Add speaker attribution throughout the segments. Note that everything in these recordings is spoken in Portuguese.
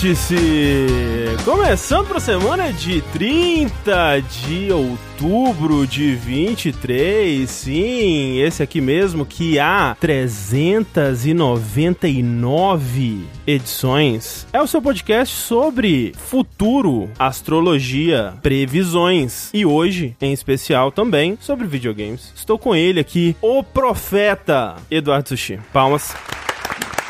Speaker 1: Vértice! Começando para a semana de 30 de outubro de 23, sim, esse aqui mesmo, que há 399 edições. É o seu podcast sobre futuro, astrologia, previsões e hoje, em especial, também sobre videogames. Estou com ele aqui, o profeta Eduardo Sushi. Palmas.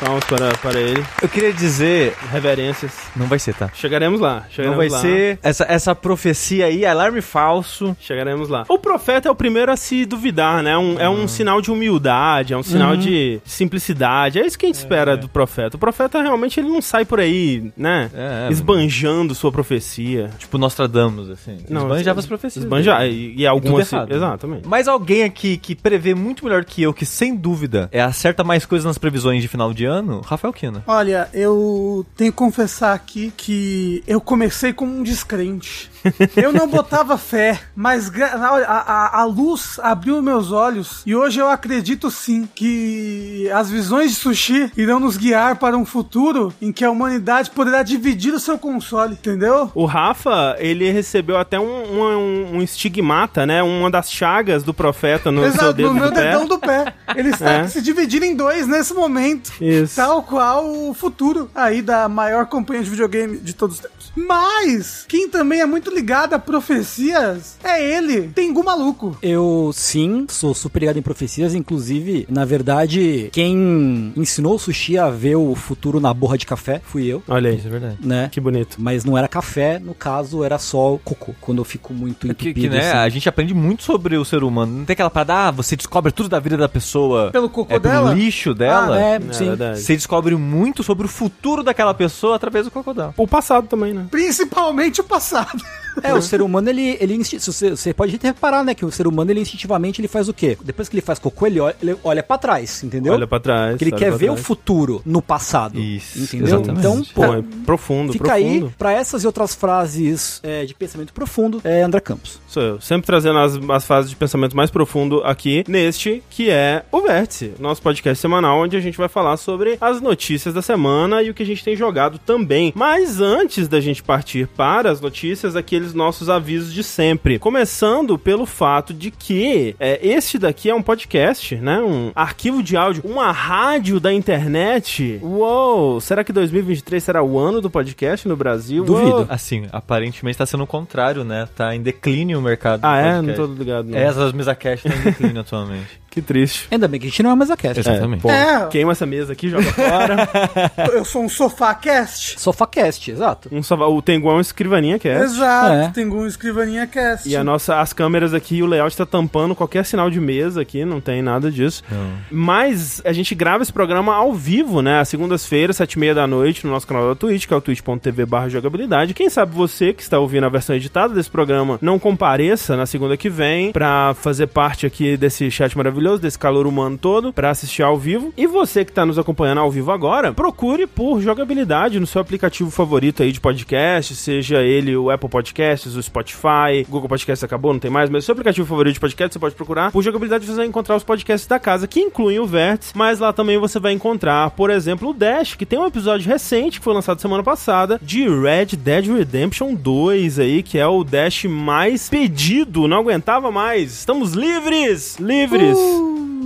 Speaker 1: Palmas para, para ele.
Speaker 2: Eu queria dizer.
Speaker 1: Reverências.
Speaker 2: Não vai ser, tá?
Speaker 1: Chegaremos lá. Chegaremos
Speaker 2: não vai
Speaker 1: lá.
Speaker 2: ser. Essa, essa profecia aí, alarme falso.
Speaker 1: Chegaremos lá. O profeta é o primeiro a se duvidar, né? Um, É um sinal de humildade, é um sinal de simplicidade. É isso que a gente espera do profeta. O profeta realmente ele não sai por aí, né?
Speaker 2: É, é.
Speaker 1: Esbanjando sua profecia.
Speaker 2: Tipo Nostradamus, assim.
Speaker 1: Não,
Speaker 2: Esbanjava as profecias.
Speaker 1: Esbanjar.
Speaker 2: dele.
Speaker 1: E, e algumas.
Speaker 2: errado.
Speaker 1: Exatamente.
Speaker 2: Mas alguém aqui que prevê muito melhor que eu, que sem dúvida é acerta mais coisas nas previsões de final de ano, Rafael Kina.
Speaker 3: Olha, eu tenho que confessar aqui que eu comecei como um descrente. Eu não botava fé, mas a, a- a luz abriu meus olhos e hoje eu acredito sim que as visões de sushi irão nos guiar para um futuro em que a humanidade poderá dividir o seu console, entendeu?
Speaker 1: O Rafa, ele recebeu até um, um, um estigmata, né? Uma das chagas do profeta no seu
Speaker 3: Exato,
Speaker 1: dedo
Speaker 3: no meu
Speaker 1: do pé.
Speaker 3: dedão do pé. Ele está
Speaker 1: É.
Speaker 3: se dividindo em dois nesse momento.
Speaker 1: Isso.
Speaker 3: Tal qual o futuro aí da maior companhia de videogame de todos os tempos. Mas, quem também é muito ligado a profecias é ele, Tengu Maluco.
Speaker 4: Eu sim, sou super ligado em profecias, inclusive, na verdade, quem ensinou o sushi a ver o futuro na borra de café fui eu,
Speaker 1: Olha aí.
Speaker 2: Isso é verdade.
Speaker 4: né?
Speaker 1: Que bonito.
Speaker 4: Mas não era café, no caso era só cocô, quando eu fico muito
Speaker 2: É Que, que, né,
Speaker 4: assim.
Speaker 2: a gente aprende muito sobre o ser humano. Não tem aquela parada, ah, você descobre tudo da vida da pessoa
Speaker 3: Pelo cocô
Speaker 2: é
Speaker 3: dela?
Speaker 2: pelo lixo dela.
Speaker 4: Ah, é,
Speaker 1: É
Speaker 4: sim.
Speaker 1: Verdade.
Speaker 2: Você descobre muito sobre o futuro daquela pessoa através do cocodão.
Speaker 1: O passado também, né?
Speaker 3: Principalmente o passado.
Speaker 4: É, o ser humano, ele, ele você, você pode reparar, né, que o ser humano, ele instintivamente, ele faz o quê? Depois que ele faz cocô, ele olha, ele olha pra trás, entendeu?
Speaker 1: Olha pra trás.
Speaker 4: Porque ele quer ver o
Speaker 1: trás.
Speaker 4: futuro no passado.
Speaker 2: Isso,
Speaker 4: Entendeu?
Speaker 2: exatamente.
Speaker 4: Então,
Speaker 1: Pô,
Speaker 4: pô,
Speaker 1: é profundo,
Speaker 4: Fica
Speaker 1: profundo.
Speaker 4: aí, pra essas e outras frases é, de pensamento profundo, é André Campos.
Speaker 1: Sou eu. Sempre trazendo as, as fases de pensamento mais profundo aqui, neste que é o Vértice, nosso podcast semanal, onde a gente vai falar sobre as notícias da semana e o que a gente tem jogado também. Mas antes da gente partir para as notícias, aqueles nossos avisos de sempre. Começando pelo fato de que é, este daqui é um podcast, né? Um arquivo de áudio, uma rádio da internet. Uou! Será que 2023 será o ano do podcast no Brasil?
Speaker 4: Duvido.
Speaker 1: Uou!
Speaker 2: Assim, aparentemente tá sendo o contrário, né? Tá em declínio o mercado. do
Speaker 1: Ah, é? Não
Speaker 2: podcast.
Speaker 1: tô ligado. Não.
Speaker 2: Essas mesa cash estão em declínio atualmente.
Speaker 1: Que triste.
Speaker 4: Ainda bem que a gente não é mais a cast.
Speaker 2: Exatamente.
Speaker 1: Pô,
Speaker 3: É.
Speaker 1: queima essa mesa aqui, joga fora.
Speaker 3: Eu sou um sofá cast.
Speaker 4: Sofacast, exato.
Speaker 1: um só, o Tengu é um escrivaninha que é.
Speaker 3: Exato,
Speaker 4: É.
Speaker 3: tem um escrivaninha cast.
Speaker 1: E a nossa, as câmeras aqui, o layout tá tampando qualquer sinal de mesa aqui, não tem nada disso.
Speaker 2: Não.
Speaker 1: Mas a gente grava esse programa ao vivo, né? Às segundas-feiras, sete e meia da noite, no nosso canal da Twitch, que é o twitch.tv barra jogabilidade. Quem sabe você que está ouvindo a versão editada desse programa não compareça na segunda que vem pra fazer parte aqui desse chat maravilhoso, desse calor humano todo, pra assistir ao vivo. E você que tá nos acompanhando ao vivo agora, procure por jogabilidade no seu aplicativo favorito aí de podcast, seja ele o Apple Podcasts, o Spotify, Google Podcasts acabou, não tem mais, mas o seu aplicativo favorito de podcast você pode procurar. Por jogabilidade você vai encontrar os podcasts da casa, que incluem o Vértice, mas lá também você vai encontrar, por exemplo, o Dash, que tem um episódio recente que foi lançado semana passada de Red Dead Redemption 2 aí, que é o Dash mais pedido, não aguentava mais. Estamos livres! Livres!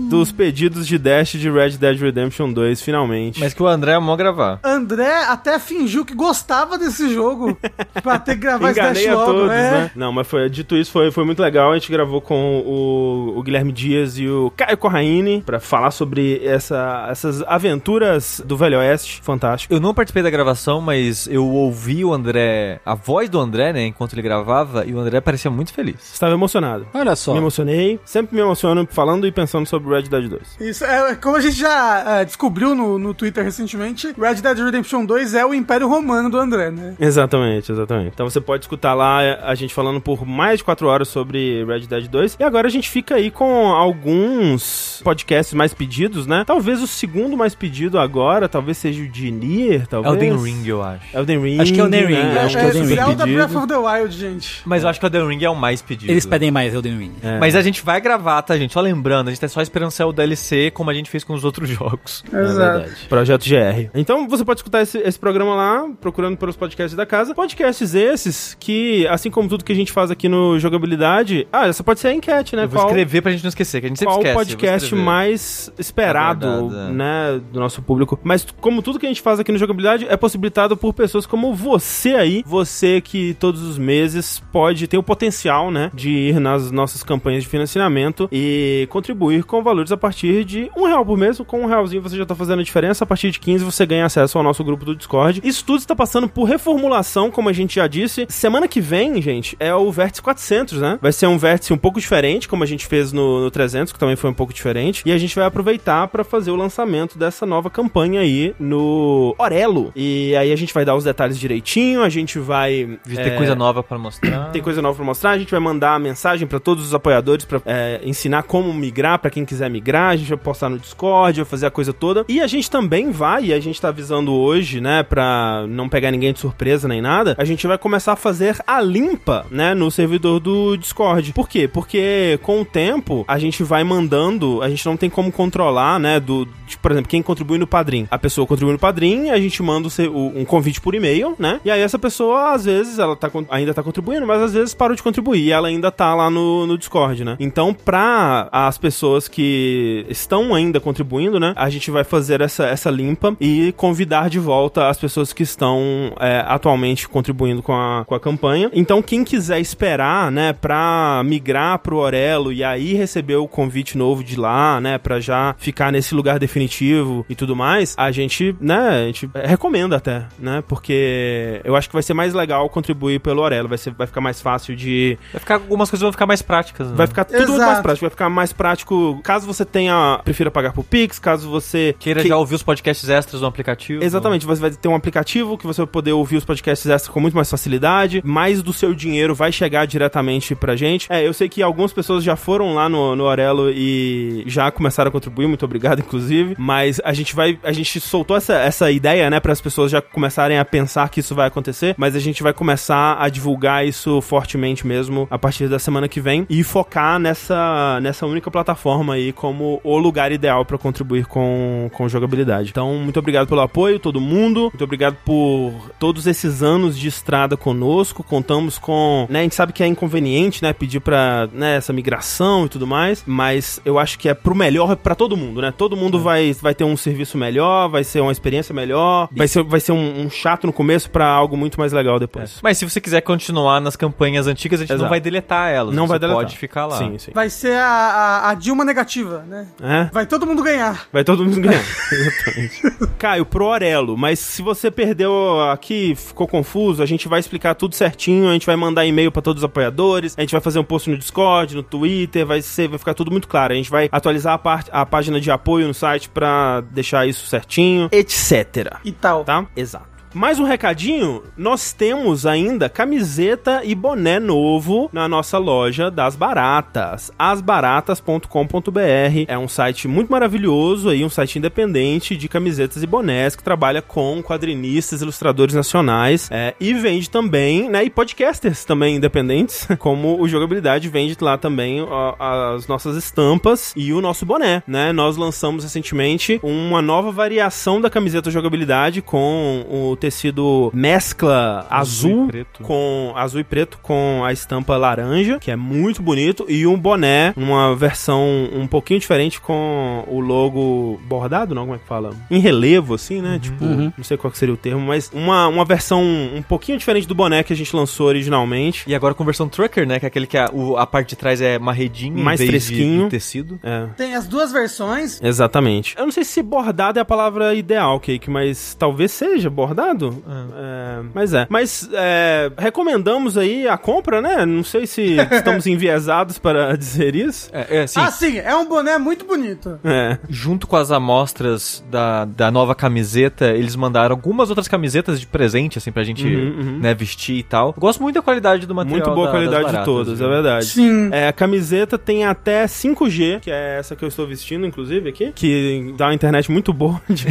Speaker 1: Dos pedidos de Dash de Red Dead Redemption 2, finalmente.
Speaker 2: Mas que o André é mó gravar.
Speaker 3: André até fingiu que gostava desse jogo pra ter que gravar esse dash
Speaker 1: a
Speaker 3: logo,
Speaker 1: todos,
Speaker 3: é.
Speaker 1: né? Não, mas foi, dito isso, foi, foi muito legal. A gente gravou com o, o Guilherme Dias e o Caio Corraine pra falar sobre essa, essas aventuras do Velho Oeste. Fantástico.
Speaker 2: Eu não participei da gravação, mas eu ouvi o André, a voz do André, né, enquanto ele gravava, e o André parecia muito feliz.
Speaker 1: Estava emocionado.
Speaker 4: Olha só.
Speaker 1: Me emocionei. Sempre me emociono falando e pensando sobre Red Dead 2.
Speaker 3: Isso, é, como a gente já é, descobriu no, no Twitter recentemente, Red Dead Redemption 2 é o Império Romano do André, né?
Speaker 1: Exatamente, exatamente. Então você pode escutar lá a gente falando por mais de 4 horas sobre Red Dead 2. E agora a gente fica aí com alguns podcasts mais pedidos, né? Talvez o segundo mais pedido agora, talvez seja o de Nier, talvez.
Speaker 2: Elden Ring, eu acho.
Speaker 1: Elden Ring.
Speaker 4: Acho que é Elden Ring,
Speaker 1: né?
Speaker 4: acho que
Speaker 3: é,
Speaker 4: Elden Ring.
Speaker 3: Zelda. Breath of the Wild, gente.
Speaker 2: Mas eu acho que o Elden Ring é o mais pedido.
Speaker 4: Eles pedem mais Elden Ring.
Speaker 1: É.
Speaker 2: Mas a gente vai gravar, tá, gente? Só lembrando, a gente tá só financiar o DLC como a gente fez com os outros jogos.
Speaker 3: Exato.
Speaker 1: Projeto GR. Então você pode escutar esse, esse programa lá, procurando pelos podcasts da casa. Podcasts esses que, assim como tudo que a gente faz aqui no Jogabilidade. Ah, essa pode ser a enquete, né?
Speaker 2: Eu vou
Speaker 1: Qual,
Speaker 2: escrever pra gente não esquecer, que a gente sempre
Speaker 1: qual o
Speaker 2: esquece. vou
Speaker 1: podcast mais esperado,
Speaker 2: Aguardado, é.
Speaker 1: né, do nosso público. Mas como tudo que a gente faz aqui no Jogabilidade é possibilitado por pessoas como você aí, você que todos os meses pode ter o potencial, né, de ir nas nossas campanhas de financiamento e contribuir com valores a partir de um real por mês. Com um realzinho você já tá fazendo a diferença. A partir de 15 você ganha acesso ao nosso grupo do Discord. Isso tudo está passando por reformulação, como a gente já disse. Semana que vem, gente, é o Vértice 400, né? Vai ser um vértice um pouco diferente, como a gente fez no, no 300, que também foi um pouco diferente. E a gente vai aproveitar para fazer o lançamento dessa nova campanha aí no Orelo. E aí a gente vai dar os detalhes direitinho, a gente vai.
Speaker 2: De
Speaker 1: é,
Speaker 2: ter coisa nova pra mostrar.
Speaker 1: tem coisa nova pra mostrar, a gente vai mandar a mensagem pra todos os apoiadores pra é, ensinar como migrar pra quem quiser migrar, a gente vai postar no Discord, vai fazer a coisa toda. E a gente também vai, e a gente tá avisando hoje, né, pra não pegar ninguém de surpresa nem nada, a gente vai começar a fazer a limpa, né, no servidor do Discord. Por quê? Porque com o tempo a gente vai mandando, a gente não tem como controlar, né, do, por exemplo, quem contribui no Padrim. A pessoa contribui no Padrim, a gente manda um convite por e-mail, né, e aí essa pessoa, às vezes, ela tá, ainda tá contribuindo, mas às vezes parou de contribuir e ela ainda tá lá no, no Discord, né. Então, pra as pessoas que estão ainda contribuindo, né, a gente vai fazer essa, essa limpa e convidar de volta as pessoas que estão é, atualmente contribuindo com a, com a campanha. Então, quem quiser esperar, né, pra migrar pro Orelo e aí receber o convite novo de lá, né, pra já ficar nesse lugar definitivo e tudo mais, a gente, né, a gente recomenda até, né, porque eu acho que vai ser mais legal contribuir pelo Orelo, vai, ser, vai ficar mais fácil de
Speaker 2: Vai ficar, algumas coisas vão ficar mais práticas. Né?
Speaker 1: Vai ficar tudo
Speaker 3: Exato.
Speaker 1: mais prático. Vai ficar mais prático caso você tenha. Prefira pagar por Pix, caso você.
Speaker 2: Queira
Speaker 1: que-
Speaker 2: já ouvir os podcasts extras do aplicativo.
Speaker 1: Exatamente, você vai ter um aplicativo que você vai poder ouvir os podcasts extras com muito mais facilidade. Mais do seu dinheiro vai chegar diretamente pra gente. É, eu sei que algumas pessoas já foram lá no, no Orelo e já começaram a contribuir, muito obrigado, inclusive. Mas a gente vai. A gente soltou essa, essa ideia, né, para as pessoas já começarem a pensar que isso vai acontecer. Mas a gente vai começar a divulgar isso fortemente mesmo a partir da semana que vem e focar nessa, nessa única plataforma aí como o lugar ideal pra contribuir com, com jogabilidade. Então, muito obrigado pelo apoio, todo mundo. Muito obrigado por todos esses anos de estrada conosco. Contamos com, né, a gente sabe que é inconveniente, né, pedir pra, né, essa migração e tudo mais, mas eu acho que é pro melhor pra todo mundo, né? Todo mundo vai, vai ter um serviço melhor, vai ser uma experiência melhor, vai ser, vai ser um, um chato no começo pra algo muito mais legal depois.
Speaker 2: Mas se você quiser continuar nas campanhas antigas, a gente não
Speaker 1: Exato.
Speaker 2: vai deletar elas.
Speaker 1: Não
Speaker 2: você
Speaker 1: vai deletar.
Speaker 2: pode ficar lá.
Speaker 1: Sim, sim.
Speaker 3: Vai ser a, a, a Dilma negativa, né?
Speaker 1: É?
Speaker 3: Vai todo mundo ganhar.
Speaker 1: Vai todo mundo ganhar. Exatamente. Caio, pro Orelo, mas se você perdeu aqui, ficou confuso, a gente vai explicar tudo certinho, a gente vai mandar e-mail pra todos os apoiadores, a gente vai fazer um post no Discord, no Twitter, vai ser, vai ficar tudo muito claro. A gente vai atualizar a, parte, a página de apoio no site pra deixar isso certinho, etc.
Speaker 3: E tal.
Speaker 1: Tá? Exato. Mais um recadinho, nós temos ainda camiseta e boné novo na nossa loja das baratas, asbaratas.com.br. É um site muito maravilhoso aí, um site independente de camisetas e bonés que trabalha com quadrinistas, ilustradores nacionais é, e vende também, né, e podcasters também independentes, como o Jogabilidade vende lá também as nossas estampas e o nosso boné, né? Nós lançamos recentemente uma nova variação da camiseta Jogabilidade com o tecido mescla
Speaker 2: Azul e
Speaker 1: azul,
Speaker 2: preto.
Speaker 1: com azul e preto com a estampa laranja, que é muito bonito, e um boné, uma versão um pouquinho diferente com o logo bordado, não, como é que fala? Em relevo, assim, né? Tipo,
Speaker 4: Uhum.
Speaker 1: não sei qual que seria o termo, mas uma, uma versão um pouquinho diferente do boné que a gente lançou originalmente.
Speaker 2: E agora com versão trucker, né? Que é aquele que a, o- a parte de trás é marredinha
Speaker 1: Mais
Speaker 2: em vez de-
Speaker 1: fresquinho.
Speaker 2: de tecido.
Speaker 1: É.
Speaker 3: Tem as duas versões.
Speaker 1: Exatamente. Eu não sei se bordado é a palavra ideal, Cake, mas talvez seja bordado. É, mas é. Mas é, recomendamos aí a compra, né? Não sei se estamos enviesados para dizer isso.
Speaker 2: É, é sim.
Speaker 3: Ah, sim, é um boné muito bonito.
Speaker 1: É.
Speaker 2: Junto com as amostras da, da nova camiseta, eles mandaram algumas outras camisetas de presente, assim, pra gente
Speaker 1: Uhum, uhum.
Speaker 2: né, vestir e tal. Gosto muito da qualidade do material.
Speaker 1: Muito boa
Speaker 2: da-
Speaker 1: qualidade
Speaker 2: das
Speaker 1: de
Speaker 2: baratas,
Speaker 1: todas,
Speaker 2: viu?
Speaker 1: é verdade.
Speaker 3: Sim.
Speaker 1: É, a camiseta tem até 5G, que é essa que eu estou vestindo, inclusive, aqui, que dá uma internet muito boa, de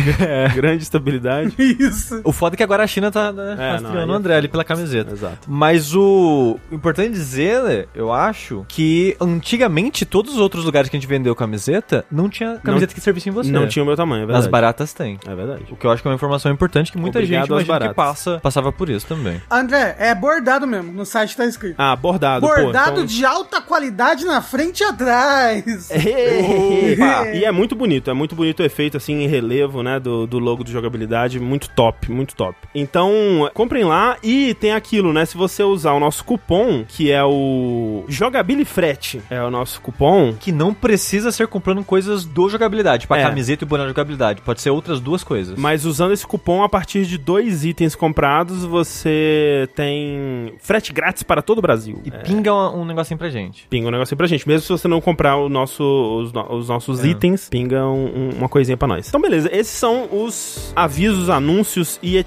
Speaker 1: grande estabilidade.
Speaker 3: Isso.
Speaker 2: O foda engraçado que agora a China tá né,
Speaker 1: É,
Speaker 2: rastreando
Speaker 1: não,
Speaker 2: o
Speaker 1: é
Speaker 2: André ali pela camiseta.
Speaker 1: Exato.
Speaker 2: Mas o importante dizer, eu acho, que antigamente todos os outros lugares que a gente vendeu camiseta não tinha camiseta que servisse em você.
Speaker 1: Não tinha o meu tamanho, é verdade.
Speaker 2: Nas baratas tem.
Speaker 1: É verdade.
Speaker 2: O que eu acho que é uma informação importante que muita
Speaker 1: Obrigado
Speaker 2: gente que
Speaker 1: baratas.
Speaker 2: passa, passava por isso também.
Speaker 3: André, é bordado mesmo. No site tá escrito.
Speaker 1: Ah, bordado.
Speaker 3: bordado
Speaker 1: pô, então...
Speaker 3: de alta qualidade na frente e atrás.
Speaker 1: E é muito bonito, é muito bonito o efeito assim em relevo, né, do, do logo de jogabilidade, muito top, muito top. Então, comprem lá e tem aquilo, né, se você usar o nosso cupom, que é o Jogabilifrete, é o nosso cupom,
Speaker 2: Que não precisa ser comprando coisas do jogabilidade, tipo a
Speaker 1: É.
Speaker 2: camiseta e o boné de jogabilidade. Pode ser outras duas coisas.
Speaker 1: mas usando esse cupom a partir de dois itens comprados, você tem frete grátis para todo o Brasil.
Speaker 2: E
Speaker 1: É,
Speaker 2: pinga um, um negocinho pra gente.
Speaker 1: Pinga um negocinho pra gente. Mesmo se você não comprar o nosso, os, os nossos
Speaker 2: É.
Speaker 1: itens, pinga um- um- uma coisinha pra nós. Então, beleza. Esses são os avisos, anúncios e etc.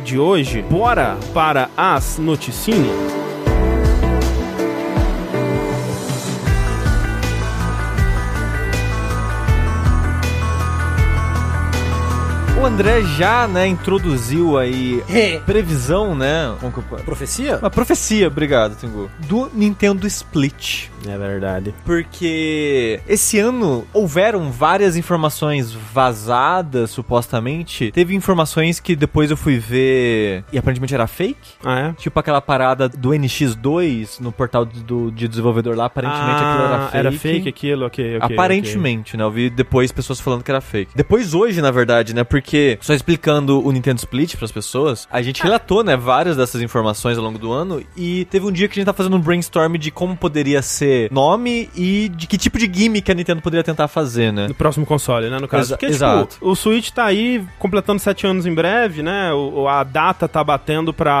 Speaker 1: de hoje. Bora para as noticinhas.
Speaker 2: O André já, né, introduziu aí
Speaker 3: É.
Speaker 2: previsão, né? como que eu-
Speaker 4: Profecia?
Speaker 2: Uma profecia, obrigado, Tengu. Do Nintendo Split.
Speaker 1: É verdade.
Speaker 2: Porque esse ano houveram várias informações vazadas, supostamente. Teve informações que depois eu fui ver e aparentemente era fake.
Speaker 1: Ah, é?
Speaker 2: Tipo aquela parada do NX2 no portal do, de desenvolvedor lá, aparentemente aquilo era
Speaker 1: Ah,
Speaker 2: fake.
Speaker 1: Era fake aquilo, ok, ok.
Speaker 2: Aparentemente, né? Eu vi depois pessoas falando que era fake. Depois hoje, na verdade, né? Porque, só explicando o Nintendo Split pras pessoas, a gente relatou, né, várias dessas informações ao longo do ano e teve um dia que a gente tá fazendo um brainstorm de como poderia ser nome e de que tipo de gimmick a Nintendo poderia tentar fazer, né?
Speaker 1: No próximo console, né? No caso.
Speaker 2: Exa-
Speaker 1: Porque, tipo,
Speaker 2: exato.
Speaker 1: o Switch tá aí completando sete anos em breve, né? O, a data tá batendo pra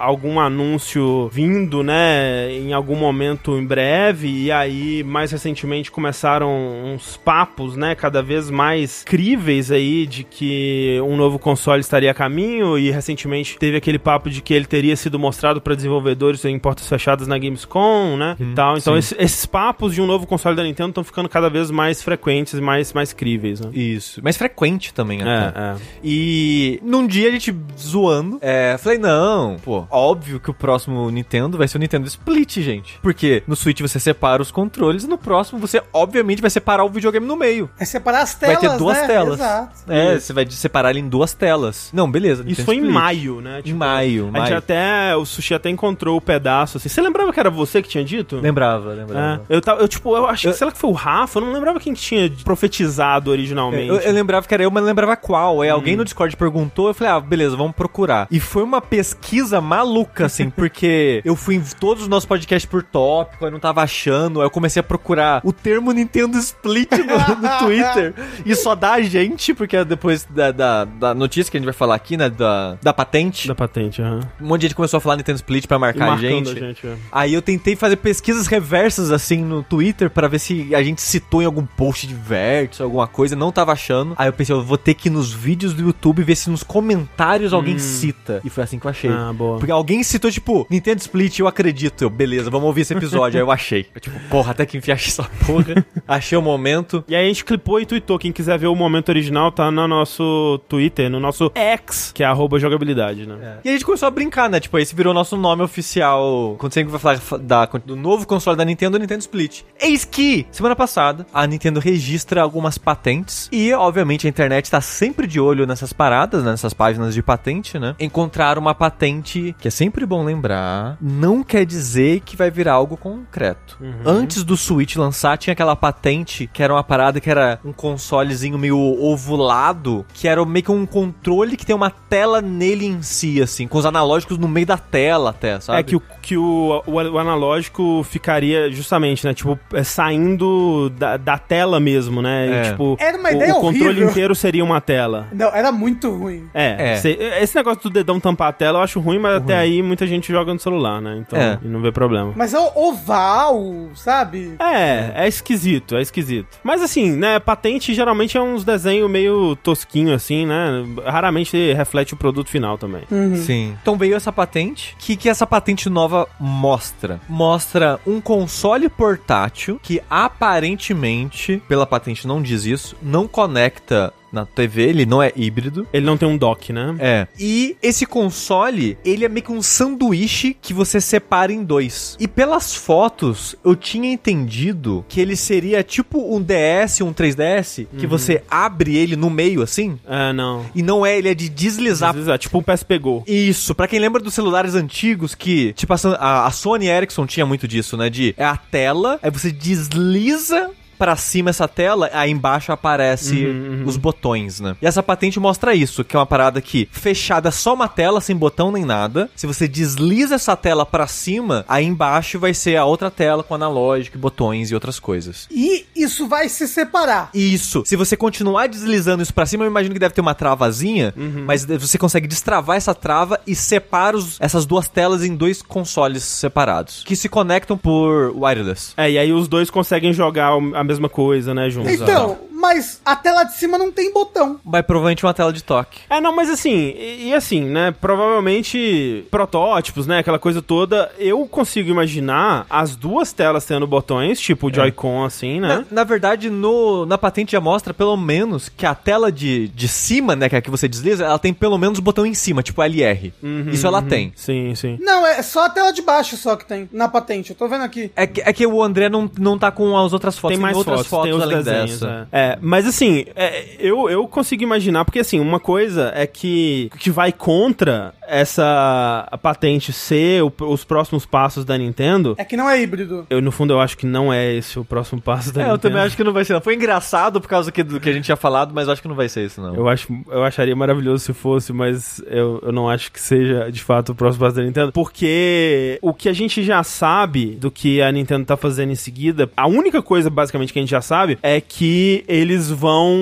Speaker 1: algum anúncio vindo, né? Em algum momento em breve. E aí, mais recentemente, começaram uns papos, né? Cada vez mais críveis aí de que um novo console estaria a caminho. E recentemente teve aquele papo de que ele teria sido mostrado pra desenvolvedores em portas fechadas na Gamescom, né? e tal. Então, esse- esses papos de um novo console da Nintendo estão ficando cada vez mais frequentes e mais, mais críveis, né?
Speaker 2: Isso. Mais frequente também, até.
Speaker 1: É, é.
Speaker 2: E num dia a gente zoando, é, falei, não, pô, óbvio que o próximo Nintendo vai ser o Nintendo Split, gente. Porque no Switch você separa os controles e no próximo você, obviamente, vai separar o videogame no meio.
Speaker 3: É separar as telas,
Speaker 2: vai ter duas
Speaker 3: né?
Speaker 2: telas.
Speaker 3: Exato.
Speaker 2: É, você vai separar ele em duas telas. Não, beleza.
Speaker 1: Isso
Speaker 2: Nintendo
Speaker 1: foi em
Speaker 2: Split.
Speaker 1: maio, né?
Speaker 2: Em maio,
Speaker 1: A gente
Speaker 2: maio.
Speaker 1: até. O Sushi até encontrou o pedaço assim. Você lembrava que era você que tinha dito?
Speaker 2: Lembrava,
Speaker 1: É,
Speaker 2: lembrava.
Speaker 1: eu, tava, eu, tipo, eu acho
Speaker 2: Eu-
Speaker 1: que, sei lá que foi o Rafa, eu não lembrava quem que tinha profetizado originalmente.
Speaker 2: Eu, eu lembrava que era eu, mas não lembrava qual. Aí
Speaker 1: Hum.
Speaker 2: alguém no Discord perguntou, eu falei, ah, beleza, vamos procurar. E foi uma pesquisa maluca, assim, porque eu fui em todos os nossos podcasts por tópico, aí não tava achando, aí eu comecei a procurar o termo Nintendo Split no, no Twitter. E só dá a gente, porque é depois da, da, da notícia que a gente vai falar aqui, né, da, da patente,
Speaker 1: Da patente, aham.
Speaker 2: um monte de gente começou a falar Nintendo Split pra marcar a gente.
Speaker 1: a gente, é.
Speaker 2: Aí eu tentei fazer pesquisas reversas assim no Twitter pra ver se a gente citou em algum post de vértice, alguma coisa, não tava achando. Aí eu pensei, eu vou ter que ir nos vídeos do YouTube ver se nos comentários alguém cita. E foi assim que eu achei.
Speaker 1: Ah, boa.
Speaker 2: Porque alguém citou, tipo, Nintendo Split, eu acredito. Eu, beleza, vamos ouvir esse episódio. Aí eu achei. Eu, tipo, porra, até que enfim achei essa porra. achei o momento.
Speaker 1: E aí a gente clipou e tweetou. Quem quiser ver o momento original, tá no nosso Twitter, no nosso X, que é arroba jogabilidade, né?
Speaker 2: E a gente começou a brincar, né? Tipo, esse virou nosso nome oficial. Quando sempre vai falar da, do novo console da Nintendo, o Nintendo Split. Eis que, semana passada, a Nintendo registra algumas patentes. E, obviamente, a internet tá sempre de olho nessas paradas, né, nessas páginas de patente, né? Encontrar uma patente, que é sempre bom lembrar, não quer dizer que vai virar algo concreto. Antes do Switch lançar, tinha aquela patente que era uma parada que era um consolezinho meio ovulado, que era meio que um controle que tem uma tela nele em si, assim, com os analógicos no meio da tela até, sabe?
Speaker 1: É que o, que o, o, o analógico ficaria justamente, né? Tipo, é, saindo da, da tela mesmo, né? E,
Speaker 2: É.
Speaker 1: tipo,
Speaker 3: Era uma
Speaker 1: o,
Speaker 3: ideia
Speaker 1: o controle
Speaker 3: horrível.
Speaker 1: inteiro seria uma tela.
Speaker 3: Não, era muito ruim.
Speaker 1: É,
Speaker 2: É.
Speaker 1: cê- esse negócio do dedão tampar a tela eu acho ruim, mas até aí muita gente joga no celular, né? Então,
Speaker 2: É.
Speaker 1: e não vê problema.
Speaker 3: Mas é o oval, sabe?
Speaker 1: É, é esquisito, é esquisito. Mas assim, né, patente geralmente é uns desenhos meio tosquinho assim, né? Raramente reflete o produto final também.
Speaker 2: Sim. Então veio essa patente. O que, que essa patente nova mostra? Mostra um console portátil que aparentemente, pela patente não diz isso, não conecta na TV, ele não é híbrido.
Speaker 1: Ele não tem um dock, né?
Speaker 2: É. E esse console, ele é meio que um sanduíche que você separa em dois. E pelas fotos, eu tinha entendido que ele seria tipo um DS, um 3DS, que você abre ele no meio assim.
Speaker 1: É, não.
Speaker 2: E não é, ele é de deslizar.
Speaker 1: Deslizar, tipo um PSP Go.
Speaker 2: Isso, pra quem lembra dos celulares antigos que, tipo, a, a Sony Ericsson tinha muito disso, né? De é a tela, aí você desliza pra cima essa tela, aí embaixo aparece os botões, né? E essa patente mostra isso, que é uma parada que fechada só uma tela sem botão nem nada. Se você desliza essa tela pra cima, aí embaixo vai ser a outra tela com analógico, botões e outras coisas.
Speaker 3: E isso vai se separar.
Speaker 2: Isso. Se você continuar deslizando isso pra cima, eu imagino que deve ter uma travazinha, mas você consegue destravar essa trava e separa os- essas duas telas em dois consoles separados, que se conectam por wireless.
Speaker 1: É, e aí os dois conseguem jogar a mesma coisa, né, juntos.
Speaker 3: Então, mas a tela de cima não tem botão.
Speaker 2: Vai provavelmente uma tela de toque.
Speaker 1: É, não, mas assim, e, e assim, né, provavelmente protótipos, né, aquela coisa toda, eu consigo imaginar as duas telas tendo botões, tipo o Joy-Con, assim, né?
Speaker 2: Na, na verdade, no, na patente já mostra pelo menos que a tela de, de cima, né, que é a que você desliza, ela tem pelo menos o botão em cima, tipo LR. Isso ela tem.
Speaker 1: Sim, sim.
Speaker 3: Não, é só a tela de baixo só que tem na patente. Eu tô vendo aqui.
Speaker 2: É que, é que o André não, não tá com as outras fotos,
Speaker 1: Tem mais
Speaker 2: outras
Speaker 1: fotos,
Speaker 2: fotos, além
Speaker 1: desenhos,
Speaker 2: dessa.
Speaker 1: é. É, mas assim, é, eu, eu consigo imaginar, porque assim, uma coisa é que, que vai contra essa a patente ser o- os próximos passos da Nintendo.
Speaker 3: É que não é híbrido.
Speaker 1: Eu, no fundo, eu acho que não é esse o próximo passo da
Speaker 2: É,
Speaker 1: Nintendo.
Speaker 2: eu também acho que não vai ser. Não. Foi engraçado por causa que- do que a gente tinha falado, mas eu acho que não vai ser isso, não.
Speaker 1: Eu, acho, eu acharia maravilhoso se fosse, mas eu, eu não acho que seja de fato o próximo passo da Nintendo. Porque o que a gente já sabe do que a Nintendo tá fazendo em seguida, a única coisa basicamente que a gente já sabe é que eles vão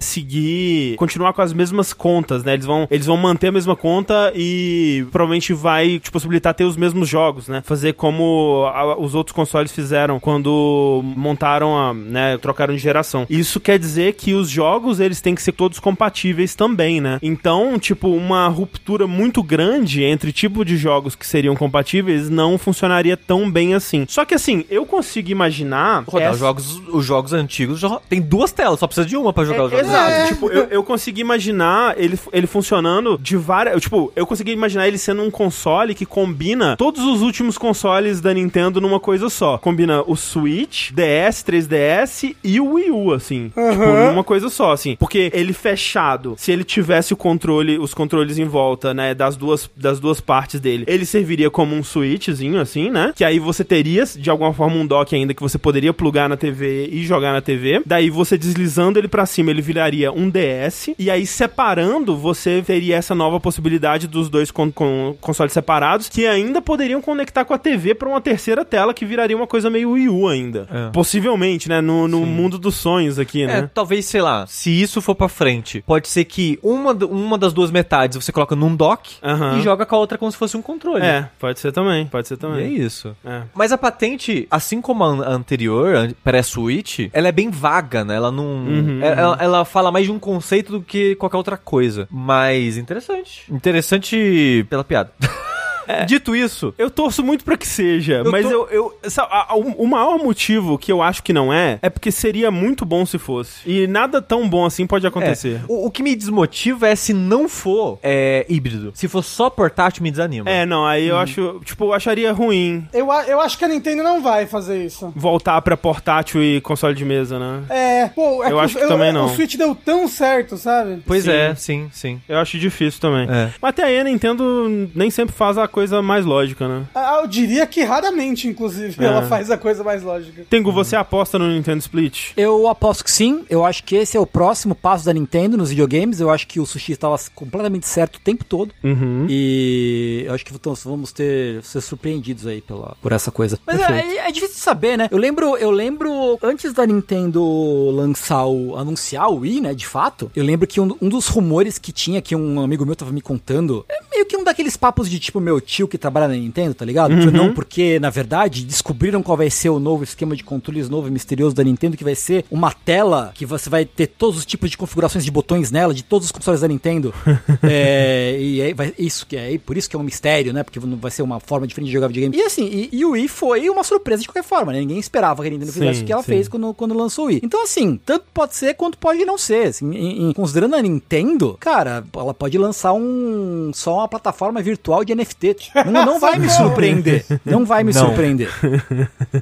Speaker 1: seguir, continuar com as mesmas contas, né? Eles vão, eles vão manter a mesma conta e provavelmente vai te possibilitar ter os mesmos jogos, né? Fazer como a- os outros consoles fizeram quando montaram a, né, trocaram de geração. Isso quer dizer que os jogos eles têm que ser todos compatíveis também, né? Então, tipo, uma ruptura muito grande entre tipo de jogos que seriam compatíveis não funcionaria tão bem assim. Só que assim, eu consigo imaginar
Speaker 2: Rodar
Speaker 1: essa-
Speaker 2: os, jogos, os jogos antigos já tem duas telas, só precisa de uma pra jogar os jogos.
Speaker 1: Exato,
Speaker 3: É.
Speaker 1: tipo, eu, eu consegui imaginar ele, ele funcionando de várias. eu, Tipo, eu consegui imaginar ele sendo um console que combina todos os últimos consoles da Nintendo numa coisa só. Combina o Switch, DS, 3DS e o Wii U, assim. Tipo, numa coisa só, assim. Porque ele fechado, se ele tivesse o controle, os controles em volta, né, das duas, das duas partes dele, ele serviria como um Switchzinho, assim, né? Que aí você teria, de alguma forma, um dock ainda que você poderia plugar na TV e jogar na TV. Daí você deslizando ele pra cima, ele viraria um DS. E aí, separando, você teria essa nova possibilidade dos dois con con- consoles separados, que ainda poderiam conectar com a TV pra uma terceira tela, que viraria uma coisa meio Wii U ainda.
Speaker 2: É.
Speaker 1: Possivelmente, né? No, no mundo dos sonhos aqui,
Speaker 2: É,
Speaker 1: né?
Speaker 2: talvez, sei lá, se isso for pra frente, pode ser que uma, uma das duas metades você coloca num dock e joga com a outra como se fosse um controle.
Speaker 1: É, pode ser também, pode ser
Speaker 2: E é
Speaker 1: também.
Speaker 2: isso.
Speaker 1: É.
Speaker 2: Mas a patente, assim como a an- a anterior, a pré-Switch, ela é bem vaga, né? Ela não.
Speaker 1: Uhum,
Speaker 2: é- Ela, ela fala mais de um conceito do que qualquer outra coisa. Mas interessante. Interessante pela piada. Dito isso,
Speaker 1: Eu torço muito pra que seja,
Speaker 2: Eu
Speaker 1: mas
Speaker 2: tô-
Speaker 1: eu, eu sabe, a- a- o, maior motivo que eu acho que não é, é porque seria muito bom se fosse. E nada tão bom assim pode acontecer.
Speaker 2: É, o, o que me desmotiva é se não for é, híbrido. Se for só portátil, me desanima.
Speaker 1: É, não, aí
Speaker 2: Uhum.
Speaker 1: eu acho, tipo, eu acharia ruim
Speaker 3: Eu, eu acho que a Nintendo não vai fazer isso.
Speaker 1: voltar pra portátil e console de mesa, né?
Speaker 3: É, pô, é
Speaker 1: Eu acho que também não.
Speaker 3: O Switch deu tão certo, sabe?
Speaker 2: Pois
Speaker 1: Sim.
Speaker 2: é, sim, sim.
Speaker 1: Eu acho difícil também.
Speaker 2: É.
Speaker 1: Mas até aí a Nintendo nem sempre faz a coisa mais lógica, né?
Speaker 3: Ah, Eu diria que raramente, inclusive,
Speaker 1: É.
Speaker 3: ela faz a coisa mais lógica.
Speaker 1: Tengu, você aposta no Nintendo Split?
Speaker 4: Eu aposto que sim. Eu acho que esse é o próximo passo da Nintendo nos videogames. Eu acho que o sushi estava completamente certo o tempo todo.
Speaker 1: Uhum.
Speaker 4: E eu acho que vamos- vamos ter ser surpreendidos aí pela, por essa coisa. Mas
Speaker 1: Perfeito.
Speaker 4: é, é difícil de saber, né? Eu lembro, eu lembro antes da Nintendo lançar o anunciar o Wii, né, de fato. Eu lembro que um, um dos rumores que tinha que um amigo meu tava me contando é meio que um daqueles papos de tipo, meu, meu tio que trabalha na Nintendo, tá ligado?
Speaker 1: Uhum.
Speaker 4: Não, porque, na verdade, descobriram qual vai ser o novo esquema de controles novo e misterioso da Nintendo, que vai ser uma tela que você vai ter todos os tipos de configurações de botões nela, de todos os consoles da Nintendo. é, e aí vai, isso que é, por isso que é um mistério, né? Porque vai ser uma forma diferente de jogar videogame. E assim, e, e o Wii foi uma surpresa de qualquer forma, né? Ninguém esperava que a Nintendo
Speaker 1: Sim,
Speaker 4: fizesse o que ela
Speaker 1: sim.
Speaker 4: fez quando, quando lançou o Wii. Então, assim, tanto pode ser quanto pode não ser. Assim, em- em- considerando a Nintendo, cara, ela pode lançar um só uma plataforma virtual de NFT. Não, não vai me surpreender. Não vai me
Speaker 2: Não.
Speaker 4: surpreender.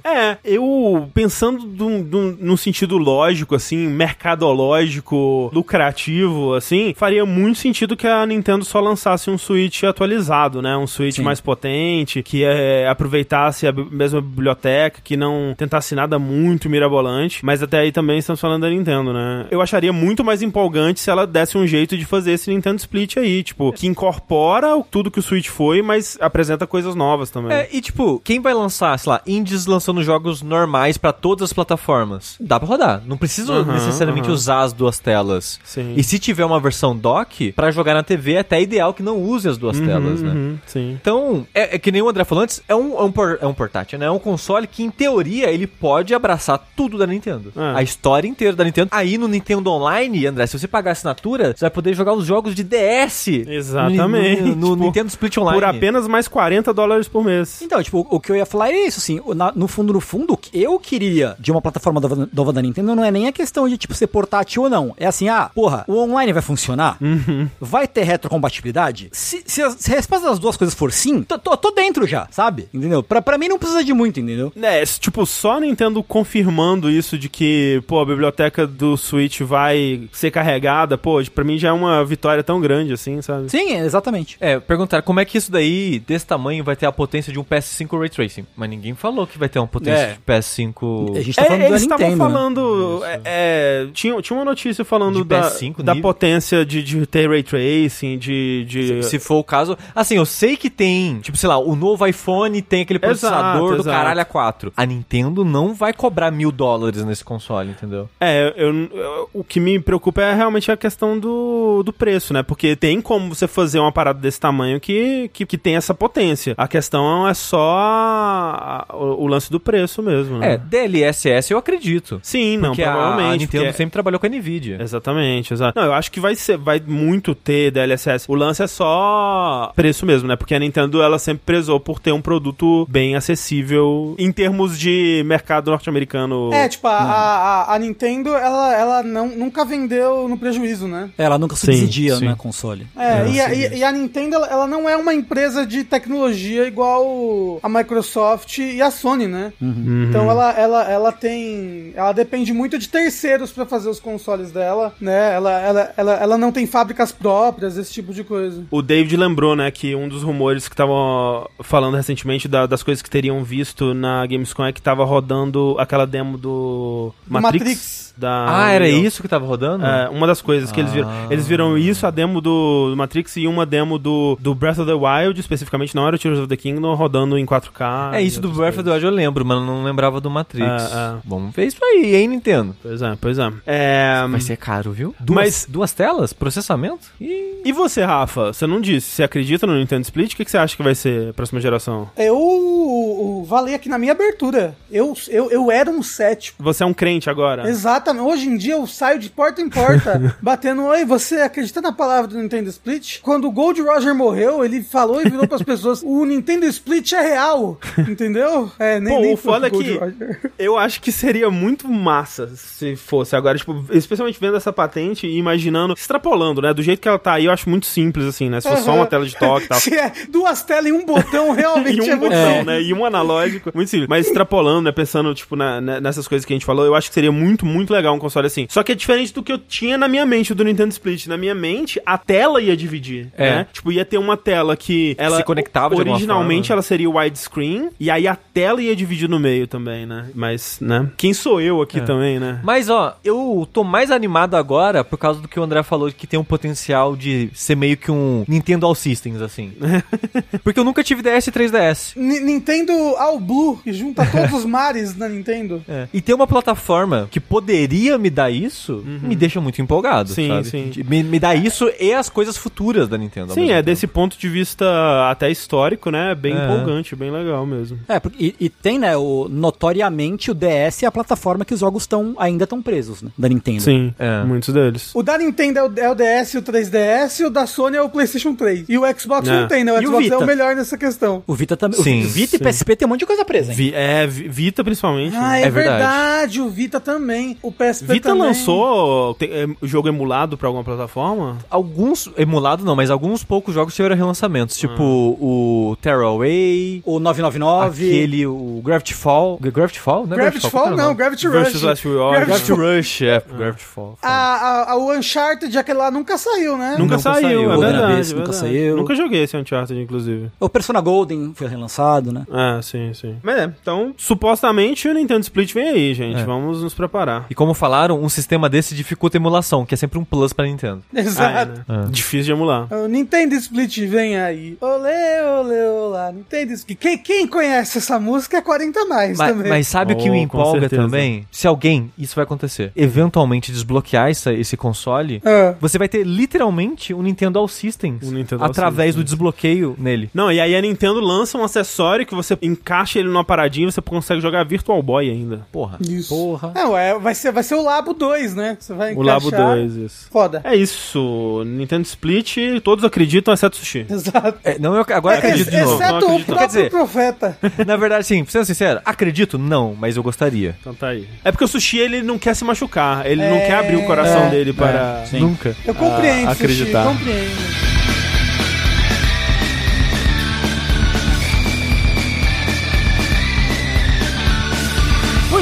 Speaker 1: É, eu pensando dum- dum- num sentido lógico, assim, mercadológico, lucrativo, assim, faria muito sentido que a Nintendo só lançasse um Switch atualizado, né? Um Switch
Speaker 4: Sim.
Speaker 1: mais potente, que é, aproveitasse a mesma biblioteca, que não tentasse nada muito mirabolante, mas até aí também estamos falando da Nintendo, né? Eu acharia muito mais empolgante se ela desse um jeito de fazer esse Nintendo Split aí, tipo, que incorpora o- tudo que o Switch foi, mas apresenta coisas novas também.
Speaker 2: É, e tipo, quem vai lançar, sei lá, indies lançando jogos normais pra todas as plataformas? Dá pra rodar. Não precisa
Speaker 1: Aham,
Speaker 2: necessariamente
Speaker 1: aham.
Speaker 2: usar as duas telas.
Speaker 1: Sim.
Speaker 2: E se tiver uma versão dock, pra jogar na TV é até ideal que não use as duas telas, né?
Speaker 1: Uhum, sim.
Speaker 2: Então, é, é que nem o André falou antes, é um, é um, por- é um portátil, né? É um console que, em teoria, ele pode abraçar tudo da Nintendo.
Speaker 1: É.
Speaker 2: A história inteira da Nintendo. Aí no Nintendo Online, André, se você pagar assinatura, você vai poder jogar os jogos de DS.
Speaker 1: Exatamente.
Speaker 2: No, no- no
Speaker 1: Tipo,
Speaker 2: Nintendo Split Online.
Speaker 1: Por apenas mais 40 dólares por mês.
Speaker 4: Então, tipo, o que eu ia falar é isso, assim, na- no fundo, no fundo, o que eu queria de uma plataforma nova, nova da Nintendo não é nem a questão de, tipo, ser portátil ou não. É assim, ah, porra, o online vai funcionar?
Speaker 1: Uhum.
Speaker 4: Vai ter retrocompatibilidade? Se, se, a, se a resposta das duas coisas for sim, tô, tô, tô dentro já, sabe? Entendeu? Pra, pra mim não precisa de muito, entendeu?
Speaker 1: É, tipo, só a Nintendo confirmando isso de que, pô, a biblioteca do Switch vai ser carregada, pô, pra mim já é uma vitória tão grande assim, sabe?
Speaker 4: Sim, exatamente.
Speaker 2: É, perguntaram como é que isso daí, desse tamanho, vai ter a potência de um PS5 Ray Tracing. Mas ninguém falou que vai ter uma potência
Speaker 4: É.
Speaker 2: de PS5...
Speaker 4: A gente tá
Speaker 1: É,
Speaker 4: falando da
Speaker 1: eles estavam
Speaker 4: né?
Speaker 1: falando. é, é, tinha, tinha uma notícia falando
Speaker 2: De
Speaker 1: da,
Speaker 2: PS5
Speaker 1: da
Speaker 2: nível?
Speaker 1: potência de, de ter ray tracing, de. de...
Speaker 2: Se for o caso. Assim, eu sei que tem. Tipo, sei lá, o novo iPhone tem aquele processador do
Speaker 1: exato.
Speaker 2: caralho A4. A Nintendo não vai cobrar mil dólares nesse console, entendeu?
Speaker 1: É, eu, eu- o que me preocupa é realmente a questão do, do preço, né? Porque tem como você fazer uma parada desse tamanho que, que, que tem essa potência. A questão é só a- a- o, o lance do preço mesmo, né?
Speaker 2: É, DLSS eu acredito.
Speaker 1: Sim, não, provavelmente.
Speaker 2: a Nintendo
Speaker 1: porque-
Speaker 2: sempre trabalhou com a Nvidia.
Speaker 1: Exatamente, exato. Não, eu acho que vai ser, vai muito ter DLSS. O lance é só preço mesmo, né? Porque a Nintendo ela sempre prezou por ter um produto bem acessível em termos de mercado norte-americano.
Speaker 3: É, tipo, a, a, a Nintendo, ela, ela não, nunca vendeu no prejuízo, né?
Speaker 4: É, Ela nunca
Speaker 1: Sim,
Speaker 4: subsidia,
Speaker 1: sim.
Speaker 4: né, console.
Speaker 3: É, e, a, e- e a Nintendo, ela não é uma empresa de tecnologia igual a Microsoft e a Sony, né?
Speaker 1: Uhum.
Speaker 3: Então ela, ela, ela tem. Ela depende muito de terceiros pra fazer os consoles dela, né? Ela, ela, ela, ela não tem fábricas próprias, esse tipo de coisa.
Speaker 1: O David lembrou, né, que um dos rumores que estavam falando recentemente da- das coisas que teriam visto na Gamescom é que tava rodando aquela demo do Matrix.
Speaker 3: Matrix.
Speaker 1: Da
Speaker 2: Ah, era
Speaker 1: Unreal.
Speaker 2: isso que tava rodando?
Speaker 1: É, uma das coisas que eles viram.
Speaker 2: Ah.
Speaker 1: Eles viram isso, a demo do Matrix e uma demo do, do Breath of the Wild, especificamente, não era o Tears of the Kingdom, rodando em 4K.
Speaker 2: É,
Speaker 1: e
Speaker 2: isso do Breath of the Wild eu lembro, mas eu não lembrava do Matrix.
Speaker 1: É, é.
Speaker 2: Vamos ver isso aí, hein, Nintendo?
Speaker 1: Pois é, pois é. É,
Speaker 2: Vai ser caro, viu? Duas,
Speaker 1: Mas-
Speaker 2: duas telas? Processamento? Ih.
Speaker 1: E você, Rafa? Você não disse. Você acredita no Nintendo Split? O que, que você acha que vai ser a próxima geração?
Speaker 3: Eu falei aqui na minha abertura. Eu, eu, eu era um cético.
Speaker 1: Você é um crente agora?
Speaker 3: Exatamente. Hoje em dia eu saio de porta em porta, batendo, oi, você acredita na palavra do Nintendo Split? Quando o Gold Roger morreu, ele falou e virou pras pessoas, o Nintendo Split é real, entendeu? É, nem,
Speaker 1: Pô,
Speaker 3: nem
Speaker 1: o foda é que
Speaker 3: Roger.
Speaker 1: eu acho que seria muito massa se fosse agora, tipo, especialmente vendo essa patente e imaginando, extrapolando, né? Do jeito que ela tá aí, eu acho muito simples, assim, né? Se fosse só
Speaker 3: Aham.
Speaker 1: uma tela de toque e tal.
Speaker 3: Se é duas telas e um botão, realmente
Speaker 1: e
Speaker 3: é
Speaker 1: um
Speaker 3: muito
Speaker 1: botão, né? E um analógico. Muito simples. Mas extrapolando, né? Pensando, tipo, na- na- nessas coisas que a gente falou, eu acho que seria muito, muito legal um console assim. Só que é diferente do que eu tinha na minha mente do Nintendo Split. Na minha mente, a tela ia dividir,
Speaker 2: É.
Speaker 1: né? Tipo, ia ter uma tela que ela
Speaker 2: Se conectava
Speaker 1: originalmente
Speaker 2: forma.
Speaker 1: ela seria widescreen e aí a tela ia dividir no meio também, né? Mas, né? Quem sou eu aqui também, né?
Speaker 2: Mas, ó, eu tô mais animado agora por causa do que o André falou, que tem um potencial de ser meio que um Nintendo All Systems, assim. Porque eu nunca tive DS e 3DS.
Speaker 3: Ni- Nintendo All Blue, que junta todos os mares da Nintendo.
Speaker 2: É. E ter uma plataforma que poderia me dar isso, me deixa muito empolgado,
Speaker 1: Sim,
Speaker 2: sabe?
Speaker 1: sim.
Speaker 2: Me, me dá isso e as coisas futuras da Nintendo.
Speaker 1: Sim, é
Speaker 2: tempo.
Speaker 1: desse ponto de vista até histórico, né? Bem
Speaker 2: É.
Speaker 1: empolgante, bem legal mesmo.
Speaker 4: É, porque- e, e tem, né, o, notoriamente o DS é a plataforma que os jogos estão ainda estão presos, né, da Nintendo.
Speaker 1: Sim,
Speaker 2: É.
Speaker 1: muitos deles.
Speaker 3: O da Nintendo é o, é o DS e o 3DS, e o da Sony é o PlayStation 3. E o Xbox
Speaker 1: É.
Speaker 3: não tem, né? O
Speaker 4: E o
Speaker 3: Xbox é o melhor nessa questão.
Speaker 4: O Vita também.
Speaker 2: Sim,
Speaker 4: o Vita
Speaker 1: sim.
Speaker 4: e PSP tem um monte de coisa presa, hein?
Speaker 1: Vi- é, Vi- Vita principalmente.
Speaker 3: Ah,
Speaker 1: né?
Speaker 3: é,
Speaker 2: É verdade.
Speaker 3: verdade. O Vita também. O PSP
Speaker 1: Vita
Speaker 3: também.
Speaker 1: lançou é, jogo emulado pra alguma plataforma?
Speaker 2: Alguns, emulado não, mas alguns poucos jogos tiveram relançamentos. Tipo o Tearaway,
Speaker 4: O 999.
Speaker 2: aquele, o Gravity Fall. Gravity Fall? Não é
Speaker 3: Gravity Fall,
Speaker 2: que era o
Speaker 3: não. Gravity
Speaker 1: Versus
Speaker 3: Rush.
Speaker 1: Last Warrior.
Speaker 3: Gravity
Speaker 2: Gravity Rush, é. Gravity Fall.
Speaker 3: A, a, a- o Uncharted, aquele lá, nunca saiu, né?
Speaker 1: Nunca,
Speaker 2: Nunca
Speaker 1: saiu,
Speaker 2: saiu.
Speaker 1: é verdade, é
Speaker 4: nunca
Speaker 1: verdade.
Speaker 4: saiu.
Speaker 1: Nunca joguei esse Uncharted, inclusive.
Speaker 4: O Persona Golden foi relançado, né?
Speaker 1: Ah, sim, sim. Mas é, então, supostamente o Nintendo Split vem aí, gente.
Speaker 2: É.
Speaker 1: Vamos nos preparar.
Speaker 2: E como falaram, um sistema desse dificulta a emulação, que é sempre um plus pra Nintendo.
Speaker 1: Ah, é,
Speaker 3: Exato.
Speaker 1: né? Difícil de emular.
Speaker 3: O Nintendo Split vem aí. Olê, olê, olá. Nintendo Split. Quem, quem conhece essa música é 40 a mais
Speaker 2: Mas,
Speaker 3: também.
Speaker 2: mas sabe o que
Speaker 1: Oh,
Speaker 2: me
Speaker 1: com
Speaker 2: empolga
Speaker 1: certeza.
Speaker 2: também? Se alguém, isso vai acontecer, eventualmente desbloquear essa, esse console,
Speaker 3: Ah.
Speaker 2: você vai ter literalmente um Nintendo All Systems
Speaker 1: Um Nintendo All
Speaker 2: através do
Speaker 1: Systems.
Speaker 2: desbloqueio nele.
Speaker 1: Não, e aí a Nintendo lança um acessório que você encaixa ele numa paradinha e você consegue jogar Virtual Boy ainda.
Speaker 2: Porra.
Speaker 3: Isso.
Speaker 4: Porra.
Speaker 3: Não, é, vai, ser, vai ser o Labo 2, né? Você vai
Speaker 1: O Labo
Speaker 3: encaixar.
Speaker 1: 2, isso.
Speaker 3: Foda.
Speaker 1: É isso. Nintendo Split, todos acreditam, exceto o Sushi.
Speaker 3: Exato.
Speaker 2: É, não, eu agora
Speaker 3: É,
Speaker 2: acredito de novo.
Speaker 1: Não
Speaker 3: Exceto o próprio
Speaker 2: Quer dizer-
Speaker 3: profeta.
Speaker 2: Na verdade, sim, sendo sincero, acredito? Não, mas eu gostaria.
Speaker 1: Então tá aí. É porque o Sushi, ele não quer se machucar. Ele não
Speaker 3: É.
Speaker 1: quer abrir o coração
Speaker 3: É.
Speaker 1: dele para...
Speaker 4: Sim.
Speaker 2: Nunca.
Speaker 3: Eu compreendo,
Speaker 1: Ah,
Speaker 3: Sushi,
Speaker 1: acreditar.
Speaker 3: compreendo.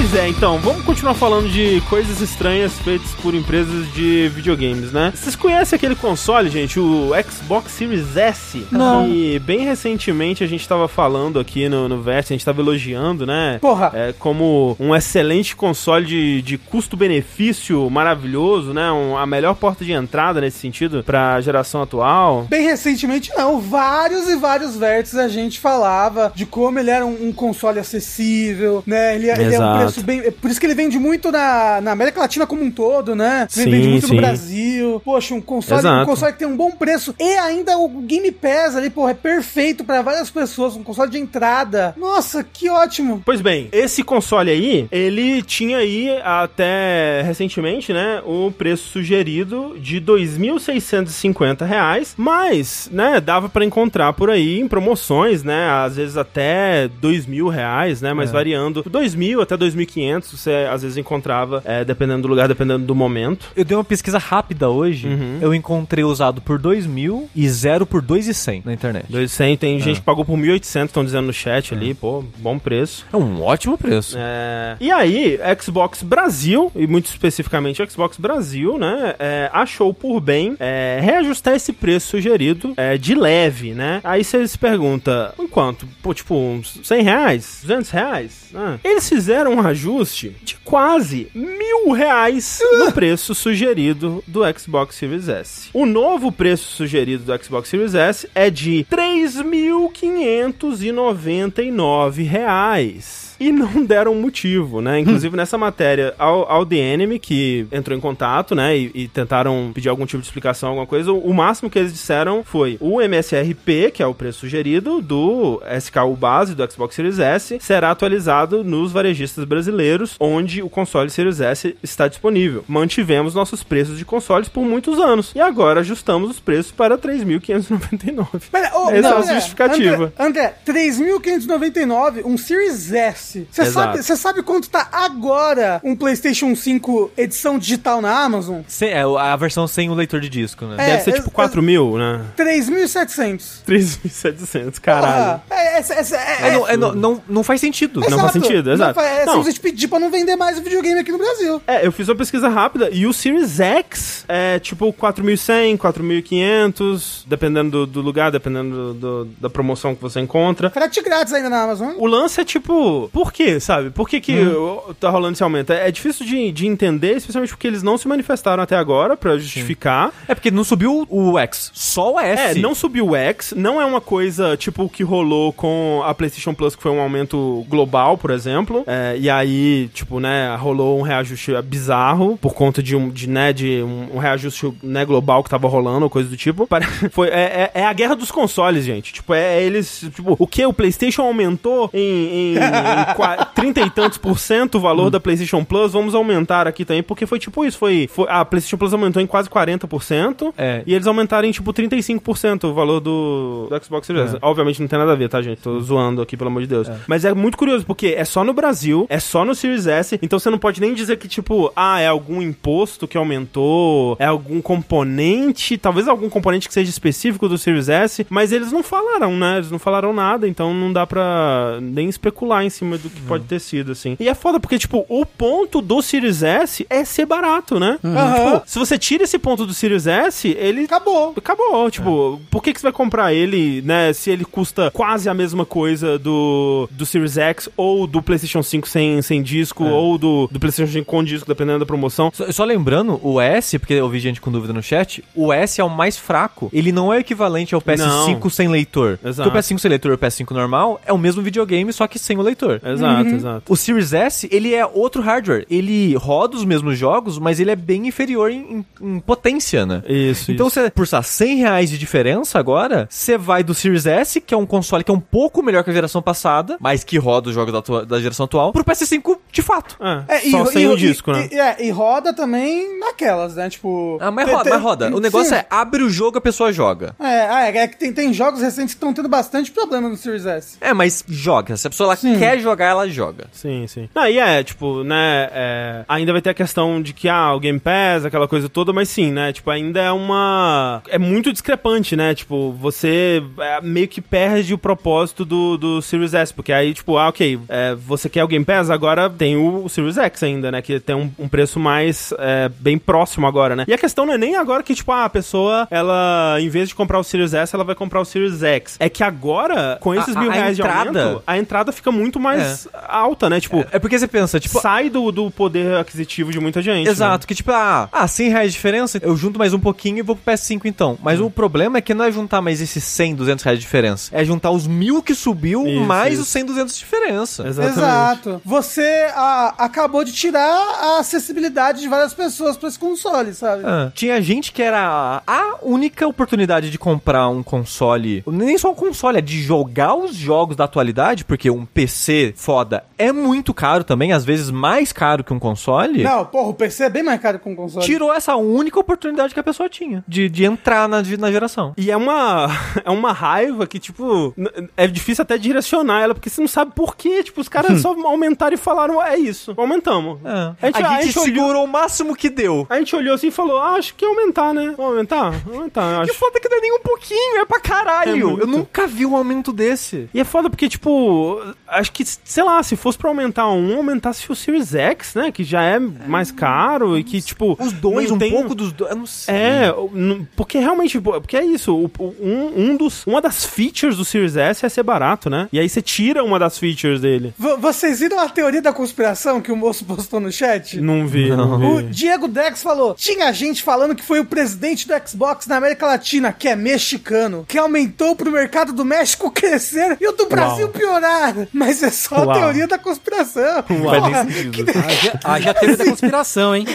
Speaker 1: Pois é, então, vamos continuar falando de coisas estranhas feitas por empresas de videogames, né? Vocês conhecem aquele console, gente, o Xbox Series S?
Speaker 4: Não.
Speaker 1: E bem recentemente a gente tava falando aqui no, no Vértice, a gente tava elogiando, né?
Speaker 3: Porra.
Speaker 1: É, como um excelente console de, de custo-benefício maravilhoso, né? Um- a melhor porta de entrada nesse sentido pra geração atual.
Speaker 3: Bem recentemente, não. Vários e vários vértices a gente falava de como ele era um, um console acessível, né? Ele, ele é um
Speaker 1: Exato.
Speaker 3: Bem. é Por isso que ele vende muito na, na América Latina como um todo, né? Ele
Speaker 1: Sim,
Speaker 3: vende muito
Speaker 1: sim.
Speaker 3: no Brasil. Poxa, um console, um console que tem um bom preço. E ainda o Game Pass ali, porra, é perfeito pra várias pessoas. Um console de entrada. Nossa, que ótimo.
Speaker 1: Pois bem, esse console aí, ele tinha aí até recentemente, né, o preço sugerido de 2.650 reais, mas, né, dava pra encontrar por aí em promoções, né, às vezes até 2.000 reais, né, mas variando 2.000 até 2.500, você às vezes encontrava, é, dependendo do lugar, dependendo do momento.
Speaker 2: Eu dei uma pesquisa rápida hoje,
Speaker 1: Uhum.
Speaker 2: eu encontrei usado por 2 mil e zero por 2,100 na internet.
Speaker 1: 2.100, tem gente que pagou por 1.800, estão dizendo no chat ali, pô, bom preço.
Speaker 2: É um ótimo preço.
Speaker 1: É, E aí, Xbox Brasil, e muito especificamente Xbox Brasil, né, é, achou por bem é, reajustar esse preço sugerido é, de leve, né? Aí você se pergunta, quanto? Pô, tipo, uns 100 reais? 200 reais? Ah. Eles fizeram um ajuste de quase mil reais no preço sugerido do Xbox Series S. O novo preço sugerido do Xbox Series S é de 3.599 reais. E não deram motivo, né? Inclusive nessa matéria, ao, ao The Enemy, que entrou em contato, né? E, e tentaram pedir algum tipo de explicação, alguma coisa, o, o máximo que eles disseram foi o MSRP, que é o preço sugerido, do SKU base do Xbox Series S, será atualizado nos varejistas brasileiros, onde o console Series S está disponível. Mantivemos nossos preços de consoles por muitos anos. E agora ajustamos os preços para 3.599.
Speaker 3: Pera, ô,
Speaker 1: Essa é a justificativa.
Speaker 3: André, André 3.599, um Series S. Você
Speaker 1: Exato.
Speaker 3: sabe, você sabe quanto tá agora um PlayStation 5 edição digital na Amazon?
Speaker 2: Sem- é, a versão sem o leitor de disco, né?
Speaker 3: É,
Speaker 1: Deve ser tipo
Speaker 3: ex-
Speaker 1: 4 mil, né?
Speaker 3: 3.700.
Speaker 1: 3.700, caralho.
Speaker 3: Porra, é, é-
Speaker 2: É, não, é, não, não, não faz sentido.
Speaker 1: Não faz sentido, exato.
Speaker 3: Não, é,
Speaker 1: Não.
Speaker 3: Se você pedir pra não vender mais o videogame aqui no Brasil.
Speaker 1: É, eu fiz uma pesquisa rápida e o Series X é tipo 4.100, 4.500, dependendo do, do lugar, dependendo do- do- da promoção que você encontra.
Speaker 3: Frete grátis ainda na Amazon.
Speaker 1: O lance é tipo, por quê, sabe? Por que, que
Speaker 2: Hum.
Speaker 1: tá rolando esse aumento? É, é difícil de, de entender, especialmente porque eles não se manifestaram até agora pra justificar.
Speaker 2: É porque não subiu o X, só o S.
Speaker 1: É, não subiu o X, não é uma coisa tipo o que rolou com a PlayStation Plus, que foi um aumento global, por exemplo. É, e aí, tipo, né, rolou um reajuste bizarro por conta de um, de, né, de um, um reajuste né, global que tava rolando, ou coisa do tipo. Foi, é, é, é a guerra dos consoles, gente. Tipo, é eles. Tipo, o que? O PlayStation aumentou em, em, 30 e tantos por cento o valor da PlayStation Plus, vamos aumentar aqui também, porque foi tipo isso. Foi, foi a PlayStation Plus aumentou em quase 40%.
Speaker 2: É.
Speaker 1: E eles aumentaram em tipo 35% o valor do, do Xbox Series S. Obviamente não tem nada a ver, tá, gente? Tô zoando aqui, pelo amor de Deus. Mas é muito curioso, porque é só no Brasil, é só no Series S, então você não pode nem dizer que, tipo, ah, é algum imposto que aumentou, é algum componente, talvez algum componente que seja específico do Series S, mas eles não falaram, né? Eles não falaram nada, então não dá pra nem especular em cima do que pode ter sido, assim. E é foda, porque, tipo, o ponto do Series S é ser barato, né?
Speaker 3: Aham.
Speaker 1: Tipo, se você tira esse ponto do Series S, ele
Speaker 3: Acabou.
Speaker 1: Acabou, tipo, por que, que você vai comprar ele, né, se ele custa quase a mesma coisa do, do Series X ou do PlayStation 5 sem, sem disco ou do, do PlayStation 5 com disco, dependendo da promoção?
Speaker 2: Só, só lembrando, o S, porque eu vi gente com dúvida no chat, o S é o mais fraco. Ele não é equivalente ao PS5
Speaker 1: Não.
Speaker 2: sem leitor.
Speaker 1: Exato.
Speaker 2: Porque o PS5 sem leitor e o PS5 normal é o mesmo videogame, só que sem o leitor.
Speaker 1: Exato, exato.
Speaker 2: O Series S, ele é outro hardware. Ele roda os mesmos jogos, mas ele é bem inferior em, em- em potência, né?
Speaker 1: Isso,
Speaker 2: Então,
Speaker 1: isso.
Speaker 2: você, por estar 100 reais de diferença agora, você vai do Series S, que é um console que é um pouco melhor que a geração passada, mas que roda os jogos da, da geração atual, pro PS5 de fato.
Speaker 1: É, só sem o disco, né?
Speaker 3: E, é, e roda também naquelas, né? Tipo.
Speaker 2: Ah, mas roda,
Speaker 3: tem-
Speaker 2: mas roda. O negócio
Speaker 3: sim.
Speaker 2: é, abre o jogo, a pessoa joga.
Speaker 3: É, ah, é, é que tem, tem jogos recentes que estão tendo bastante problema no Series S.
Speaker 2: É, mas joga. Se a pessoa ela
Speaker 3: Sim.
Speaker 2: quer jogar, ela joga.
Speaker 1: Sim, sim. Aí é, tipo, né, é, ainda vai ter a questão de que, ah, o Game Pass, aquela coisa toda, mas sim, né, tipo, ainda é uma... É muito discrepante, né, tipo, você é, meio que perde o propósito do, do Series S, porque aí, tipo, ah, ok, é, você quer o Game Pass, agora tem o, o Series X ainda, né, que tem um, um preço mais, é, bem próximo agora, né. E a questão não é nem agora que, tipo, ah, a pessoa, ela, em vez de comprar o Series S, ela vai comprar o Series X. É que agora, com esses
Speaker 2: A-
Speaker 1: mil
Speaker 2: a
Speaker 1: reais de
Speaker 2: entrada-
Speaker 1: aumento, a entrada fica muito mais alta, né, tipo...
Speaker 2: É porque você pensa, tipo,
Speaker 1: sai do, do poder aquisitivo de muita gente.
Speaker 2: Exato, que tipo, ah, ah, 100 reais de diferença, eu junto mais um pouquinho e vou pro PS5 então. Mas
Speaker 1: Hum.
Speaker 2: o problema é que não é juntar mais esses 100, 200 reais de diferença. É juntar os mil que subiu
Speaker 1: Isso,
Speaker 2: mais
Speaker 1: isso.
Speaker 2: os 100, 200 de diferença.
Speaker 1: né? Exatamente.
Speaker 3: Exato. Você ah, acabou de tirar a acessibilidade de várias pessoas pra esse console, sabe?
Speaker 2: Ah, tinha gente que era a única oportunidade de comprar um console, nem só um console, é de jogar os jogos da atualidade, porque um PC foda é muito caro também, às vezes mais caro que um console.
Speaker 3: Não, porra, o PC é bem mais caro que um console.
Speaker 2: Tirou essa única oportunidade que a pessoa tinha de, de entrar na, na geração.
Speaker 1: E é uma, é uma raiva que, tipo, é difícil até direcionar ela, porque você não sabe por quê. Tipo, os caras só aumentaram e falaram, é isso, aumentamos.
Speaker 2: É.
Speaker 1: A gente- a gente olhou-
Speaker 2: segurou o máximo que deu.
Speaker 1: A gente olhou assim e falou, ah, acho que ia aumentar, né? Vamos aumentar? Vamos aumentar, eu
Speaker 2: E o
Speaker 1: acho.
Speaker 2: foda é que não é nem um pouquinho, é pra
Speaker 1: É
Speaker 2: caralho.
Speaker 1: muito.
Speaker 2: eu nunca vi um aumento desse.
Speaker 1: E é foda porque, tipo, acho que, sei lá, se fosse pra aumentar um, aumentasse o Series X, né? Que já é mais caro e que, tipo...
Speaker 2: Os dois,
Speaker 1: não
Speaker 2: um
Speaker 1: tem-
Speaker 2: pouco dos dois. Eu não sei.
Speaker 1: É, o- porque realmente, pô, porque é isso, o- o- um, um dos, uma das features do Series S é ser barato, né? E aí você tira uma das features dele.
Speaker 3: V- vocês viram a teoria da conspiração que o moço postou no chat?
Speaker 1: Não vi, não,
Speaker 3: O
Speaker 1: vi.
Speaker 3: Diego Dex falou: tinha gente falando que foi o presidente do Xbox na América Latina, que é mexicano, que aumentou pro mercado do México crescer e o do Brasil piorar. Mas é só
Speaker 1: Uau.
Speaker 3: a teoria da conspiração.
Speaker 2: Nem
Speaker 3: Porra,
Speaker 2: sentido.
Speaker 4: Haja, haja teoria da conspiração, hein?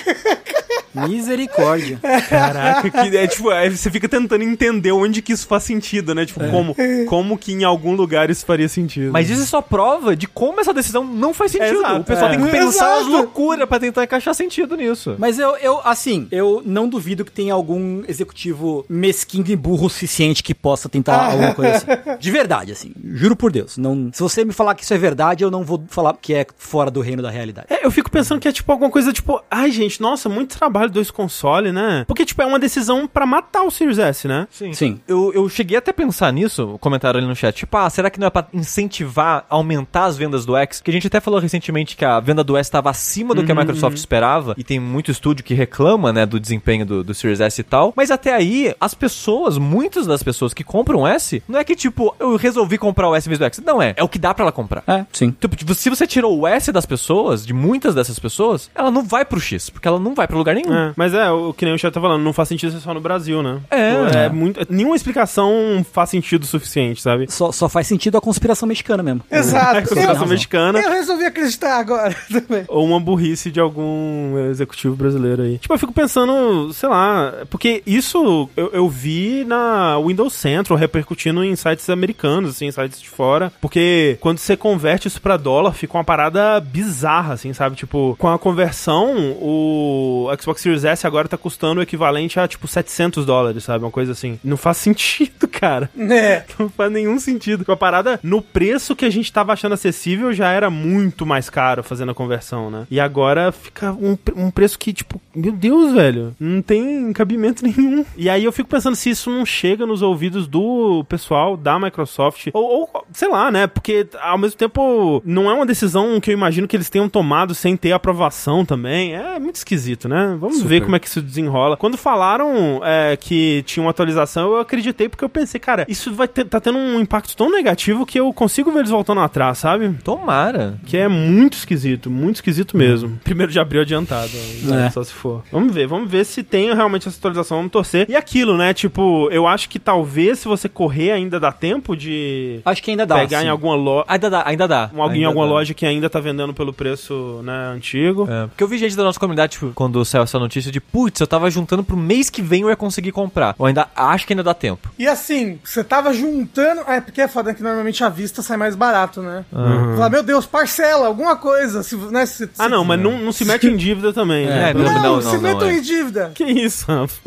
Speaker 4: Misericórdia.
Speaker 1: Caraca, que é tipo, aí você fica tentando entender onde que isso faz sentido, né? Tipo, como, como que em algum lugar isso faria sentido.
Speaker 2: Mas isso é só prova de como essa decisão não faz sentido.
Speaker 1: Exato,
Speaker 2: o pessoal
Speaker 1: é.
Speaker 2: tem que pensar
Speaker 3: Exato.
Speaker 2: as loucuras pra tentar encaixar sentido nisso.
Speaker 4: Mas eu, eu, assim, eu não duvido que tenha algum executivo mesquinho e burro o suficiente que possa tentar alguma coisa assim. De verdade, assim. Juro por Deus. Não, se você me falar que isso é verdade, eu não vou falar que é fora do reino da realidade.
Speaker 1: É, eu fico pensando que é tipo alguma coisa tipo, ai gente, nossa, muito trabalho dois consoles, né? Porque, tipo, é uma decisão pra matar o Series S, né?
Speaker 2: Sim.
Speaker 4: Sim.
Speaker 2: Eu, eu cheguei até a pensar nisso, comentaram ali no chat. Tipo, ah, será que não é pra incentivar, aumentar as vendas do X? Que a gente até falou recentemente que a venda do S estava acima do que a Microsoft esperava. E tem muito estúdio que reclama, né, do desempenho do, do Series S e tal. Mas até aí, as pessoas, muitas das pessoas que compram o S, não é que, tipo, eu resolvi comprar o S em vez do X. Não é. É o que dá pra ela comprar.
Speaker 4: É, sim.
Speaker 2: Tipo, se você tirou o S das pessoas, de muitas dessas pessoas, ela não vai pro X, porque ela não vai pra lugar nenhum.
Speaker 1: É, mas é, o que nem o chat tá falando, não faz sentido ser só no Brasil, né?
Speaker 2: É.
Speaker 1: É muito. Nenhuma explicação faz sentido o suficiente, sabe?
Speaker 4: Só, só faz sentido a conspiração mexicana mesmo.
Speaker 3: Exato.
Speaker 1: A conspiração
Speaker 3: Eu-
Speaker 1: mexicana.
Speaker 3: Eu resolvi acreditar agora também.
Speaker 1: Ou uma burrice de algum executivo brasileiro aí. Tipo, eu fico pensando, sei lá, porque isso eu, eu vi na Windows Central repercutindo em sites americanos, assim, sites de fora. Porque quando você converte isso pra dólar, fica uma parada bizarra, assim, sabe? Tipo, com a conversão, o Xbox Series S agora tá custando o equivalente a, tipo, 700 dólares, sabe? Uma coisa assim. Não faz sentido, cara.
Speaker 3: É.
Speaker 1: Não faz nenhum sentido. A parada, no preço que a gente tava achando acessível, já era muito mais caro fazendo a conversão, né? E agora fica um, um preço que, tipo, meu Deus, velho, não tem cabimento nenhum. E aí eu fico pensando se isso não chega nos ouvidos do pessoal da Microsoft, ou, ou, sei lá, né? Porque ao mesmo tempo não é uma decisão que eu imagino que eles tenham tomado sem ter aprovação também. É muito esquisito, né? Vamos ver como é que isso desenrola. Quando falaram é, que tinha uma atualização, eu acreditei porque eu pensei, cara, isso vai ter, tá tendo um impacto tão negativo que eu consigo ver eles voltando atrás, sabe?
Speaker 2: Tomara.
Speaker 1: Que é muito esquisito, muito esquisito mesmo. Primeiro de abril adiantado, né?
Speaker 4: É.
Speaker 1: só se for. Vamos ver, vamos ver se tem realmente essa atualização, vamos torcer. E aquilo, né? Tipo, eu acho que talvez se você correr ainda dá tempo de
Speaker 4: Acho que ainda dá.
Speaker 1: pegar
Speaker 4: sim.
Speaker 1: em alguma loja.
Speaker 2: Ainda dá, ainda dá.
Speaker 1: Alguém em
Speaker 2: Ainda
Speaker 1: alguma
Speaker 2: dá.
Speaker 1: loja que ainda tá vendendo pelo preço, né, antigo.
Speaker 2: É, porque eu vi gente da nossa comunidade, tipo, quando saiu essa notícia de, putz, eu tava juntando pro mês que vem eu ia conseguir comprar. Eu ainda acho que ainda dá tempo.
Speaker 3: E assim, você tava juntando. É, porque é foda que normalmente a vista sai mais barato, né? Fala, meu Deus, parcela, alguma coisa. Se, né, se-
Speaker 1: Ah,
Speaker 3: se-
Speaker 1: não, mas não, não se mete em dívida também, né?
Speaker 2: É,
Speaker 3: Não,
Speaker 2: não, não,
Speaker 3: se
Speaker 2: não,
Speaker 3: metam
Speaker 2: é.
Speaker 3: em dívida.
Speaker 1: Que isso, Rafa?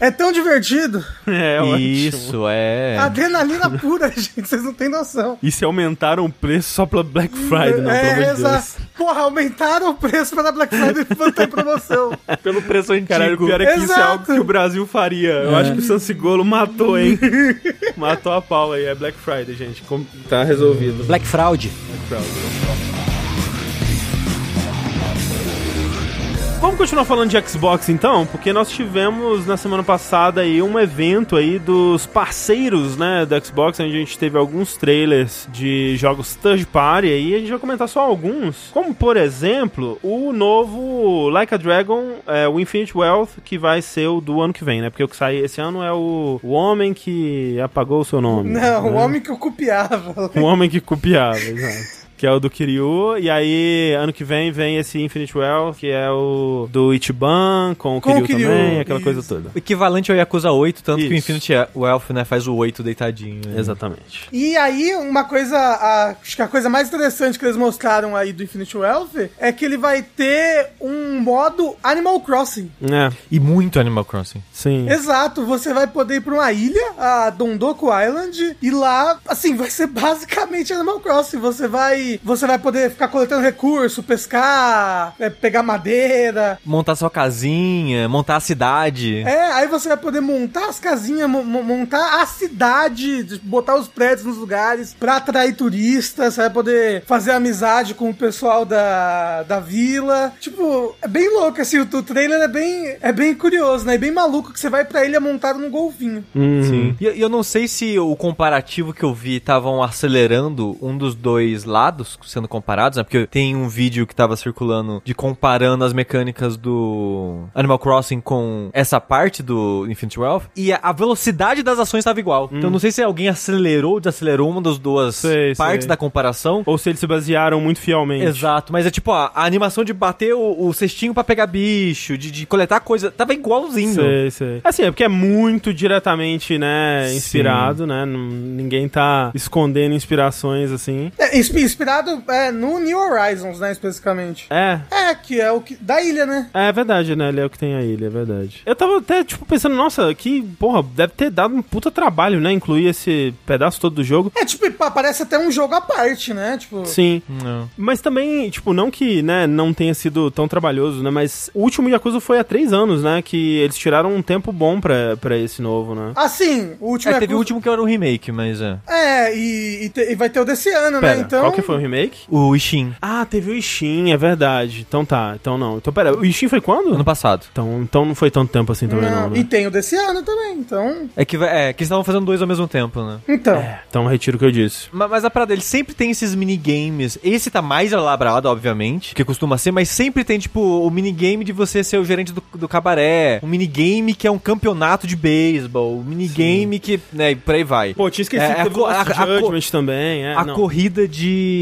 Speaker 3: É tão divertido.
Speaker 1: É, ótimo.
Speaker 2: Isso, é.
Speaker 3: Adrenalina pura, gente. Vocês não têm noção.
Speaker 1: E se aumentaram o preço só pela Black Friday, não, pelo amor
Speaker 3: é,
Speaker 1: de
Speaker 3: exato. Porra, aumentaram o preço pra dar Black Friday e tem promoção.
Speaker 2: Pelo preço antigo.
Speaker 1: Caralho, o pior é que isso é
Speaker 3: Exato.
Speaker 1: algo que o Brasil faria. Eu acho que o Sansigolo matou, hein? matou a pau aí. É Black Friday, gente. Com- Tá resolvido.
Speaker 4: Black Fraud.
Speaker 1: Vamos continuar falando de Xbox então, porque nós tivemos na semana passada aí um evento aí dos parceiros, né, do Xbox, onde a gente teve alguns trailers de jogos third party aí, a gente vai comentar só alguns, como por exemplo, o novo Like a Dragon, é, o Infinite Wealth, que vai ser o do ano que vem, né, porque o que sai esse ano é o, o Homem que apagou o seu nome.
Speaker 3: Não, o
Speaker 1: né?
Speaker 3: homem que eu copiava.
Speaker 1: O homem que copiava, exato. Que é o do Kiryu. E aí, ano que vem, vem esse Infinite Wealth, que é o do Ichiban, com o
Speaker 3: Com o
Speaker 1: Kiryu,
Speaker 3: Kiryu,
Speaker 1: também, aquela
Speaker 3: isso.
Speaker 1: coisa toda.
Speaker 2: O equivalente ao Yakuza 8, tanto que o
Speaker 1: Isso.
Speaker 2: Infinity Wealth, né, faz o 8 deitadinho. né?
Speaker 1: Exatamente.
Speaker 3: E aí, uma coisa, a- acho que a coisa mais interessante que eles mostraram aí do Infinite Wealth é que ele vai ter um modo Animal Crossing.
Speaker 1: É,
Speaker 2: E muito Animal Crossing.
Speaker 1: sim.
Speaker 3: Exato, você vai poder ir pra uma ilha, a Dondoku Island, e lá, assim, vai ser basicamente Animal Crossing. Você vai, você vai poder ficar coletando recurso, pescar, é, pegar madeira.
Speaker 2: Montar sua casinha, montar a cidade.
Speaker 3: É, aí você vai poder montar as casinhas, mo- mo- montar a cidade, de- botar os prédios nos lugares pra atrair turistas, você vai poder fazer amizade com o pessoal da, da vila. Tipo, é bem louco, assim, o, o trailer é bem, é bem curioso, né? E bem maluco que você vai pra ilha montado num golfinho.
Speaker 1: Uhum.
Speaker 2: Sim. E eu não sei se o comparativo que eu vi estavam acelerando um dos dois lados sendo comparados, né? Porque tem um vídeo que tava circulando de comparando as mecânicas do Animal Crossing com essa parte do Infinite Wealth e a, velocidade das ações estava igual. Então eu não sei se alguém acelerou ou desacelerou uma das duas
Speaker 1: Sei,
Speaker 2: partes
Speaker 1: sei.
Speaker 2: da comparação.
Speaker 1: Ou se eles se basearam muito fielmente.
Speaker 2: Exato, mas é tipo, ó, a animação de bater o, o cestinho pra pegar bicho, de, de coletar coisa, tava igualzinho.
Speaker 1: Sei, sei. Assim, é porque é muito diretamente, né, inspirado, né? Não- ninguém tá escondendo inspirações assim.
Speaker 3: É, inspi- inspirado inspirado é, no New Horizons, né, especificamente.
Speaker 1: É,
Speaker 3: É, que é o que. Da ilha, né?
Speaker 1: é verdade, né? Ele é o que tem a ilha, é verdade. Eu tava até, tipo, pensando, nossa, que, porra, deve ter dado um puta trabalho, né? Incluir esse pedaço todo do jogo.
Speaker 3: É, tipo, pa- parece até um jogo à parte, né? Tipo.
Speaker 1: Sim.
Speaker 2: Não.
Speaker 1: Mas também, tipo, não que, né, não tenha sido tão trabalhoso, né? Mas o último Yakuza foi há três anos, né? Que eles tiraram um tempo bom pra, pra esse novo, né?
Speaker 3: Assim, o último
Speaker 2: É, teve
Speaker 3: Yakuza-
Speaker 2: o último que era um remake, mas é.
Speaker 3: É, e, e te- e vai ter o desse ano,
Speaker 1: Pera,
Speaker 3: né? Então.
Speaker 1: qual que foi o remake?
Speaker 2: O Ishin,
Speaker 1: Ah, teve o Ishin, é verdade. Então tá, então não. Então pera, o Ishin foi quando?
Speaker 2: ano passado.
Speaker 1: Então, então não foi tanto tempo assim também não,
Speaker 3: Não,
Speaker 1: né?
Speaker 3: E tem o desse ano também, então.
Speaker 2: É que, é, que eles estavam fazendo dois ao mesmo tempo, né?
Speaker 3: Então.
Speaker 1: Então retiro o que eu disse.
Speaker 2: Ma- Mas a parada, ele sempre tem esses minigames. Esse tá mais elaborado, obviamente, que costuma ser, mas sempre tem, tipo, o minigame de você ser o gerente do, do cabaré, um minigame que é um campeonato de beisebol, um minigame que, né, e por aí vai.
Speaker 1: Pô, tinha esquecido
Speaker 2: É,
Speaker 1: que
Speaker 2: a
Speaker 1: o
Speaker 2: a- a
Speaker 1: Judgment também, é.
Speaker 2: a
Speaker 1: não.
Speaker 2: corrida de,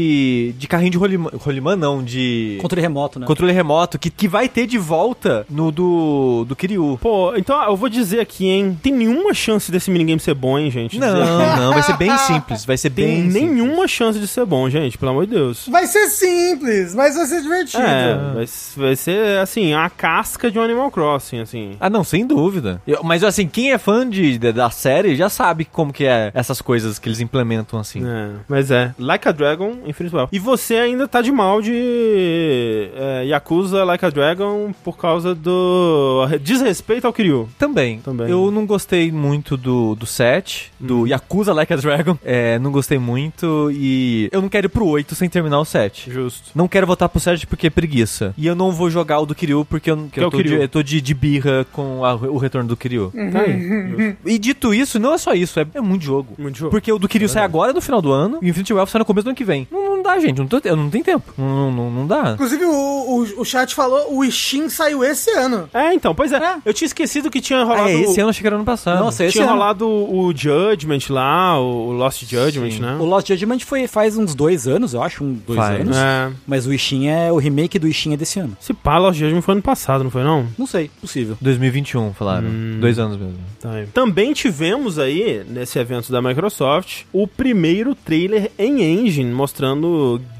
Speaker 2: de carrinho de rolimã, rolimã não, de
Speaker 4: Controle remoto, né?
Speaker 2: controle remoto, que, que vai ter de volta no do, do Kiryu.
Speaker 1: Pô, então ah, eu vou dizer aqui, hein? Tem nenhuma chance desse minigame ser bom, hein, gente?
Speaker 2: Não,
Speaker 1: Dizer-
Speaker 2: não, vai ser bem simples, vai ser
Speaker 1: Tem
Speaker 2: bem simples.
Speaker 1: nenhuma chance de ser bom, gente, pelo amor de Deus.
Speaker 3: Vai ser simples, mas vai ser divertido.
Speaker 1: É, vai, vai ser, assim, a casca de um Animal Crossing, assim.
Speaker 2: Ah, não, sem dúvida. Eu- mas assim, quem é fã de, de- da série já sabe como que é essas coisas que eles implementam assim.
Speaker 1: É, mas é. Like a Dragon, Infinite Well. E você ainda tá de mal de é, Yakuza Like a Dragon por causa do desrespeito ao Kiryu.
Speaker 2: Também.
Speaker 1: Também.
Speaker 2: Eu não gostei muito do, do 7, do Yakuza Like a Dragon. É, não gostei muito e eu não quero ir pro 8 sem terminar o 7.
Speaker 1: Justo.
Speaker 2: Não quero voltar pro 7 porque é preguiça. E eu não vou jogar o do Kiryu porque eu,
Speaker 1: é
Speaker 2: eu, tô, de, eu tô de, de birra com a- o retorno do Kiryu.
Speaker 1: Tá aí.
Speaker 2: E dito isso, não é só isso, é, é muito jogo.
Speaker 1: Muito jogo.
Speaker 2: Porque o do Kiryu sai agora no final do ano e o Infinity Wealth sai no começo do ano que vem. Não, não dá, gente. Não, tô, eu não tenho tempo. Não, não, não dá.
Speaker 3: Inclusive, o, o, o chat falou, o Ishin saiu esse ano.
Speaker 1: É, então, pois é. Eu tinha esquecido que tinha rolado.
Speaker 2: Ah, é, esse ano achei que era ano passado.
Speaker 4: Nossa, esse
Speaker 1: tinha
Speaker 4: ano.
Speaker 1: rolado o Judgment lá, o Lost Judgment,
Speaker 2: Sim.
Speaker 1: né?
Speaker 4: O Lost Judgment foi, faz uns dois anos, eu acho, um, dois
Speaker 2: Faz.
Speaker 4: anos.
Speaker 1: É.
Speaker 4: Mas o Ishin é. O remake do Ishin é desse ano.
Speaker 1: Esse pá, Lost Judgment foi ano passado, não foi não?
Speaker 4: Não sei, possível.
Speaker 2: 2021, falaram. Dois anos mesmo.
Speaker 1: Tá aí. Também tivemos aí, nesse evento da Microsoft, o primeiro trailer em engine, mostrando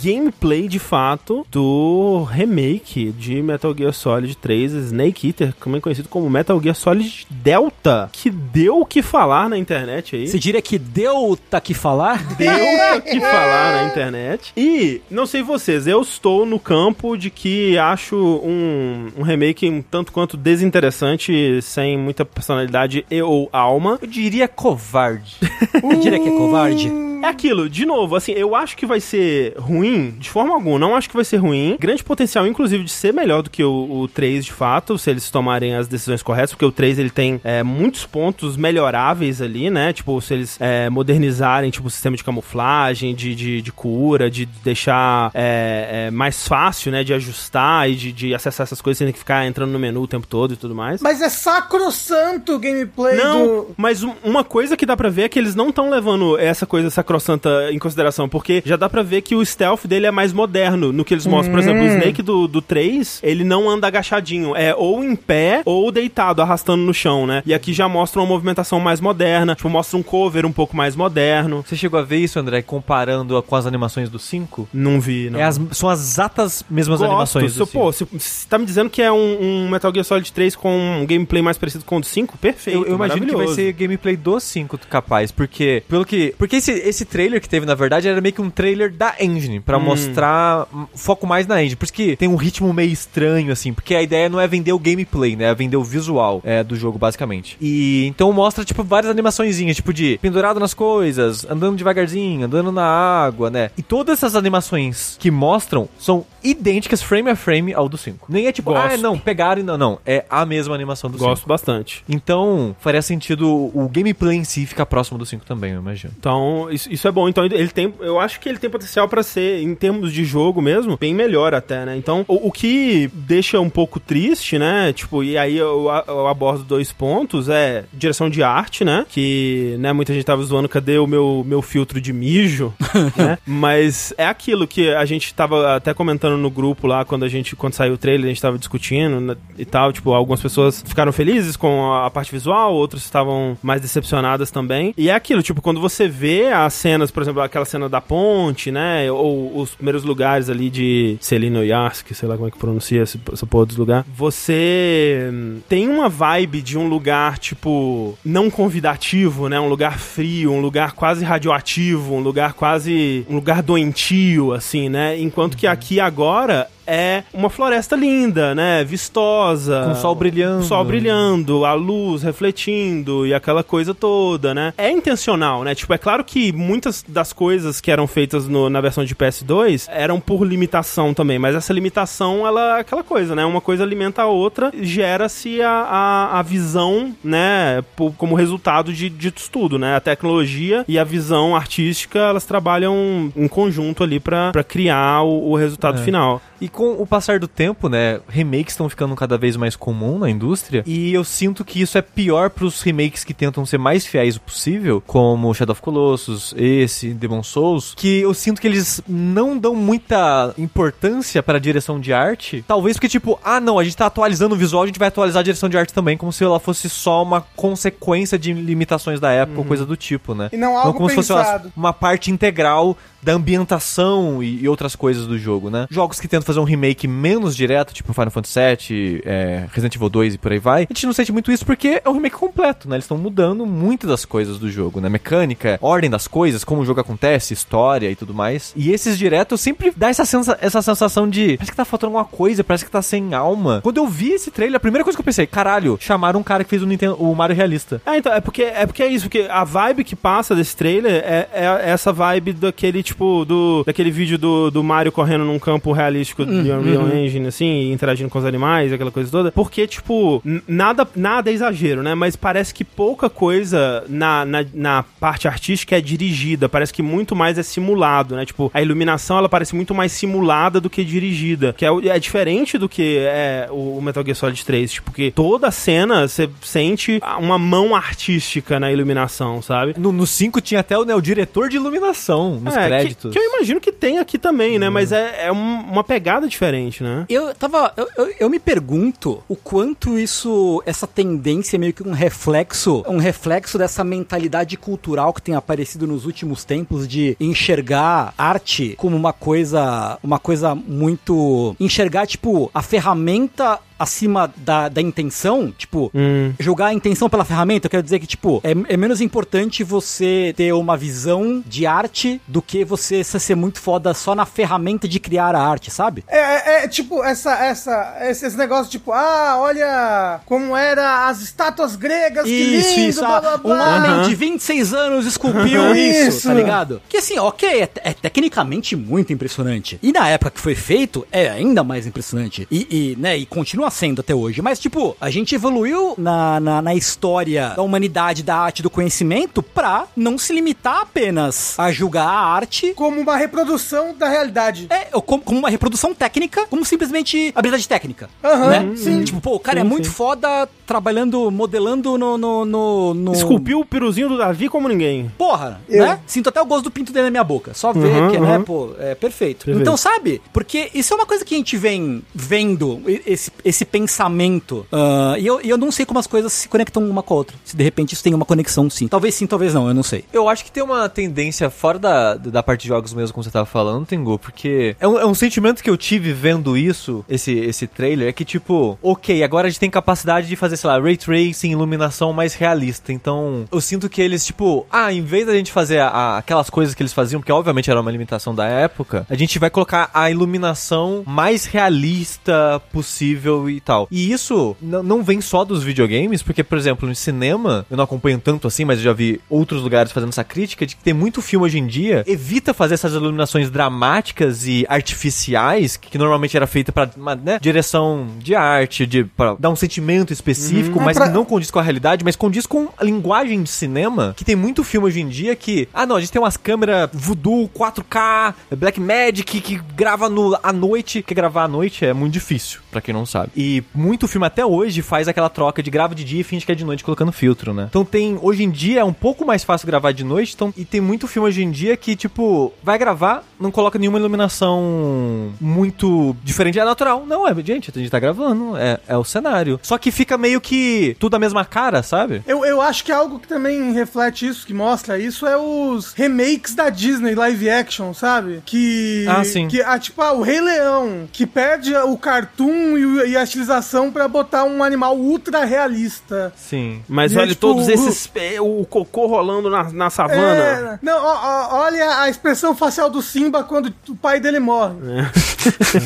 Speaker 1: gameplay de fato do remake de Metal Gear Solid 3 Snake Eater, também conhecido como Metal Gear Solid Delta, que deu o que falar na internet aí.
Speaker 4: Você diria que deu tá que falar?
Speaker 1: Deu o que falar na internet. E, não sei vocês, eu estou no campo de que acho um, um remake um tanto quanto desinteressante, sem muita personalidade e ou alma.
Speaker 2: Eu diria covarde.
Speaker 4: Você diria que é covarde?
Speaker 1: É aquilo, de novo, assim, eu acho que vai ser ruim, de forma alguma, não acho que vai ser ruim. Grande potencial, inclusive, de ser melhor do que o, o 3, de fato, se eles tomarem as decisões corretas, porque o 3, ele tem é, muitos pontos melhoráveis ali, né? Tipo, se eles é, modernizarem, tipo, o sistema de camuflagem, de, de, de cura, de deixar é, é, mais fácil, né? De ajustar e de, de acessar essas coisas sem ter que ficar entrando no menu o tempo todo e tudo mais.
Speaker 3: Mas é sacrossanto o gameplay
Speaker 1: Não,
Speaker 3: do...
Speaker 1: mas um- uma coisa que dá pra ver é que eles não estão levando essa coisa sacrossanta em consideração, porque já dá pra ver que o stealth dele é mais moderno no que eles mostram. Por exemplo, o Snake do, do 3, ele não anda agachadinho, é ou em pé ou deitado, arrastando no chão, né? E aqui já mostra uma movimentação mais moderna, tipo, mostra um cover um pouco mais moderno.
Speaker 2: Você chegou a ver isso, André, comparando com as animações do 5?
Speaker 1: Não vi, não.
Speaker 2: É as, são as exatas mesmas
Speaker 1: Gosto.
Speaker 2: animações
Speaker 1: Se,
Speaker 2: do
Speaker 1: pô,
Speaker 2: 5.
Speaker 1: se, se tá me dizendo que é um, um Metal Gear Solid 3 com um gameplay mais parecido com o do 5, perfeito.
Speaker 2: Eu, eu imagino que vai ser gameplay do 5 capaz, porque pelo que, porque esse, esse trailer que teve na verdade era meio que um trailer da engine pra
Speaker 1: Hum.
Speaker 2: mostrar foco mais na engine, por isso que tem um ritmo meio estranho assim, porque a ideia não é vender o gameplay, né, é vender o visual é, do jogo basicamente. E então mostra tipo várias animaçõezinhas, tipo de pendurado nas coisas, andando devagarzinho, andando na água, né? E todas essas animações que mostram são idênticas frame a frame ao do 5. Nem é tipo,
Speaker 1: Gosto.
Speaker 2: ah, não, pegaram e não, não, é a mesma animação do 5.
Speaker 1: Gosto bastante.
Speaker 2: Então, faria sentido o gameplay em si ficar próximo do 5 também, eu imagino.
Speaker 1: Então, isso, isso é bom. Então, ele tem. Eu acho que ele tem potencial pra ser, em termos de jogo mesmo, bem melhor até, né? Então, o, o que deixa um pouco triste, né? Tipo, e aí eu, eu abordo dois pontos: é direção de arte, né? Que, né, muita gente tava zoando, cadê o meu, meu filtro de mijo, né? Mas é aquilo que a gente tava até comentando no grupo lá, quando a gente, quando saiu o trailer, a gente tava discutindo né, e tal. Tipo, algumas pessoas ficaram felizes com a, a parte visual, outros estavam mais decepcionadas também. E é aquilo, tipo, quando você vê as cenas, por exemplo, aquela cena da ponte, né? Ou os primeiros lugares ali de Selinoyarsk, sei lá como é que pronuncia esse, essa porra dos lugar. Você hum, tem uma vibe de um lugar, tipo, não convidativo, né? Um lugar frio, um lugar quase radioativo, um lugar quase. um lugar doentio, assim, né? Enquanto que aqui agora é uma floresta linda, né? Vistosa.
Speaker 2: Com o sol brilhando.
Speaker 1: Sol brilhando, a luz refletindo e aquela coisa toda, né? É intencional, né? Tipo, é claro que muitas das coisas que eram feitas no- na versão de PS2 eram por limitação também, mas essa limitação, ela é aquela coisa, né? Uma coisa alimenta a outra, gera-se a, a, a visão, né? por- como resultado de, de tudo, né? A tecnologia e a visão artística, elas trabalham em conjunto ali pra pra criar o, o resultado
Speaker 2: É.
Speaker 1: final.
Speaker 2: E com o passar do tempo, né, remakes estão ficando cada vez mais comum na indústria, e eu sinto que isso é pior pros remakes que tentam ser mais fiéis o possível, como Shadow of Colossus, esse, Demon Souls, que eu sinto que eles não dão muita importância para a direção de arte, talvez porque tipo, ah não, a gente tá atualizando o visual, a gente vai atualizar a direção de arte também, como se ela fosse só uma consequência de limitações da época ou coisa do tipo, né?
Speaker 3: E não algo
Speaker 2: como se fosse uma,
Speaker 3: pensado.
Speaker 2: uma parte integral da ambientação e, e outras coisas do jogo, né? Jogos que tentam fazer um remake menos direto, tipo Final Fantasy VII, é, Resident Evil 2 e por aí vai, a gente não sente muito isso porque é um remake completo, né? Eles estão mudando muitas das coisas do jogo, né? Mecânica, ordem das coisas, como o jogo acontece, história e tudo mais. E esses diretos sempre dá essa, sensa essa sensação de parece que tá faltando alguma coisa, parece que tá sem alma. Quando eu vi esse trailer, a primeira coisa que eu pensei, caralho, chamaram um cara que fez o, Nintendo, o Mario realista.
Speaker 1: Ah, então, é porque, é porque é isso, porque a vibe que passa desse trailer é, é essa vibe daquele, tipo, do, daquele vídeo do, do Mario correndo num campo realístico de Unreal Engine, assim, interagindo com os animais, aquela coisa toda. Porque, tipo, nada, nada é exagero, né? Mas parece que pouca coisa na, na, na parte artística é dirigida, parece que muito mais é simulado, né? Tipo, a iluminação, ela parece muito mais simulada do que dirigida, que é, é diferente do que é o Metal Gear Solid 3, tipo, que toda cena você sente uma mão artística na iluminação, sabe?
Speaker 2: No, no 5 tinha até o, né, o diretor de iluminação nos
Speaker 1: É, que-
Speaker 2: créditos.
Speaker 1: Que, eu imagino que tem aqui também, né? Mas é, é um- uma pegada diferente, né?
Speaker 4: Eu tava. Eu, eu, eu me pergunto o quanto isso. Essa tendência é meio que um reflexo. Um reflexo dessa mentalidade cultural que tem aparecido nos últimos tempos de enxergar arte como uma coisa. Uma coisa muito. Enxergar, tipo, a ferramenta acima da, da intenção, tipo,
Speaker 1: Hum.
Speaker 4: jogar a intenção pela ferramenta, eu quero dizer que, tipo, é, é menos importante você ter uma visão de arte do que você ser muito foda só na ferramenta de criar a arte, sabe?
Speaker 3: É, é, é, tipo, essa, essa, esse, esse negócio, tipo, ah, olha como era as estátuas gregas, que
Speaker 4: Isso,
Speaker 3: lindo,
Speaker 4: isso.
Speaker 3: blá,
Speaker 4: ah,
Speaker 3: blá,
Speaker 4: um
Speaker 3: blá.
Speaker 4: homem
Speaker 1: Aham.
Speaker 4: de 26 anos esculpiu isso,
Speaker 3: Isso.
Speaker 4: tá ligado? Que assim, ok, é, é tecnicamente muito impressionante. E na época que foi feito, é ainda mais impressionante. E, e, né, e continua sendo até hoje. Mas, tipo, a gente evoluiu na, na, na história da humanidade, da arte, do conhecimento, pra não se limitar apenas a julgar a arte
Speaker 3: Como uma reprodução da realidade.
Speaker 4: é, ou como, como uma reprodução técnica, como simplesmente habilidade técnica.
Speaker 3: Aham,
Speaker 4: né?
Speaker 3: sim.
Speaker 4: Tipo, pô, o cara
Speaker 1: Sim,
Speaker 4: é muito
Speaker 1: sim.
Speaker 4: foda trabalhando, modelando no. no, no, no-
Speaker 1: Esculpiu o piruzinho do Davi como ninguém.
Speaker 4: Porra,
Speaker 3: Eu-
Speaker 4: né? Sinto até o gosto do pinto dele na minha boca. Só ver
Speaker 1: Uhum,
Speaker 4: que, né,
Speaker 1: uhum.
Speaker 4: pô, é perfeito.
Speaker 1: Perfeito.
Speaker 4: Então, sabe? Porque isso é uma coisa que a gente vem vendo, e- esse, esse pensamento. ah, e, eu, eu não sei como as coisas se conectam uma com a outra. Se de repente isso tem uma conexão, sim. Talvez sim, talvez não, eu não sei.
Speaker 2: Eu acho que tem uma tendência fora da, da parte de jogos mesmo, como você tava falando, Tengu, porque é um, é um sentimento que eu tive vendo isso, esse, esse trailer, é que tipo, ok, agora a gente tem capacidade de fazer, sei lá, ray tracing, iluminação mais realista. Então, eu sinto que eles, tipo, ah, em vez da gente fazer a- a- aquelas coisas que eles faziam, que obviamente era uma limitação da época, a gente vai colocar a iluminação mais realista possível e tal. E isso não vem só dos videogames, porque, por exemplo, no cinema, eu não acompanho tanto assim, mas eu já vi outros lugares fazendo essa crítica de que tem muito filme hoje em dia evita fazer essas iluminações dramáticas e artificiais, que, normalmente era feita pra uma né, direção de arte, de pra dar um sentimento específico, mas
Speaker 3: É pra-
Speaker 2: que não condiz com a realidade, mas condiz com a linguagem de cinema, que tem muito filme hoje em dia que, ah não, a gente tem umas câmeras voodoo, 4K, Black Magic, que grava no, à noite, que gravar à noite é muito difícil, pra quem não sabe. Sabe? E muito filme até hoje faz aquela troca de grava de dia e finge que é de noite colocando filtro, né? Então tem, hoje em dia é um pouco mais fácil gravar de noite, então, e tem muito filme hoje em dia que, tipo, vai gravar, não coloca nenhuma iluminação muito diferente. É natural. Não, é, gente, a gente tá gravando, é, é o cenário. Só que fica meio que tudo a mesma cara, sabe?
Speaker 3: Eu, eu acho que algo que também reflete isso, que mostra isso, é os remakes da Disney live action, sabe? Que.
Speaker 2: Ah, sim.
Speaker 3: Que, ah, tipo, ah, o Rei Leão, que perde o cartoon e, e a estilização pra botar um animal ultra realista.
Speaker 2: Sim.
Speaker 1: Mas
Speaker 3: E é
Speaker 1: olha
Speaker 3: tipo,
Speaker 1: todos esses. é, O cocô rolando na, na savana.
Speaker 3: É, não, ó, ó, olha a expressão facial do Simba quando o pai dele morre.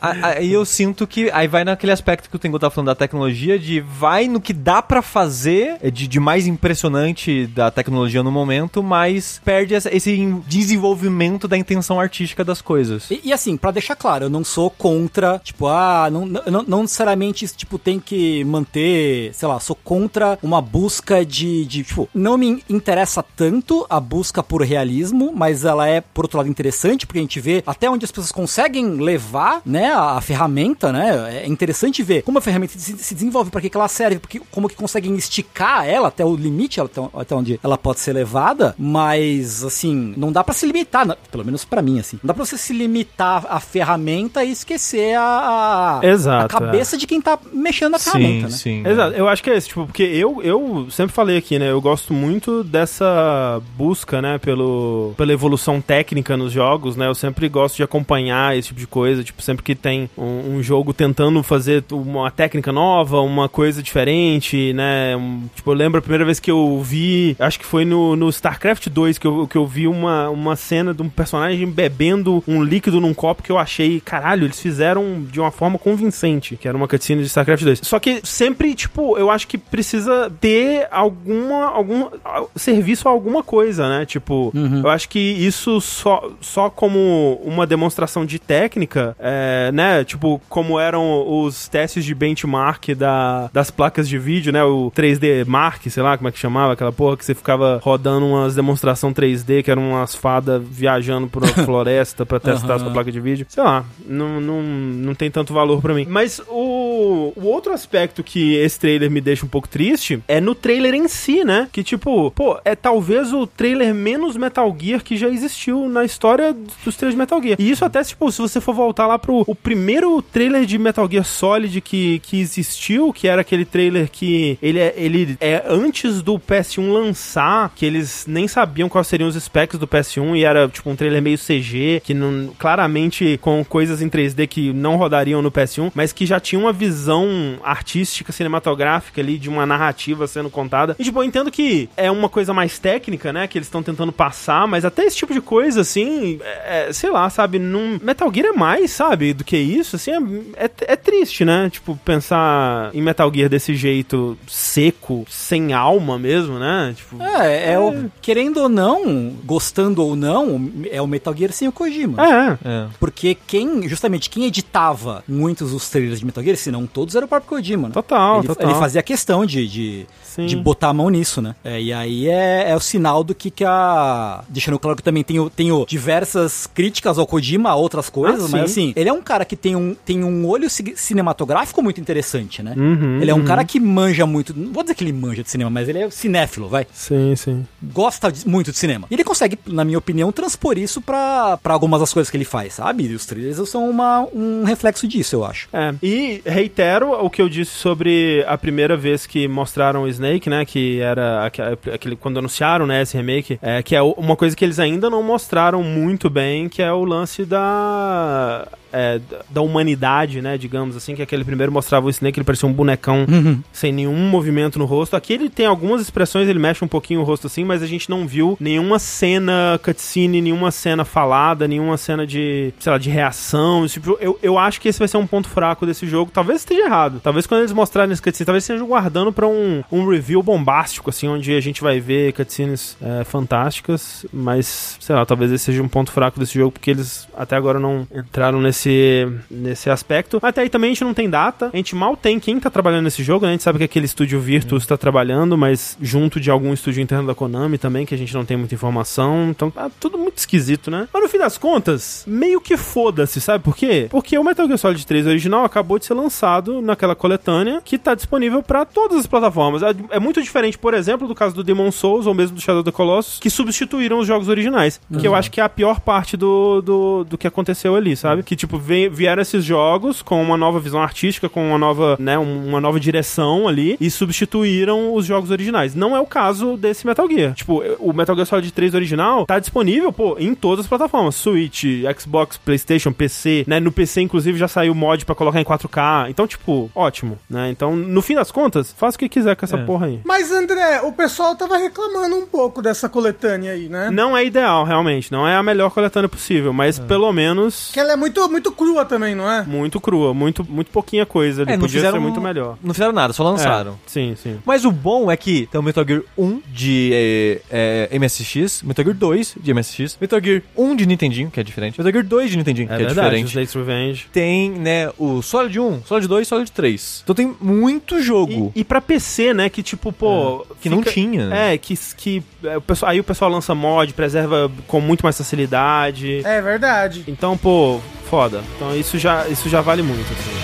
Speaker 2: Aí eu sinto que aí vai naquele aspecto que o Tengu tá falando da tecnologia, de vai no que dá pra fazer é, de, de mais impressionante da tecnologia no momento, mas perde essa- esse desenvolvimento da intenção artística das coisas.
Speaker 4: E, e assim, pra deixar claro, eu não sou contra, tipo, ah, não, não, não necessariamente, tipo, tem que manter, sei lá, sou contra uma busca de, de, tipo, não me interessa tanto a busca por realismo, mas ela é, por outro lado, interessante, porque a gente vê até onde as pessoas conseguem levar, né, a, a ferramenta, né, é interessante ver como a ferramenta se, se desenvolve, pra que ela serve, porque, como que conseguem esticar ela até o limite, até, até onde ela pode ser levada, mas, assim, não dá pra se limitar, na- pelo menos pra mim, assim, não dá pra você se limitar à ferramenta e esquecer a, a,
Speaker 1: Exato,
Speaker 4: a cabeça de quem tá mexendo na ferramenta, né?
Speaker 2: sim.
Speaker 1: Exato, eu acho que é esse, tipo, porque eu, eu sempre falei aqui, né? Eu gosto muito dessa busca, né, pelo, pela evolução técnica nos jogos, né? Eu sempre gosto de acompanhar esse tipo de coisa, tipo, sempre que tem um, um jogo tentando fazer uma técnica nova, uma coisa diferente, né? Um- tipo, eu lembro a primeira vez que eu vi, acho que foi no, no StarCraft 2 que eu, que eu vi uma, uma cena de um personagem bebendo um líquido num copo que eu achei, caralho, eles fizeram de uma forma convincente, que era uma cutscene de StarCraft 2. Só que sempre, tipo, eu acho que precisa ter alguma, algum serviço a alguma coisa, né? Tipo, eu acho que isso só, só como uma demonstração de técnica, é, né? Tipo, como eram os testes de benchmark da, das placas de vídeo, né? O 3D Mark, sei lá como é que chamava, aquela porra que você ficava rodando umas demonstração 3D, que eram umas fadas viajando por uma floresta pra testar a sua placa de vídeo. Sei lá, não, não, não tem tanto valor pra mim. Mas o, o outro aspecto que esse trailer me deixa um pouco triste é no trailer em si, né? Que tipo, pô, é talvez o trailer menos Metal Gear que já existiu na história dos trailers de Metal Gear. E isso até, tipo, se você for voltar lá pro o primeiro trailer de Metal Gear Solid que, que existiu, que era aquele trailer que ele é, ele é antes do PS1 lançar, que eles nem sabiam quais seriam os specs do PS1 e era, tipo, um trailer meio CG, que não, claramente com coisas em 3D que não rodariam no PS1, mas que já tinha uma visão artística, cinematográfica ali, de uma narrativa sendo contada. E, tipo, eu entendo que é uma coisa mais técnica, né, que eles estão tentando passar, mas até esse tipo de coisa, assim, é, é, sei lá, sabe, num Metal Gear é mais, sabe, do que isso, assim, é, é, é triste, né, tipo, pensar em Metal Gear desse jeito seco, sem alma mesmo, né, tipo...
Speaker 4: É, é, o, querendo ou não, gostando ou não, é o Metal Gear sem o Kojima.
Speaker 1: É,
Speaker 2: É.
Speaker 4: Porque quem, justamente, quem editava muitos dos trailers de Metal Gear, se não todos, era o próprio Kojima, né?
Speaker 1: total,
Speaker 4: ele,
Speaker 1: total.
Speaker 4: ele fazia questão de, de,
Speaker 1: Sim.
Speaker 4: de botar a mão nisso, né? É, e aí é, é o sinal do que, que a. Deixando claro que também tenho, tenho diversas críticas ao Kojima, a outras coisas,
Speaker 1: Ah,
Speaker 4: mas
Speaker 1: sim.
Speaker 4: assim, ele é um cara que tem um, tem um olho ci- cinematográfico muito interessante, né?
Speaker 1: Uhum,
Speaker 4: ele é um
Speaker 1: uhum.
Speaker 4: cara que manja muito. Não vou dizer que ele manja de cinema, mas ele é cinéfilo, vai
Speaker 1: Sim, sim.
Speaker 4: gosta de- muito de cinema. E ele consegue, na minha opinião, transpor isso pra, pra algumas das coisas que ele faz, sabe? E os trailers são uma, um reflexo disso, eu acho.
Speaker 1: É, e reitero o que eu disse sobre a primeira vez que mostraram Snake, né, que era aque- aquele, quando anunciaram, né, esse remake, é, que é uma coisa que eles ainda não mostraram muito bem, que é o lance da... é, da- da humanidade, né, digamos assim, que aquele primeiro mostrava o Snake, ele parecia um bonecão sem nenhum movimento no rosto. Aqui ele tem algumas expressões, ele mexe um pouquinho o rosto assim, mas a gente não viu nenhuma cena cutscene, nenhuma cena falada, nenhuma cena de, sei lá, de reação. tipo. eu, eu acho que esse vai ser um ponto fraco desse jogo. Talvez esteja errado. Talvez quando eles mostrarem esse cutscene, talvez estejam guardando pra um, um review bombástico, assim, onde a gente vai ver cutscenes é, fantásticas, mas, sei lá, talvez esse seja um ponto fraco desse jogo, porque eles até agora não entraram nesse nesse, nesse aspecto. Até aí também a gente não tem data, a gente mal tem quem tá trabalhando nesse jogo, né? A gente sabe que aquele estúdio Virtus tá trabalhando, mas junto de algum estúdio interno da Konami também, que a gente não tem muita informação. Então tá tudo muito esquisito, né? Mas no fim das contas, meio que foda-se, sabe por quê? Porque o Metal Gear Solid 3 original acabou de ser lançado naquela coletânea que tá disponível pra todas as plataformas. É, é muito diferente, por exemplo, do caso do Demon Souls ou mesmo do Shadow of the Colossus, que substituíram os jogos originais. Que eu acho que é a pior parte do, do, do que aconteceu ali, sabe? Que, tipo, vem- vieram esses jogos com uma nova visão artística, com uma nova, né, um- uma nova direção ali e substituíram os jogos originais. Não é o caso desse Metal Gear. Tipo, o Metal Gear Solid 3 original tá disponível, pô, em todas as plataformas. Switch, Xbox, PlayStation, PC, né? No PC, inclusive, já saiu mod pra colocar em 4K. Então, tipo, ótimo, né? Então, no fim das contas, faça o que quiser com essa
Speaker 2: É.
Speaker 1: porra aí.
Speaker 3: Mas, André, o pessoal tava reclamando um pouco dessa coletânea aí, né?
Speaker 1: Não é ideal, realmente. Não é a melhor coletânea possível, mas pelo menos
Speaker 3: Que ela é muito, muito crua também, não é?
Speaker 1: muito crua, muito, muito pouquinha coisa ali.
Speaker 2: É,
Speaker 1: Podia
Speaker 2: fizeram
Speaker 1: ser muito melhor.
Speaker 2: Não fizeram nada, só lançaram.
Speaker 1: É, sim, sim.
Speaker 2: Mas o bom é que tem o Metal Gear 1 de é, é, MSX, Metal Gear 2 de MSX, Metal Gear 1 de Nintendinho, que é diferente, Metal Gear 2 de Nintendinho,
Speaker 1: É
Speaker 2: que é
Speaker 1: verdade,
Speaker 2: diferente.
Speaker 1: Snake's Revenge.
Speaker 2: Tem, né, o Solid 1, Solid 2 Solid 3. Então tem muito jogo
Speaker 1: E, e pra PC, né, que tipo, pô...
Speaker 2: que não tinha.
Speaker 1: É, que, que é, o pessoal, aí o pessoal lança mod, preserva com muito mais facilidade.
Speaker 3: É verdade.
Speaker 1: Então, pô, foda. Então isso já, isso já vale muito, assim.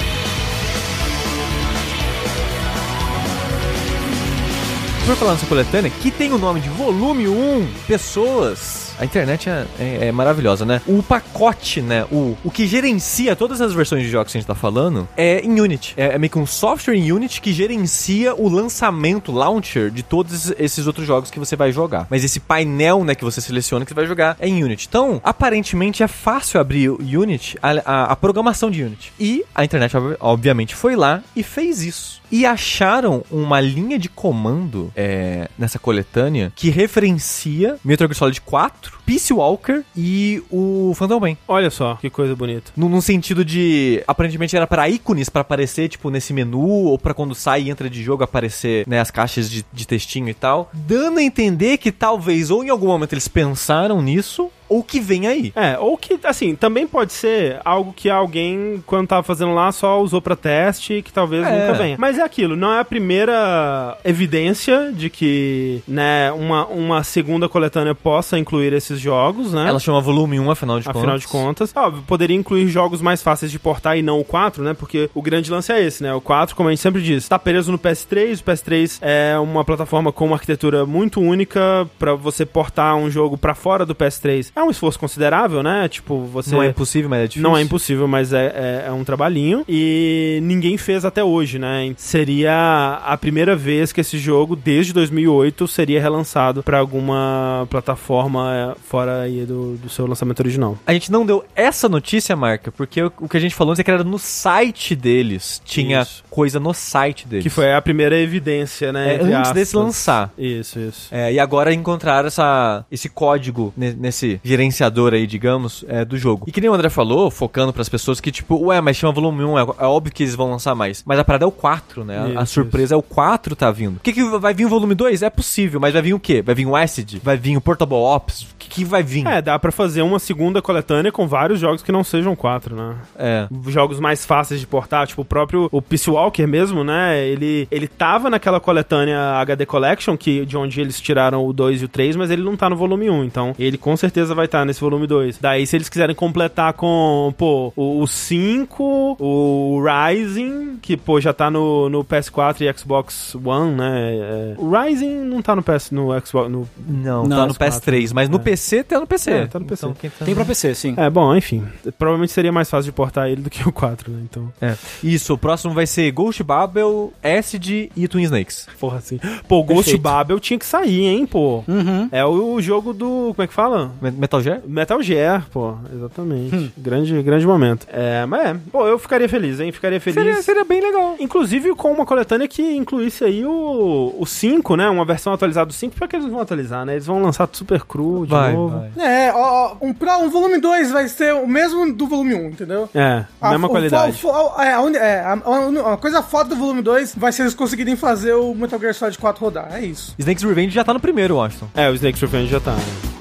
Speaker 2: Por falar nessa coletânea, que tem o nome de Volume 1, Pessoas. A internet é, é- é maravilhosa, né? O pacote, né? O, o que gerencia todas as versões de jogos que a gente tá falando é em Unity. É, é meio que um software em Unity que gerencia o lançamento, launcher, de todos esses outros jogos que você vai jogar. Mas esse painel, né, que você seleciona que você vai jogar é em Unity. Então, aparentemente é fácil abrir Unity, a, a- a programação de Unity. E a internet, ob- obviamente, foi lá e fez isso. E acharam uma linha de comando é, nessa coletânea que referencia Metal Gear Solid 4, otro. Peace Walker e o Phantom Pain.
Speaker 1: Olha só, que coisa bonita.
Speaker 2: No, sentido de, aparentemente era para ícones, para aparecer, tipo, nesse menu, ou para quando sai e entra de jogo aparecer, né, as caixas de, de textinho e tal. Dando a entender que talvez, ou em algum momento eles pensaram nisso, ou que vem aí.
Speaker 1: É, ou que, assim, também pode ser algo que alguém, quando tava fazendo lá, só usou pra teste e que talvez
Speaker 2: É.
Speaker 1: nunca venha. Mas é aquilo, não é a primeira evidência de que, né, uma, uma segunda coletânea possa incluir esses jogos, né?
Speaker 2: Ela chama Volume 1, afinal de
Speaker 1: Afinal
Speaker 2: contas.
Speaker 1: de contas, óbvio, poderia incluir jogos mais fáceis de portar e não o 4, né? Porque o grande lance é esse, né? O 4, como a gente sempre diz, tá preso no PS3. O PS3 é uma plataforma com uma arquitetura muito única pra você portar um jogo pra fora do PS3. É um esforço considerável, né? Tipo, você
Speaker 2: Não é impossível, mas é difícil.
Speaker 1: não é impossível, mas é, é- é um trabalhinho. E ninguém fez até hoje, né? Seria a primeira vez que esse jogo, desde 2008, seria relançado pra alguma plataforma é, fora aí do, do seu lançamento original.
Speaker 2: A gente não deu essa notícia, Marca, porque o, o que a gente falou é que era no site deles. Tinha
Speaker 1: Isso.
Speaker 2: coisa no site deles.
Speaker 1: Que foi a primeira evidência, né?
Speaker 2: É, antes
Speaker 1: aspas.
Speaker 2: desse lançar.
Speaker 1: Isso, isso.
Speaker 2: É, e agora encontraram essa, esse código ne- nesse gerenciador aí, digamos, é, do jogo. E que nem o André falou, focando pras pessoas que, tipo, ué, mas chama volume 1, é, é óbvio que eles vão lançar mais. Mas a parada é o 4, né? A- a,
Speaker 1: Isso,
Speaker 2: surpresa é o 4 tá vindo. O que, que vai vir o volume 2? É possível, mas vai vir o quê? Vai vir o Acid? Vai vir o Portable Ops? O que, que vai vir?
Speaker 1: É, dá pra fazer uma segunda coletânea com vários jogos que não sejam quatro, né?
Speaker 2: É.
Speaker 1: Jogos mais fáceis de portar, tipo o próprio o Peace Walker mesmo, né? Ele, ele tava naquela coletânea HD Collection, que, de onde eles tiraram o 2 e o 3, mas ele não tá no volume 1, então ele com certeza vai estar nesse volume 2. Daí, se eles quiserem completar com, pô, o, o 5, o Rising, que, pô, já tá no, no PS4 e Xbox One, né? É, o Rising não tá no PS, no Xbox, no...
Speaker 2: Não,
Speaker 4: Não,
Speaker 2: tá no
Speaker 1: os quatro.
Speaker 2: PS3, mas no
Speaker 1: É.
Speaker 2: PC tá no PC.
Speaker 1: É, tá no PC.
Speaker 2: Então, quem tá-
Speaker 4: Tem pra PC, sim.
Speaker 1: É, bom, enfim. Provavelmente seria mais fácil de portar ele do que o 4, né? Então...
Speaker 2: É. Isso, o próximo vai ser Ghost Babel, Acid e Twin Snakes.
Speaker 1: Porra, assim. Pô, o Ghost
Speaker 4: Perfeito.
Speaker 1: Babel tinha que sair, hein, pô.
Speaker 4: Uhum.
Speaker 1: É o, jogo do. Como é que fala?
Speaker 2: Me- Metal Gear?
Speaker 1: Metal Gear, pô. Exatamente.
Speaker 2: Hum.
Speaker 1: Grande, grande momento. É, mas é. Pô, eu ficaria feliz, hein? Ficaria feliz.
Speaker 2: Seria, seria bem legal.
Speaker 1: Inclusive com uma coletânea que incluísse aí o, o 5, né? Uma versão atualizada do 5. Pra que eles vão atualizar, né? Eles vão lançar super cru de
Speaker 2: Vai,
Speaker 1: novo.
Speaker 2: vai.
Speaker 3: É, ó, ó, um, pro, um volume 2 vai ser o mesmo do volume 1, entendeu?
Speaker 1: É,
Speaker 3: A-
Speaker 1: mesma
Speaker 3: o
Speaker 1: qualidade.
Speaker 3: fo- fo- é, a, é, a- a- a coisa foda do volume 2 vai ser eles conseguirem fazer o Metal Gear Solid 4 rodar. É isso.
Speaker 2: Snake's Revenge já tá no primeiro, Washington.
Speaker 1: É, o Snake Revenge já tá. né?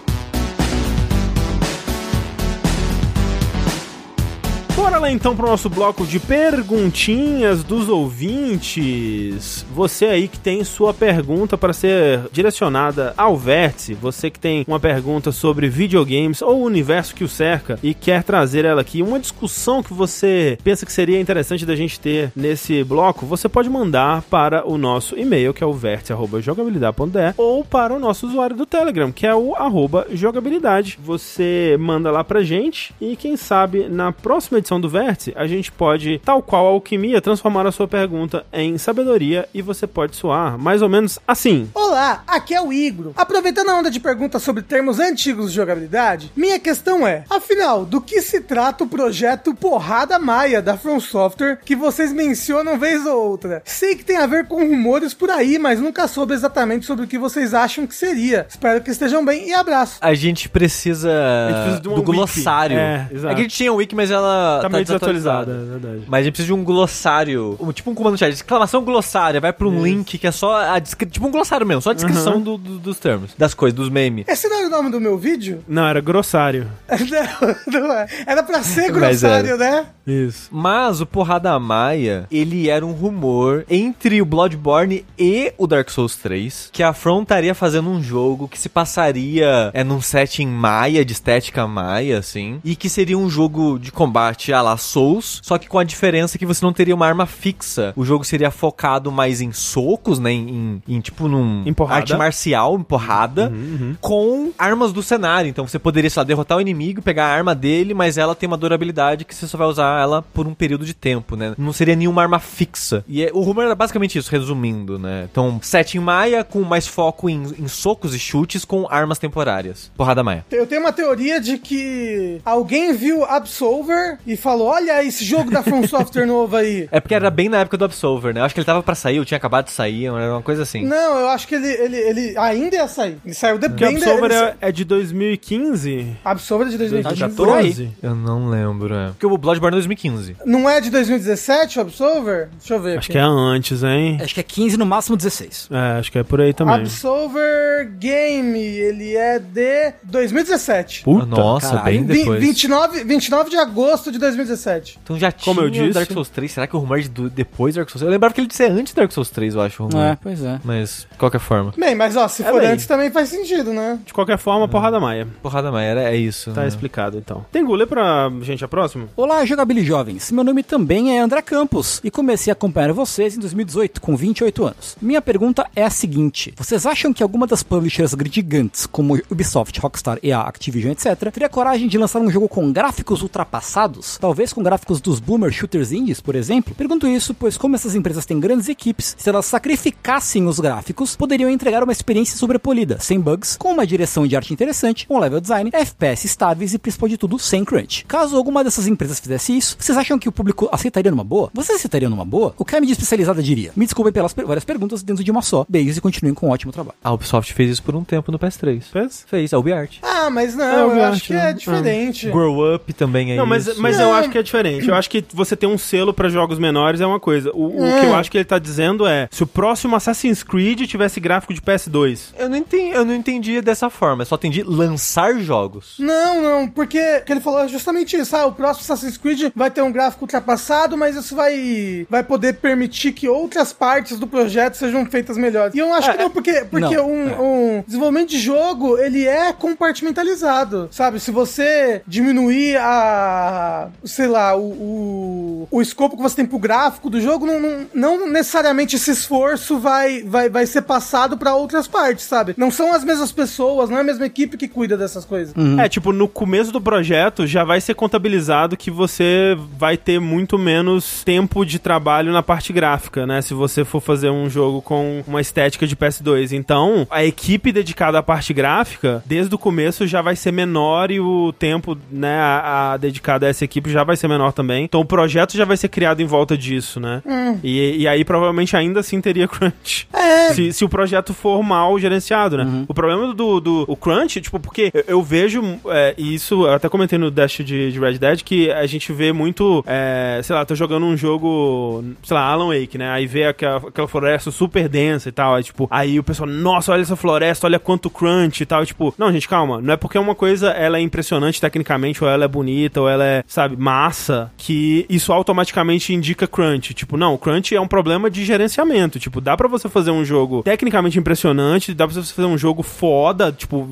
Speaker 1: Bora lá então pro nosso bloco de perguntinhas dos ouvintes. Você aí que tem sua pergunta para ser direcionada ao Vértice, você que tem uma pergunta sobre videogames ou o universo que o cerca e quer trazer ela aqui, uma discussão que você pensa que seria interessante da gente ter nesse bloco, você pode mandar para o nosso e-mail, que é o vértice.jogabilidade.de ou para o nosso usuário do Telegram, que é o arroba jogabilidade. Você manda lá pra gente e quem sabe na próxima edição do Vértice a gente pode, tal qual a alquimia, transformar a sua pergunta em sabedoria e você pode soar mais ou menos assim.
Speaker 3: Olá, aqui é o Igor. Aproveitando a onda de perguntas sobre termos antigos de jogabilidade, minha questão é: afinal, do que se trata o projeto Porrada Maia da From Software que vocês mencionam vez ou outra? Sei que tem a ver com rumores por aí, mas nunca soube exatamente sobre o que vocês acham que seria. Espero que estejam bem e abraço.
Speaker 2: A gente precisa,
Speaker 1: gente precisa
Speaker 2: do
Speaker 1: wiki.
Speaker 2: glossário.
Speaker 1: É,
Speaker 2: É, que a gente tinha um wiki, mas ela
Speaker 1: Tá, meio desatualizada, é verdade.
Speaker 2: Mas a gente precisa de um glossário, tipo um comando chat, exclamação glossária, vai pra um link que é só a tipo um glossário mesmo, só a descrição do- do- dos termos, das coisas, dos memes.
Speaker 3: Esse não era o nome do meu vídeo?
Speaker 1: Não, era grossário.
Speaker 3: Não, não é. Era pra ser grossário, né?
Speaker 1: Isso.
Speaker 2: Mas o Porrada Maia, ele era um rumor entre o Bloodborne e o Dark Souls 3, que a From estaria fazendo um jogo que se passaria é num setting maia, de estética maia, assim, e que seria um jogo de combate à la Souls, só que com a diferença que você não teria uma arma fixa. O jogo seria focado mais em socos, né, em, em- em, tipo num arte marcial, em porrada, com armas do cenário. Então você poderia, sei lá, derrotar o inimigo, pegar a arma dele, mas ela tem uma durabilidade que você só vai usar ela por um período de tempo, né? Não seria nenhuma arma fixa. E é- o rumor era basicamente isso, resumindo, né? Então, setting maia com mais foco em, em socos e chutes com armas temporárias. Porrada maia.
Speaker 3: Eu tenho uma teoria de que alguém viu Absolver e falou: Olha esse jogo da From Software novo aí.
Speaker 2: É porque era bem na época do Absolver, né? Eu acho que ele tava pra sair, eu tinha acabado de sair, era uma coisa assim.
Speaker 3: Não, eu acho que ele, ele, ele ainda ia sair. Ele saiu de
Speaker 1: Porque Absolver
Speaker 3: ele
Speaker 1: é, é de 2015?
Speaker 3: Absolver é de 2015.
Speaker 1: 2014?
Speaker 2: Eu não lembro, é. Porque o Bloodborne 2015.
Speaker 3: Não é de 2017 o Absolver? Deixa eu ver.
Speaker 1: Acho
Speaker 3: aqui.
Speaker 1: que é antes, hein?
Speaker 4: Acho que é 15, no máximo 16.
Speaker 1: É, acho que é por aí também.
Speaker 3: Absolver Game, ele é de 2017.
Speaker 1: Puta.
Speaker 2: Nossa,
Speaker 4: caralho.
Speaker 2: bem depois.
Speaker 3: 29, 29 de agosto de 2017.
Speaker 2: Então já
Speaker 1: Como eu
Speaker 2: tinha
Speaker 1: disse.
Speaker 2: Dark Souls 3. Será que o rumor é de depois do Dark Souls 3? Eu lembrava que ele ser antes do Dark Souls 3, eu acho. O rumor.
Speaker 4: É, pois é.
Speaker 2: Mas, de qualquer forma.
Speaker 3: Bem, mas ó, se
Speaker 1: É
Speaker 3: for
Speaker 1: bem.
Speaker 3: antes também faz sentido, né?
Speaker 1: De qualquer forma, porrada maia.
Speaker 2: Porrada Maia, é isso.
Speaker 1: Tá
Speaker 2: né?
Speaker 1: explicado, então. Tem lê pra gente a próxima?
Speaker 4: Olá, Jogabili Jovens. Meu nome também é André Campos e comecei a acompanhar vocês em 2018, com 28 anos. Minha pergunta é a seguinte: Vocês acham que alguma das publishers gigantes, como Ubisoft, Rockstar e a Activision, etc., teria coragem de lançar um jogo com gráficos ultrapassados? Talvez com gráficos dos boomer shooters indies, por exemplo? Pergunto isso, pois como essas empresas têm grandes equipes, se elas sacrificassem os gráficos, poderiam entregar uma experiência sobrepolida, sem bugs, com uma direção de arte interessante, um level design, FPS estáveis e, principal de tudo, sem crunch. Caso alguma dessas empresas fizesse isso, vocês acham que o público aceitaria numa boa? Vocês aceitariam numa boa? O que a mídia especializada diria? Me desculpem pelas per- várias perguntas dentro de uma só. Beijos e continuem com um ótimo trabalho.
Speaker 2: A Ubisoft fez isso por um tempo no PS3.
Speaker 1: Fez?
Speaker 2: Fez, a UbiArt.
Speaker 3: Ah, mas não,
Speaker 1: É, eu acho,
Speaker 3: que
Speaker 1: né?
Speaker 3: é diferente.
Speaker 2: Grow Up também é
Speaker 1: Não, mas,
Speaker 2: isso.
Speaker 1: mas eu acho que é diferente. Eu acho que você ter um selo pra jogos menores é uma coisa. O, o
Speaker 3: É.
Speaker 1: que eu acho que ele tá dizendo é: se o próximo Assassin's Creed tivesse gráfico de PS2.
Speaker 2: Eu não, entendi, eu não entendi dessa forma, eu só entendi lançar jogos.
Speaker 3: Não, não, porque o que ele falou é justamente isso. Ah, o próximo Assassin's Creed vai ter um gráfico ultrapassado, mas isso vai, vai poder permitir que outras partes do projeto sejam feitas melhores. E eu acho que não, porque, porque
Speaker 4: Não,
Speaker 3: um, um desenvolvimento de jogo, ele é compartimentalizado, sabe? Se você diminuir a, sei lá, o, o, o escopo que você tem pro gráfico do jogo, não, não, não necessariamente esse esforço vai, vai, vai ser passado pra outras partes, sabe? Não são as mesmas pessoas, não é a mesma equipe que cuida dessas coisas.
Speaker 1: É, tipo, no começo do projeto já vai ser contabilizado que você vai ter muito menos tempo de trabalho na parte gráfica, né? Se você for fazer um jogo com uma estética de PS2. Então, a equipe dedicada à parte gráfica, desde o começo já vai ser menor e o tempo, né, a, a dedicado a essa equipe já vai ser menor também. Então, o projeto já vai ser criado em volta disso, né? E, e aí, provavelmente, ainda assim teria crunch.
Speaker 3: É.
Speaker 1: Se, se o projeto for mal gerenciado, né? O problema do, do o crunch, tipo, porque eu, eu vejo, é, e isso eu até comentei no Dash de, de Red Dead, que a gente vê muito, é, sei lá, tô jogando um jogo, sei lá, Alan Wake, né? Aí vê aquela, aquela floresta super densa e tal, aí, tipo, aí o pessoal, nossa, olha essa floresta, olha quanto crunch e tal, e, tipo, não, gente, calma, não é porque uma coisa ela é impressionante tecnicamente, ou ela é bonita, ou ela é, sabe, massa, que isso automaticamente indica crunch. Tipo, não, crunch é um problema de gerenciamento. Tipo, dá pra você fazer um jogo tecnicamente impressionante, dá pra você fazer um jogo foda, tipo,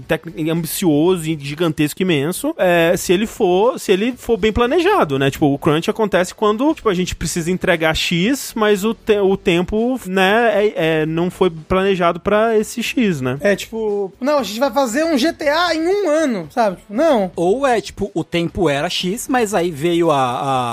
Speaker 1: ambicioso e gigantesco, imenso, é, se ele for, se ele for bem planejado, né? Tipo, o crunch acontece quando, tipo, a gente precisa entregar X, mas o, te- o tempo, né, é, é, não foi planejado pra esse X, né?
Speaker 3: É tipo, não, a gente vai fazer um GTA em um ano, sabe? Tipo, não.
Speaker 4: Ou é tipo, o tempo era X, mas aí veio a,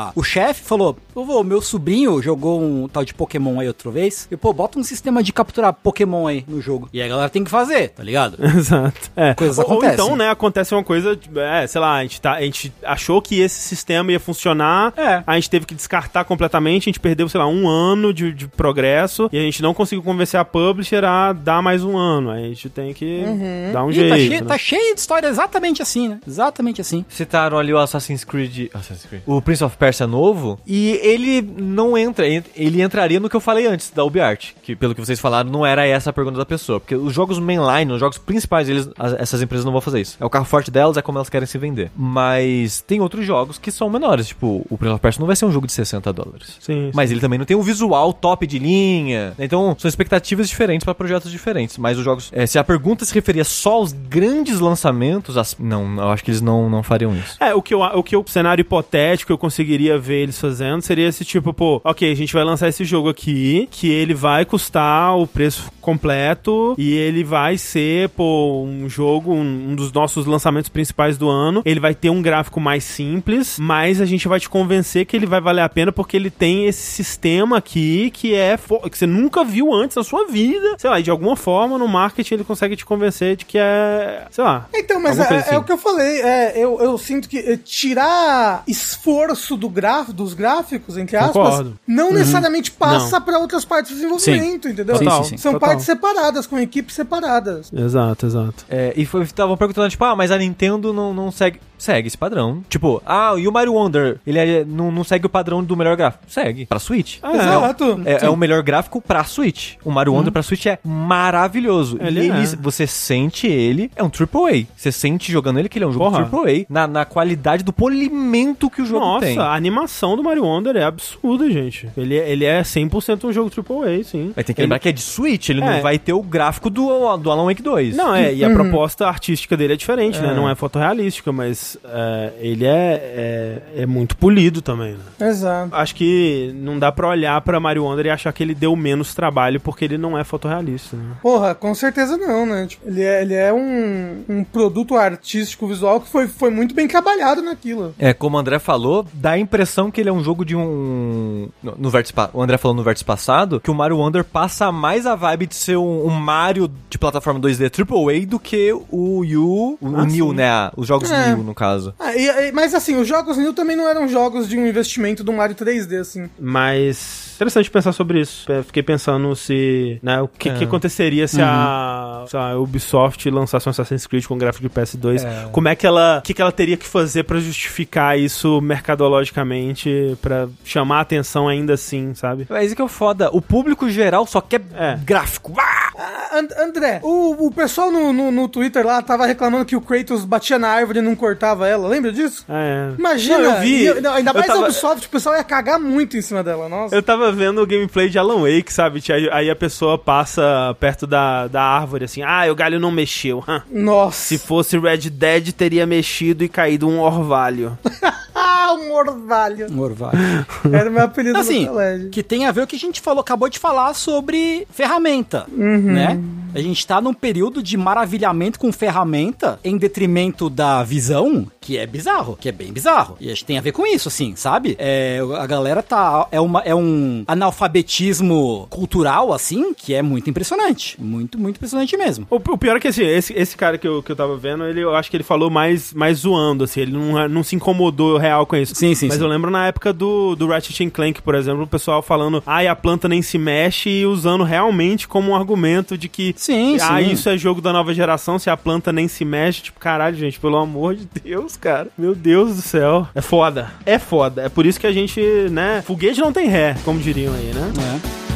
Speaker 4: a- o chefe e falou: Pô, vô, meu sobrinho jogou um tal de Pokémon aí outra vez. E pô, bota um sistema de capturar Pokémon aí no jogo. E aí a galera tem que fazer, tá ligado?
Speaker 1: Exato. É.
Speaker 4: Coisas
Speaker 1: ou, ou
Speaker 4: acontecem.
Speaker 1: então, né, acontece uma coisa, tipo, é, sei lá, a gente, tá, a gente achou que esse sistema ia funcionar,
Speaker 4: É.
Speaker 1: a gente teve que descartar completamente, a gente perdeu, sei lá, um ano de, de progresso e a gente não conseguiu convencer a publisher a dar mais um ano. Aí a gente tem que dar um
Speaker 4: Ih,
Speaker 1: jeito.
Speaker 4: tá, cheio,
Speaker 1: né?
Speaker 4: tá cheio de história exatamente assim, né? Exatamente assim.
Speaker 2: Citaram ali o Assassin's Creed, Assassin's Creed. O Prince of Persia novo. E ele não entra. Ele entraria no que eu falei antes, da UbiArt. Que pelo que vocês falaram, não era essa a pergunta da pessoa. Porque os jogos mainline, os jogos principais, eles, as- essas empresas não vão fazer isso. É o carro forte delas, é como elas querem se vender. Mas tem outros jogos que são menores. Tipo, o Prince of Persia não vai ser um jogo de 60 dólares.
Speaker 1: Sim,
Speaker 2: Mas ele também não tem um visual top de linha. Então, são expectativas diferentes para projetos diferentes. Mas os jogos. é, se a pergunta se referia só aos grandes lançamentos, as- não, eu acho que eles não, não fariam isso.
Speaker 1: É, o que, eu, o que o cenário hipotético eu conseguiria ver eles fazendo seria esse tipo, pô, ok, a gente vai lançar esse jogo aqui, que ele vai custar o preço completo e ele vai ser, pô, um jogo, um, um dos nossos lançamentos principais do ano. Ele vai ter um gráfico mais simples, mas a gente vai te convencer que ele vai valer a pena porque ele tem esse sistema aqui que é que você nunca viu antes na sua vida. Sei lá, e de alguma forma no marketing ele consegue te convencer de que é, sei lá.
Speaker 3: Então, mas é,
Speaker 1: coisa
Speaker 3: é
Speaker 1: assim.
Speaker 3: o que eu falei. É, eu, eu sinto que é, tirar esforço do graf, dos gráficos, entre aspas,
Speaker 1: Concordo. Uhum.
Speaker 3: não necessariamente passa pra outras partes do desenvolvimento, entendeu?
Speaker 4: Sim,
Speaker 1: Total.
Speaker 4: sim, sim.
Speaker 3: São
Speaker 1: Total.
Speaker 3: partes separadas, com equipes separadas.
Speaker 1: Exato, exato.
Speaker 2: É, e estavam perguntando, tipo, ah, mas a Nintendo não, não segue. Segue esse padrão. Tipo, ah, e o Mario Wonder? Ele é- não, não segue o padrão do melhor gráfico? Segue. Pra Switch.
Speaker 1: Ah,
Speaker 3: Exato.
Speaker 2: É, é o melhor gráfico pra Switch. O Mario Wonder pra Switch é maravilhoso.
Speaker 1: Ele
Speaker 2: e ele,
Speaker 1: é.
Speaker 2: você sente ele, é um AAA. Você sente jogando ele que ele é um jogo
Speaker 1: Porra.
Speaker 2: AAA na, na qualidade do polimento que o jogo
Speaker 1: Nossa,
Speaker 2: tem.
Speaker 1: a animação do Mario Wonder é absurda, gente. Ele, é- ele é 100% um jogo AAA, sim.
Speaker 2: Mas tem que
Speaker 1: Ele-
Speaker 2: lembrar que é de Switch, ele
Speaker 1: É.
Speaker 2: não vai ter o gráfico do, do Alan Wake 2.
Speaker 1: Não, é, e a
Speaker 3: Uhum.
Speaker 1: proposta artística dele é diferente, né?
Speaker 2: É.
Speaker 1: Não é fotorrealística, mas é, ele é, é, é muito polido também, né?
Speaker 3: Exato.
Speaker 1: Acho que não dá pra olhar pra Mario Wonder e achar que ele deu menos trabalho porque ele não é fotorrealista, né?
Speaker 3: Porra, com certeza não, né? Tipo, ele é, ele é um, um produto artístico visual que foi, foi muito bem trabalhado naquilo.
Speaker 2: É, como o André falou, dá a impressão que ele é um jogo de um. No, no vértice, o André falou no vértice passado que o Mario Wonder passa mais a vibe de ser um, um Mario de plataforma 2D AAA do que o Yu, o,
Speaker 1: Ah,
Speaker 2: New,
Speaker 1: sim.
Speaker 2: né? Os jogos
Speaker 3: É.
Speaker 2: New, no caso.
Speaker 3: Ah, e- e- mas assim, os jogos New também não eram jogos de um investimento do Mario 3D, assim.
Speaker 1: Mas interessante pensar sobre isso. Eu Fiquei pensando se, né, o que,
Speaker 2: É.
Speaker 1: que aconteceria se a, se a Ubisoft lançasse um Assassin's Creed com gráfico de PS2.
Speaker 2: É.
Speaker 1: Como é que ela, o que, que ela teria que fazer pra justificar isso mercadologicamente, pra chamar a atenção ainda assim, sabe?
Speaker 2: Mas isso que é o foda. O público geral só quer
Speaker 1: É.
Speaker 2: gráfico. Ah!
Speaker 3: Ah, And- André, o, o pessoal no, no, no Twitter lá tava reclamando que o Kratos batia na árvore e não cortava ela, lembra disso?
Speaker 1: É.
Speaker 3: Imagina,
Speaker 1: Não, eu vi.
Speaker 3: e- não, ainda mais
Speaker 1: tava-
Speaker 3: a Ubisoft, o pessoal ia cagar muito em cima dela, nossa.
Speaker 1: Eu tava vendo o gameplay de Alan Wake, sabe? Aí, aí a pessoa passa perto da, da árvore assim, ah, o galho não mexeu.
Speaker 3: Nossa.
Speaker 1: Se fosse Red Dead, teria mexido e caído um orvalho.
Speaker 3: Ah, o Morvalho.
Speaker 4: Um orvalho.
Speaker 3: Era o meu apelido
Speaker 4: Assim,
Speaker 3: no colégio.
Speaker 4: que tem a ver o que a gente falou, acabou de falar sobre ferramenta, né? A gente tá num período de maravilhamento com ferramenta em detrimento da visão, que é bizarro, que é bem bizarro. E acho que tem a ver com isso, assim, sabe? É, a galera tá. É, uma, é um analfabetismo cultural, assim, que é muito impressionante. Muito, muito impressionante mesmo.
Speaker 1: O, o pior é que assim, esse, esse cara que eu, que eu tava vendo, ele, eu acho que ele falou mais, mais zoando, assim, ele não, não se incomodou real com isso.
Speaker 4: Sim, sim,
Speaker 1: Mas
Speaker 4: sim.
Speaker 1: eu lembro na época do, do Ratchet Clank, por exemplo, o pessoal falando, ai, a planta nem se mexe e usando realmente como um argumento de que,
Speaker 4: Sim,
Speaker 1: ah,
Speaker 4: sim.
Speaker 1: isso é jogo da nova geração, se a planta nem se mexe. Tipo, caralho, gente, pelo amor de Deus, cara. Meu Deus do céu. É foda. É foda. É por isso que a gente, né, foguete não tem ré, como diriam aí, né?
Speaker 4: É.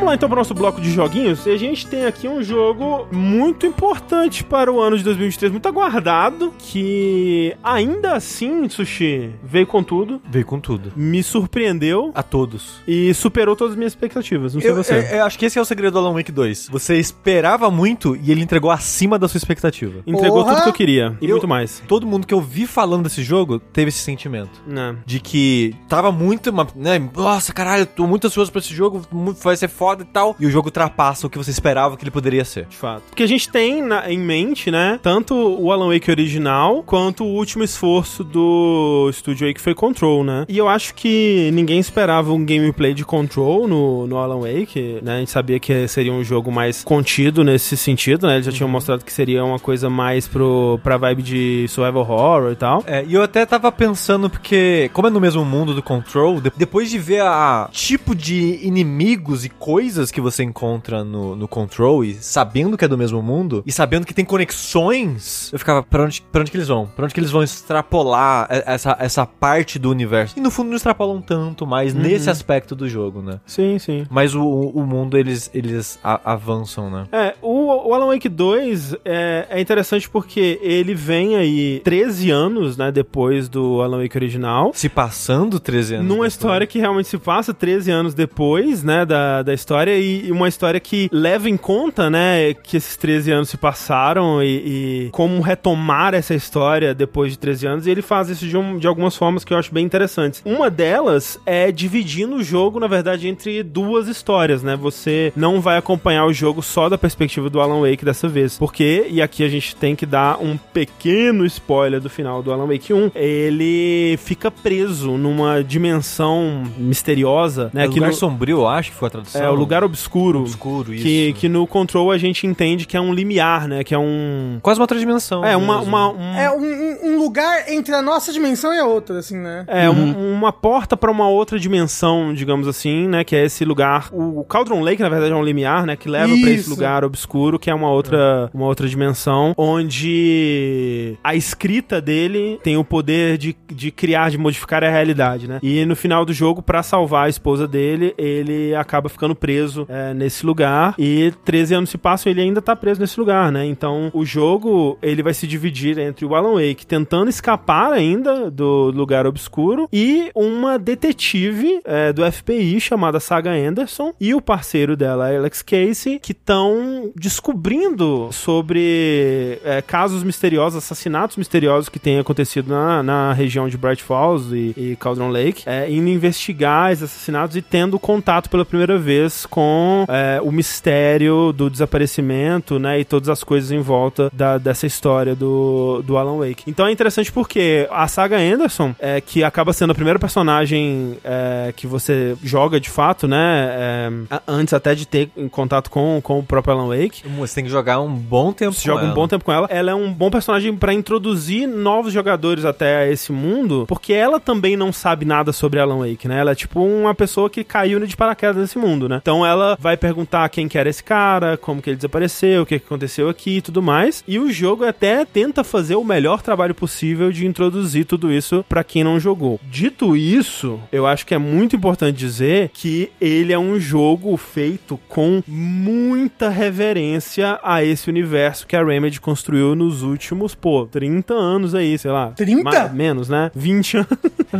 Speaker 1: Vamos lá então para o nosso bloco de joguinhos. E a gente tem aqui um jogo muito importante para o ano de 2023, muito aguardado, que ainda assim, Sushi, veio com tudo,
Speaker 2: Veio com tudo.
Speaker 1: me surpreendeu
Speaker 2: A todos.
Speaker 1: e superou todas as minhas expectativas. Não sei
Speaker 2: Eu,
Speaker 1: você.
Speaker 2: eu- eu acho que esse é o segredo do Alan Wake 2. Você esperava muito e ele entregou acima da sua expectativa.
Speaker 1: Entregou
Speaker 3: Porra!
Speaker 1: tudo que eu queria e
Speaker 2: Eu-
Speaker 1: muito mais.
Speaker 2: Todo mundo que eu vi falando desse jogo teve esse sentimento.
Speaker 1: Né?
Speaker 2: De que tava muito, né? Nossa, caralho, eu tô muito ansioso pra esse jogo, vai ser foda e tal. E o jogo ultrapassa o que você esperava que ele poderia ser.
Speaker 1: De fato. Porque a gente tem na- em mente, né, tanto o Alan Wake original, quanto o último esforço do estúdio aí que foi Control, né? E eu acho que ninguém esperava um gameplay de Control no, no Alan Wake, né? A gente sabia que seria um jogo mais contido nesse sentido, né? Eles já tinham mostrado que seria uma coisa mais pro, pra vibe de survival horror e tal.
Speaker 2: É, e eu até tava pensando, porque, como é no mesmo mundo do Control, de- depois de ver a tipo de inimigos e coisas que você encontra no, no Control, e sabendo que é do mesmo mundo, e sabendo que tem conexões, eu ficava, pra onde, pra onde que eles vão? Pra onde que eles vão extrapolar essa, essa parte do universo? E no fundo não extrapolam tanto mais nesse aspecto do jogo, né?
Speaker 1: Sim, sim.
Speaker 2: Mas o, o mundo, eles, eles a- avançam, né?
Speaker 1: É, o, o Alan Wake 2 é, é interessante porque ele vem aí 13 anos, né, depois do Alan Wake original.
Speaker 2: Se passando 13 anos.
Speaker 1: Numa
Speaker 2: depois.
Speaker 1: história que realmente se passa 13 anos depois, né, da, da história, e uma história que leva em conta, né, que esses 13 anos se passaram e, e como retomar essa história depois de 13 anos, e ele faz isso de, um- de algumas formas que eu acho bem interessantes. Uma delas é dividindo o jogo, na verdade, entre duas histórias, né, você não vai acompanhar o jogo só da perspectiva do Alan Wake dessa vez, porque, e aqui a gente tem que dar um pequeno spoiler do final do Alan Wake 1, ele fica preso numa dimensão misteriosa, né,
Speaker 2: É
Speaker 1: que
Speaker 2: lugar
Speaker 1: no-
Speaker 2: sombrio, eu acho que foi a tradução.
Speaker 1: é o lugar obscuro,
Speaker 2: obscuro, isso.
Speaker 1: que, que no Control a gente entende que é um limiar, né, que é um...
Speaker 2: Quase uma outra dimensão.
Speaker 1: É, uma, uma, um-
Speaker 3: É um, um- lugar entre a nossa dimensão e a outra, assim, né?
Speaker 1: É, um- uma porta pra uma outra dimensão, digamos assim, né? Que é esse lugar. O Cauldron Lake, na verdade, é um limiar, né? Que leva pra esse lugar obscuro, que é uma outra, uma outra dimensão, onde a escrita dele tem o poder de, de criar, de modificar a realidade, né? E no final do jogo, pra salvar a esposa dele, ele acaba ficando preso é, nesse lugar. E 13 anos se passam e ele ainda tá preso nesse lugar, né? Então, o jogo, ele vai se dividir entre o Alan Wake tentando escapar ainda do lugar obscuro e uma detetive é, do FBI chamada Saga Anderson e o parceiro dela, Alex Casey, que estão descobrindo sobre é, casos misteriosos, assassinatos misteriosos que têm acontecido na, na região de Bright Falls e, e Cauldron Lake, é, indo investigar esses assassinatos e tendo contato pela primeira vez com é, o mistério do desaparecimento, né, e todas as coisas em volta da- dessa história do, do Alan Wake. Então é interessante porque a saga Anderson, é, que acaba sendo a primeira personagem é, que você joga de fato, né, é, antes até de ter contato com, com o próprio Alan Wake,
Speaker 2: Você tem que jogar um bom tempo
Speaker 1: você
Speaker 2: com
Speaker 1: joga um
Speaker 2: ela.
Speaker 1: bom tempo com ela. Ela é um bom personagem pra introduzir novos jogadores até esse mundo, porque ela também não sabe nada sobre Alan Wake, né? Ela é tipo uma pessoa que caiu de paraquedas nesse mundo, né? Então ela vai perguntar quem que era esse cara, como que ele desapareceu, o que, que aconteceu aqui e tudo mais. E o jogo até tenta fazer o melhor trabalho possível de introduzir tudo isso pra quem não jogou. Dito isso, eu acho que é muito importante dizer que ele é um jogo feito com muita reverência a esse universo que a Remedy construiu nos últimos, pô, 30 anos aí, sei lá.
Speaker 3: 30?
Speaker 1: Mais, menos, né? 20 anos.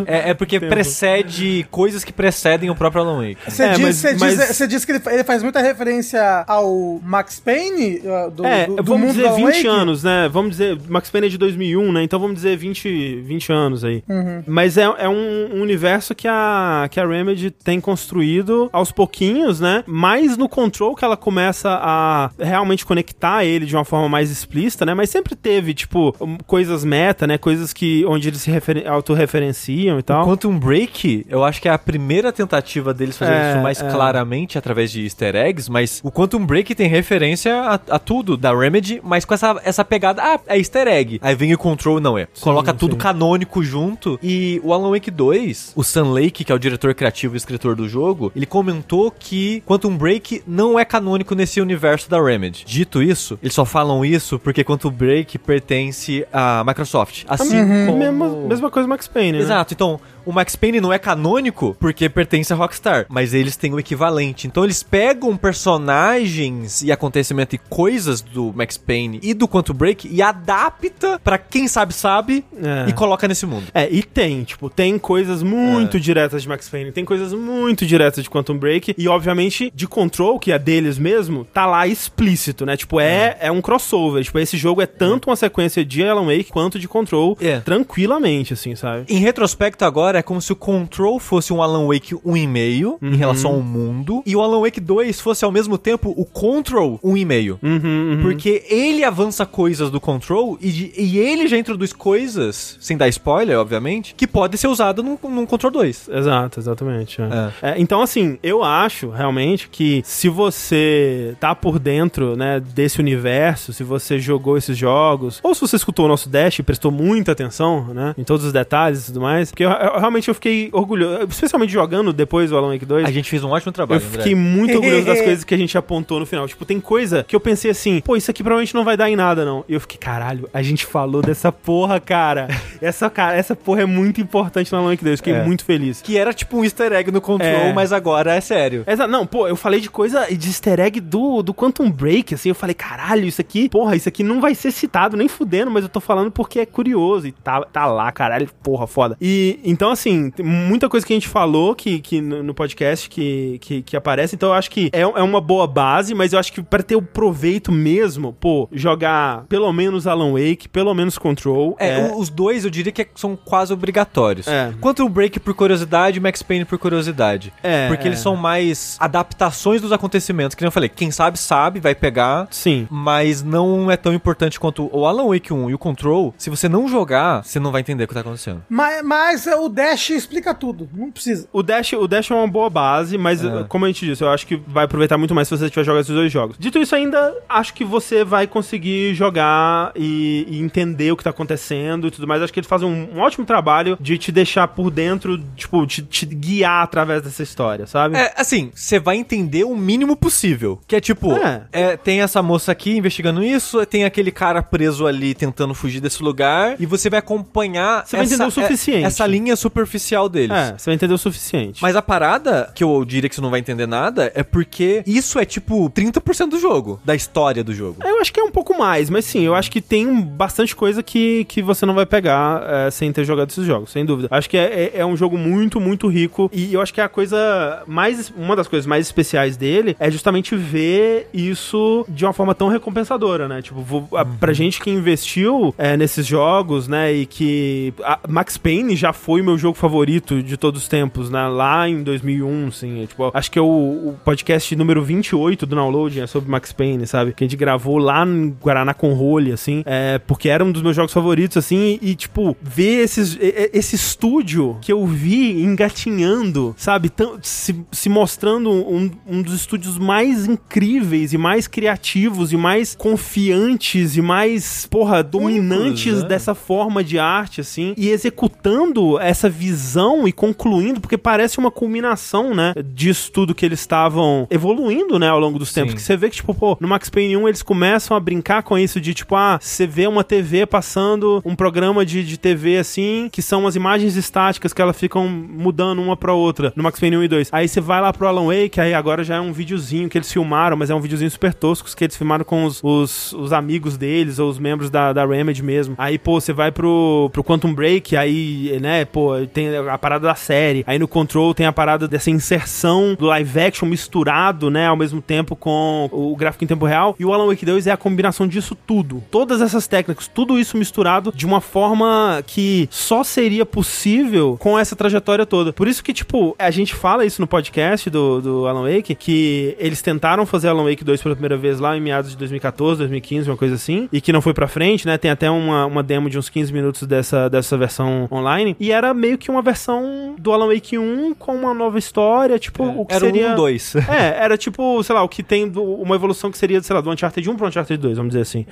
Speaker 2: É, é porque
Speaker 1: Tempo.
Speaker 2: precede coisas que precedem o próprio Alan Wake.
Speaker 3: Você
Speaker 1: É,
Speaker 3: diz,
Speaker 1: mas-
Speaker 3: diz, você diz que ele, ele faz muita referência ao Max Payne uh, do,
Speaker 1: é,
Speaker 3: do, do
Speaker 1: vamos
Speaker 3: mundo
Speaker 1: dizer
Speaker 3: do Alan
Speaker 1: 20
Speaker 3: Wake?
Speaker 1: anos, né? Vamos dizer, Max Payne é de 2001, né? Então vamos dizer 20, 20 anos aí. Mas é, é um universo que a, que a Remedy tem construído aos pouquinhos, né? Mais no control que ela começa a realmente conectar ele de uma forma mais explícita, né? Mas sempre teve, tipo, um, coisas meta, né? Coisas que onde eles se referen- autorreferenciam e tal.
Speaker 2: Quantum Break, eu acho que é a primeira tentativa deles fazer
Speaker 1: É,
Speaker 2: isso mais
Speaker 1: é.
Speaker 2: claramente através de easter eggs, mas o Quantum Break tem referência a, a tudo da Remedy, mas com essa, essa pegada, ah, é easter egg. Aí vem o Control, não é. Coloca tudo
Speaker 1: sim.
Speaker 2: canônico junto. E o Alan Wake 2, o Sam Lake, que é o diretor criativo e escritor do jogo, ele comentou que Quantum Break não é canônico nesse universo da Remedy. Dito isso, eles só falam isso porque Quantum Break pertence à Microsoft. Assim como...
Speaker 1: Mesma, mesma coisa Max Payne, né?
Speaker 2: Exato, então o Max Payne não é canônico porque pertence a Rockstar, mas eles têm o equivalente. Então eles pegam personagens e acontecimentos e coisas do Max Payne e do Quantum Break e adapta pra quem sabe sabe
Speaker 1: É.
Speaker 2: e coloca nesse mundo.
Speaker 1: É, e tem, tipo, tem coisas muito
Speaker 2: É.
Speaker 1: diretas de Max Payne, tem coisas muito diretas de Quantum Break, e obviamente de Control, que é deles mesmo, tá lá explícito, né? Tipo, é, é um crossover. Tipo, esse jogo é tanto uma sequência de Alan Wake quanto de Control,
Speaker 2: É.
Speaker 1: tranquilamente, assim, sabe?
Speaker 2: Em retrospecto agora é como se o Control fosse um Alan Wake 1,5 em relação ao mundo e o Alan Wake 2 fosse ao mesmo tempo o Control 1,5.
Speaker 1: Uhum, uhum.
Speaker 2: Porque ele avança coisas do Control e, de- e ele já introduz coisas, sem dar spoiler, obviamente, que pode ser usado num, num Control 2.
Speaker 1: Exato, exatamente. é. É, então, assim, eu acho realmente que se você tá por dentro, né, desse universo, se você jogou esses jogos, ou se você escutou o nosso Dash e prestou muita atenção, né, em todos os detalhes e tudo mais, porque eu, eu- realmente eu fiquei orgulhoso, especialmente jogando depois o Alan Wake 2.
Speaker 2: A gente fez um ótimo
Speaker 1: Eu
Speaker 2: trabalho, André.
Speaker 1: Fiquei muito orgulhoso das coisas que a gente apontou no final. Tipo, tem coisa que eu pensei assim, pô, isso aqui provavelmente não vai dar em nada, não. E eu fiquei, caralho, a gente falou dessa porra, cara. Essa, cara, essa porra é muito importante Alan Wake 2. Fiquei
Speaker 2: É.
Speaker 1: muito feliz.
Speaker 2: Que era tipo um easter egg no Control,
Speaker 1: É.
Speaker 2: mas agora é sério.
Speaker 1: Exa não, pô, eu falei de coisa de easter egg do, do Quantum Break, assim, eu falei, caralho, isso aqui, porra, isso aqui não vai ser citado nem fudendo, mas eu tô falando porque é curioso e tá, tá lá, caralho, porra, foda. E, então, assim, muita coisa que a gente falou que, que no, no podcast que, que, que aparece, então eu acho que é, é uma boa base, mas eu acho que pra ter o proveito mesmo, pô, jogar pelo menos Alan Wake, pelo menos Control,
Speaker 2: É, o- os dois eu diria que são quase obrigatórios.
Speaker 1: É.
Speaker 2: Quanto o Break por curiosidade e Max Payne por curiosidade.
Speaker 1: É,
Speaker 2: Porque
Speaker 1: é.
Speaker 2: eles são mais adaptações dos acontecimentos. Que nem eu falei, quem sabe, sabe, vai pegar.
Speaker 1: Sim.
Speaker 2: Mas não é tão importante quanto o Alan Wake 1 e o Control. Se você não jogar, você não vai entender o que tá acontecendo.
Speaker 3: Mas, mas o Dash explica tudo. Não precisa.
Speaker 1: O Dash, o Dash é uma boa base, mas
Speaker 2: É.
Speaker 1: como disse, eu acho que vai aproveitar muito mais se você tiver jogado esses dois jogos. Dito isso, ainda acho que você vai conseguir jogar e, e entender o que tá acontecendo e tudo mais. Acho que eles fazem um, um ótimo trabalho de te deixar por dentro, tipo, te, te guiar através dessa história, sabe?
Speaker 2: É, assim, você vai entender o mínimo possível. Que é tipo,
Speaker 1: É.
Speaker 2: é, tem essa moça aqui investigando isso, tem aquele cara preso ali tentando fugir desse lugar, e você vai acompanhar
Speaker 1: Você vai entender o suficiente.
Speaker 2: é- essa linha superficial deles.
Speaker 1: É, você vai entender o suficiente.
Speaker 2: Mas a parada, que eu diria que você não vai entender nada, é porque isso é tipo 30% do jogo, da história do jogo.
Speaker 1: Eu acho que é um pouco mais, mas sim, eu acho que tem bastante coisa que, que você não vai pegar é, sem ter jogado esses jogos, sem dúvida. Acho que é, é, é um jogo muito, muito rico e eu acho que a coisa mais. Uma das coisas mais especiais dele é justamente ver isso de uma forma tão recompensadora, né? Tipo, vou, a, pra gente que investiu é, nesses jogos, né, e que. a- Max Payne já foi o meu jogo favorito de todos os tempos, né? Lá em 2001, assim. é, tipo, acho que é o, o podcast número 28 do Download é sobre Max Payne, sabe? Que a gente gravou lá em Guaraná com Rolha, assim. É, porque era um dos meus jogos favoritos, assim. E, tipo, ver esses, e- e- esse estúdio que eu vi engatinhando, sabe? Tão, se, se mostrando um, um dos estúdios mais incríveis e mais criativos e mais confiantes e mais, porra, dominantes
Speaker 2: né?
Speaker 1: dessa forma de arte, assim. E executando essa visão e concluindo, porque parece uma culminação, né? Disso tudo que eles estavam evoluindo, né? Ao longo dos tempos.
Speaker 2: Sim.
Speaker 1: Que você vê que, tipo, pô, no Max Payne 1 eles começam a brincar com isso de, tipo, ah, você vê uma TV passando um programa de, de TV, assim, que são as imagens estáticas que elas ficam mudando uma pra outra no Max Payne 1 e 2. Aí você vai lá pro Alan Wake, aí agora já é um videozinho que eles filmaram, mas é um videozinho super tosco que eles filmaram com os, os, os amigos deles, ou os membros da, da Remedy mesmo. Aí, pô, você vai pro, pro Quantum Break, aí, né, pô, tem a parada da série. Aí no Control tem a parada dessa inserção do live action misturado, né, ao mesmo tempo com o gráfico em tempo real. E o Alan Wake 2 é a combinação disso tudo. Todas essas técnicas, tudo isso misturado de uma forma que só seria possível com essa trajetória toda. Por isso que, tipo, a gente fala isso no podcast do, do Alan Wake, que eles tentaram fazer Alan Wake 2 pela primeira vez lá em meados de 2014, 2015, uma coisa assim, e que não foi pra frente, né? Tem até uma, uma demo de uns 15 minutos dessa, dessa versão online, e era meio que uma versão do Alan Wake 1 com uma nova história, tipo, o que
Speaker 2: Era
Speaker 1: seria...
Speaker 2: um 2.
Speaker 1: É, era tipo, sei lá, o que tem do- uma evolução que seria, sei lá, do Uncharted 1 pro Uncharted 2, vamos dizer assim.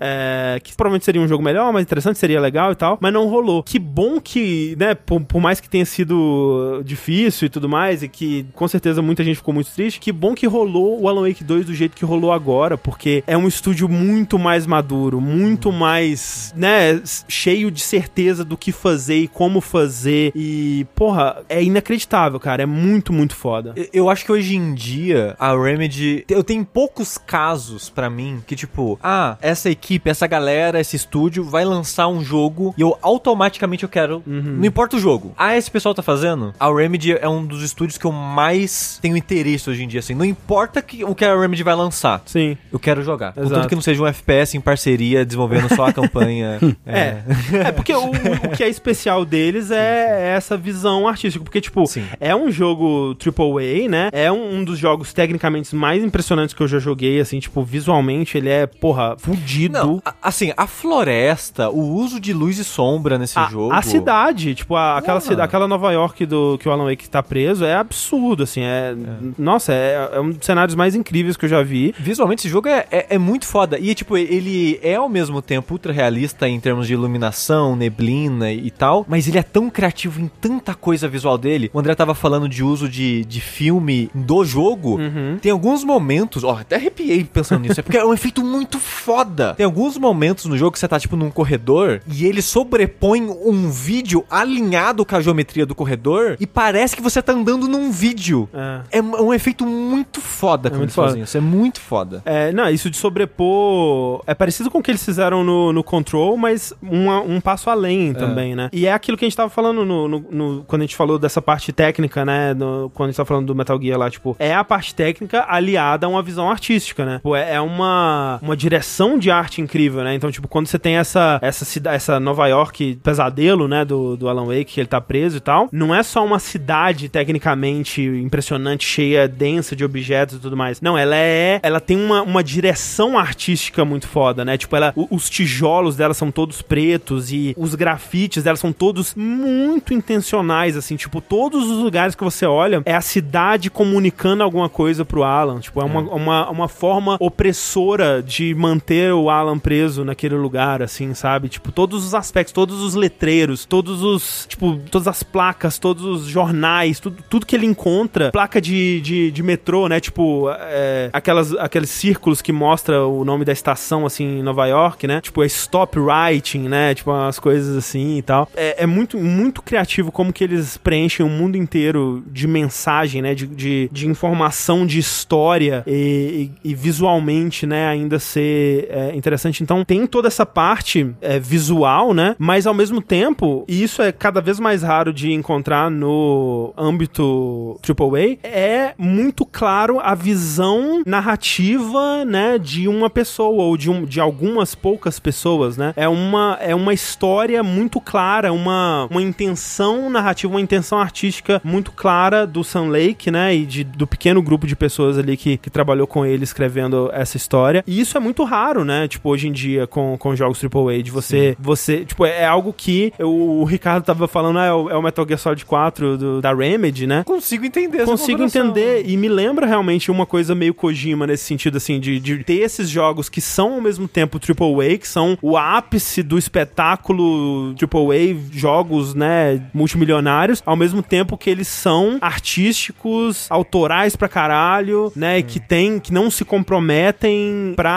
Speaker 1: É, que provavelmente seria um jogo melhor, mais interessante, seria legal e tal, mas não rolou. Que bom que, né, por, por mais que tenha sido difícil e tudo mais, e que com certeza muita gente ficou muito triste, que bom que rolou o Alan Wake 2 do jeito que rolou agora, porque é um estúdio muito mais maduro, muito mais, né, cheio de certeza do que fazer e como fazer. E, porra, é inacreditável, cara. É muito, muito foda.
Speaker 2: Eu acho que hoje em dia a Remedy. Eu tenho poucos casos pra mim que, tipo, ah, essa equipe, essa galera, esse estúdio vai lançar um jogo e eu automaticamente eu quero. Não importa o jogo. Ah, esse pessoal tá fazendo? A Remedy é um dos estúdios que eu mais tenho interesse hoje em dia, assim. Não importa que, o que a Remedy vai lançar.
Speaker 1: Sim.
Speaker 2: Eu quero jogar.
Speaker 1: Exato.
Speaker 2: Contanto que não seja um FPS em parceria, desenvolvendo só a campanha.
Speaker 1: É. É, porque o, o que é especial deles é essa visão artística. Porque, tipo,
Speaker 2: Sim.
Speaker 1: é um jogo AAA, né? É um, um dos jogos tecnicamente mais impressionantes que eu já joguei, assim, tipo, visualmente ele é, porra, fudido.
Speaker 2: Não, a- assim, a floresta, o uso de luz e sombra nesse
Speaker 1: A,
Speaker 2: jogo.
Speaker 1: a cidade, tipo, a- aquela,
Speaker 2: Porra.
Speaker 1: cida- aquela Nova York do que o Alan Wake tá preso é absurdo, assim, é... Nossa, é, é um dos cenários mais incríveis que eu já vi.
Speaker 2: Visualmente, esse jogo é, é, é muito foda. E, tipo, ele é ao mesmo tempo ultra realista em termos de iluminação, neblina e tal, mas ele é tão criativo em tanta coisa visual dele. O André tava falando de uso de, de filme do jogo. Tem alguns momentos, ó, até arrepiei pensando nisso, é porque é um efeito muito foda. Tem alguns momentos no jogo que você tá, tipo, num corredor e ele sobrepõe um vídeo alinhado com a geometria do corredor e parece que você tá andando num vídeo.
Speaker 1: É.
Speaker 2: É um efeito muito foda quando
Speaker 1: muito
Speaker 2: eles fazem isso. É muito foda.
Speaker 1: É, não, isso de sobrepor é parecido com o que eles fizeram no, no Control, mas uma- um passo além também, né? E é aquilo que a gente tava falando no, no- no- quando a gente falou dessa parte técnica, né? quando a gente tava falando do Metal Gear lá, tipo, é a parte técnica aliada a uma visão artística, né? Pô, é, é uma, uma direção de arte incrível, né? Então, tipo, quando você tem essa, essa, cida- essa Nova York pesadelo, né? Do, do Alan Wake, que ele tá preso e tal, não é só uma cidade tecnicamente impressionante, cheia, densa de objetos e tudo mais. Não, ela é. Ela tem uma, uma direção artística muito foda, né? Tipo, ela, os tijolos dela são todos pretos e os grafites dela são todos muito intencionais, assim. Tipo, todos os lugares que você olha é a cidade comunicando alguma coisa pro Alan. Tipo, é uma, uma, uma forma opressora de manter o Alan preso naquele lugar, assim, sabe? Tipo, todos os aspectos, todos os letreiros, todos os. Tipo, todas as placas, todos os jornais, tudo, tudo que ele encontra. Placa de, de, de metrô, né? Tipo, é, aquelas, aqueles círculos que mostra o nome da estação, assim, em Nova York, né? Tipo, é stop writing, né? Tipo, umas coisas assim e tal. É, é muito, muito criativo como que eles preenchem o mundo inteiro de mensagem, né? De, de, de informação, de história e, e- e visualmente, né? Ainda ser é, interessante. Então, tem toda essa parte é, visual, né? Mas ao mesmo tempo, e isso é cada vez mais raro de encontrar no âmbito AAA, é muito claro a visão narrativa, né? De uma pessoa ou de, um, de algumas poucas pessoas, né? É uma, é uma história muito clara, uma, uma intenção narrativa, uma intenção artística muito clara do Sun Lake, né? E de, do pequeno grupo de pessoas ali que, que trabalhou com ele escrevendo essa história. E isso é muito raro, né? Tipo, hoje em dia, com, com jogos AAA, de você, você, tipo, é algo que o, o Ricardo tava falando, ah, é, o, é o Metal Gear Solid 4 do, da Remedy, né?
Speaker 2: Consigo entender essa
Speaker 1: Consigo entender e me lembra realmente uma coisa meio Kojima nesse sentido, assim, de, de ter esses jogos que são ao mesmo tempo AAA, que são o ápice do espetáculo AAA, jogos, né, multimilionários, ao mesmo tempo que eles são artísticos, autorais pra caralho, né, e que tem, que não se comprometem pra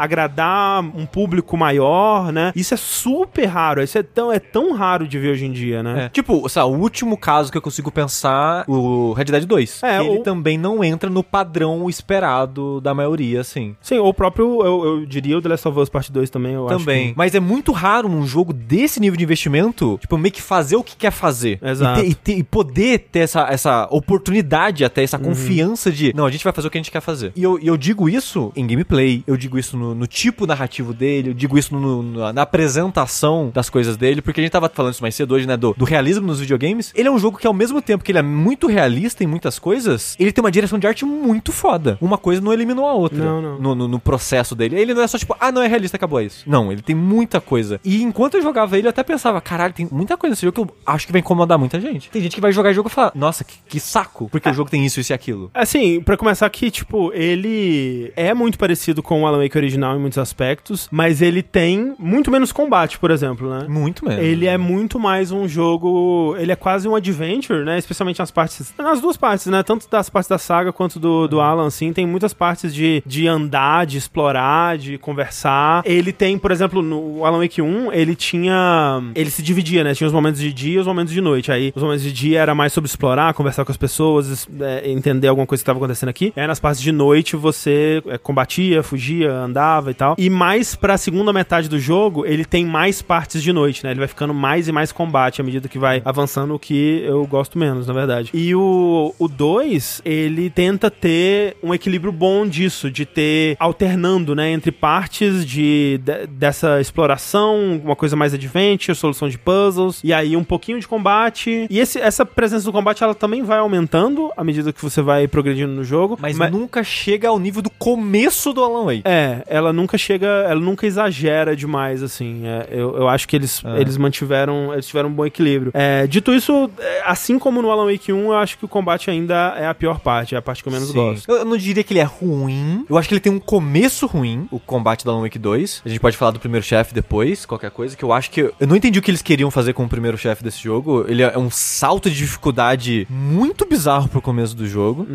Speaker 1: agradar um público maior, né. Isso é super raro, isso é tão, é tão raro de ver hoje em dia, né.
Speaker 2: É. Tipo, sabe, o último caso que eu consigo pensar, o Red Dead 2.
Speaker 1: É,
Speaker 2: que ele também não entra no padrão esperado da maioria, assim.
Speaker 1: Sim, ou o próprio, eu, eu diria o The Last of Us Part 2 também, eu acho
Speaker 2: Também.
Speaker 1: que-
Speaker 2: Mas é muito raro num jogo desse nível de investimento, tipo, meio que fazer o que quer fazer.
Speaker 1: Exato.
Speaker 2: E, ter- e ter- e poder ter essa, essa oportunidade, até
Speaker 1: Uhum.
Speaker 2: essa confiança de, não, a gente vai fazer o que a gente quer fazer. E eu, eu digo isso em gameplay, eu digo isso no, no tipo narrativo dele, eu digo isso no- no- na na apresentação das coisas dele, porque a gente tava falando isso mais cedo hoje, né, do, do realismo nos videogames. Ele é um jogo que, ao mesmo tempo que ele é muito realista em muitas coisas, ele tem uma direção de arte muito foda. Uma coisa não eliminou a outra
Speaker 1: Não, não.
Speaker 2: No, no, no processo dele. Ele não é só tipo, ah, não é realista, acabou é isso. Não, ele tem muita coisa. E enquanto eu jogava ele, eu até pensava, caralho, tem muita coisa nesse jogo que eu acho que vai incomodar muita gente. Tem gente que vai jogar jogo e falar, nossa, que, que saco, porque o jogo tem isso, isso e aquilo.
Speaker 1: Assim, pra começar aqui, tipo, ele é muito parecido com o Alan Wake original em muitos aspectos, mas ele tem muito menos combate, por exemplo, né?
Speaker 2: Muito mesmo.
Speaker 1: Ele é muito mais um jogo. Ele é quase um adventure, né? Especialmente nas partes. Nas duas partes, né? Tanto das partes da saga quanto do, do Alan, assim. Tem muitas partes de, de andar, de explorar, de conversar. Ele tem, por exemplo, no Alan Wake 1, ele tinha. Ele se dividia, né? Tinha os momentos de dia e os momentos de noite. Aí, os momentos de dia era mais sobre explorar, conversar com as pessoas, es- é, entender alguma coisa que estava acontecendo aqui. Aí, nas partes de noite, você é, combatia, fugia, andava e tal. E mais pra segunda metade do jogo, ele tem mais partes de noite, né? Ele vai ficando mais e mais combate à medida que vai avançando, o que eu gosto menos, na verdade. E o 2, ele tenta ter um equilíbrio bom disso, de ter alternando, né, entre partes de, de- dessa exploração, uma coisa mais adventure, solução de puzzles, e aí um pouquinho de combate. E esse, essa presença do combate, ela também vai aumentando à medida que você vai progredindo no jogo.
Speaker 2: Mas, nunca chega ao nível do começo do Alan Wake.
Speaker 1: É, ela nunca chega, ela nunca exagera demais, assim. É, eu, eu acho que eles,
Speaker 2: É.
Speaker 1: eles mantiveram, eles tiveram um bom equilíbrio. É, dito isso, é, assim como no Alan Wake 1, eu acho que o combate ainda é a pior parte, é a parte que eu menos
Speaker 2: Sim.
Speaker 1: gosto.
Speaker 2: Eu, eu não diria que ele é ruim. Eu acho que ele tem um começo ruim, o combate do Alan Wake 2. A gente pode falar do primeiro chefe depois, qualquer coisa, que eu acho que... Eu não entendi o que eles queriam fazer com o primeiro chefe desse jogo. Ele é um salto de dificuldade muito bizarro pro começo do jogo.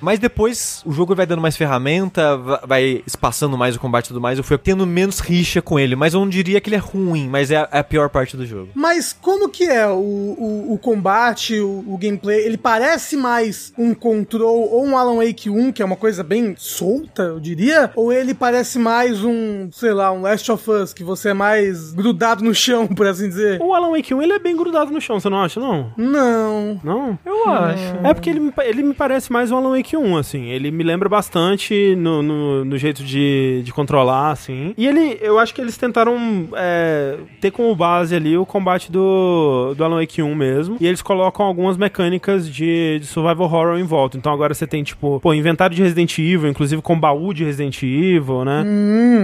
Speaker 2: Mas depois o jogo vai dando mais ferramenta, va- vai espaçando mais o combate e tudo mais. Eu fui tendo menos rixa com ele, mas eu não diria que ele é ruim, mas é a, é a pior parte do jogo.
Speaker 3: Mas como que é o, o, o combate, o, o gameplay? Ele parece mais um Control ou um Alan Wake 1, que é uma coisa bem solta, eu diria? Ou ele parece mais um, sei lá, um Last of Us, que você é mais grudado no chão, por assim dizer?
Speaker 1: O Alan Wake 1, ele é bem grudado no chão, você não acha, não?
Speaker 3: Não.
Speaker 1: Não?
Speaker 2: Eu acho.
Speaker 1: É porque ele, ele me parece mais um Alan Wake 1, assim. Ele me lembra bastante no, no, no jeito de, de controlar, assim. E ele, eu acho que eles tentaram é, ter como base ali o combate do, do Alan Wake 1 mesmo. E eles colocam algumas mecânicas de, de survival horror em volta. Então agora você tem, tipo, pô, inventário de Resident Evil, inclusive com baú de Resident Evil, né?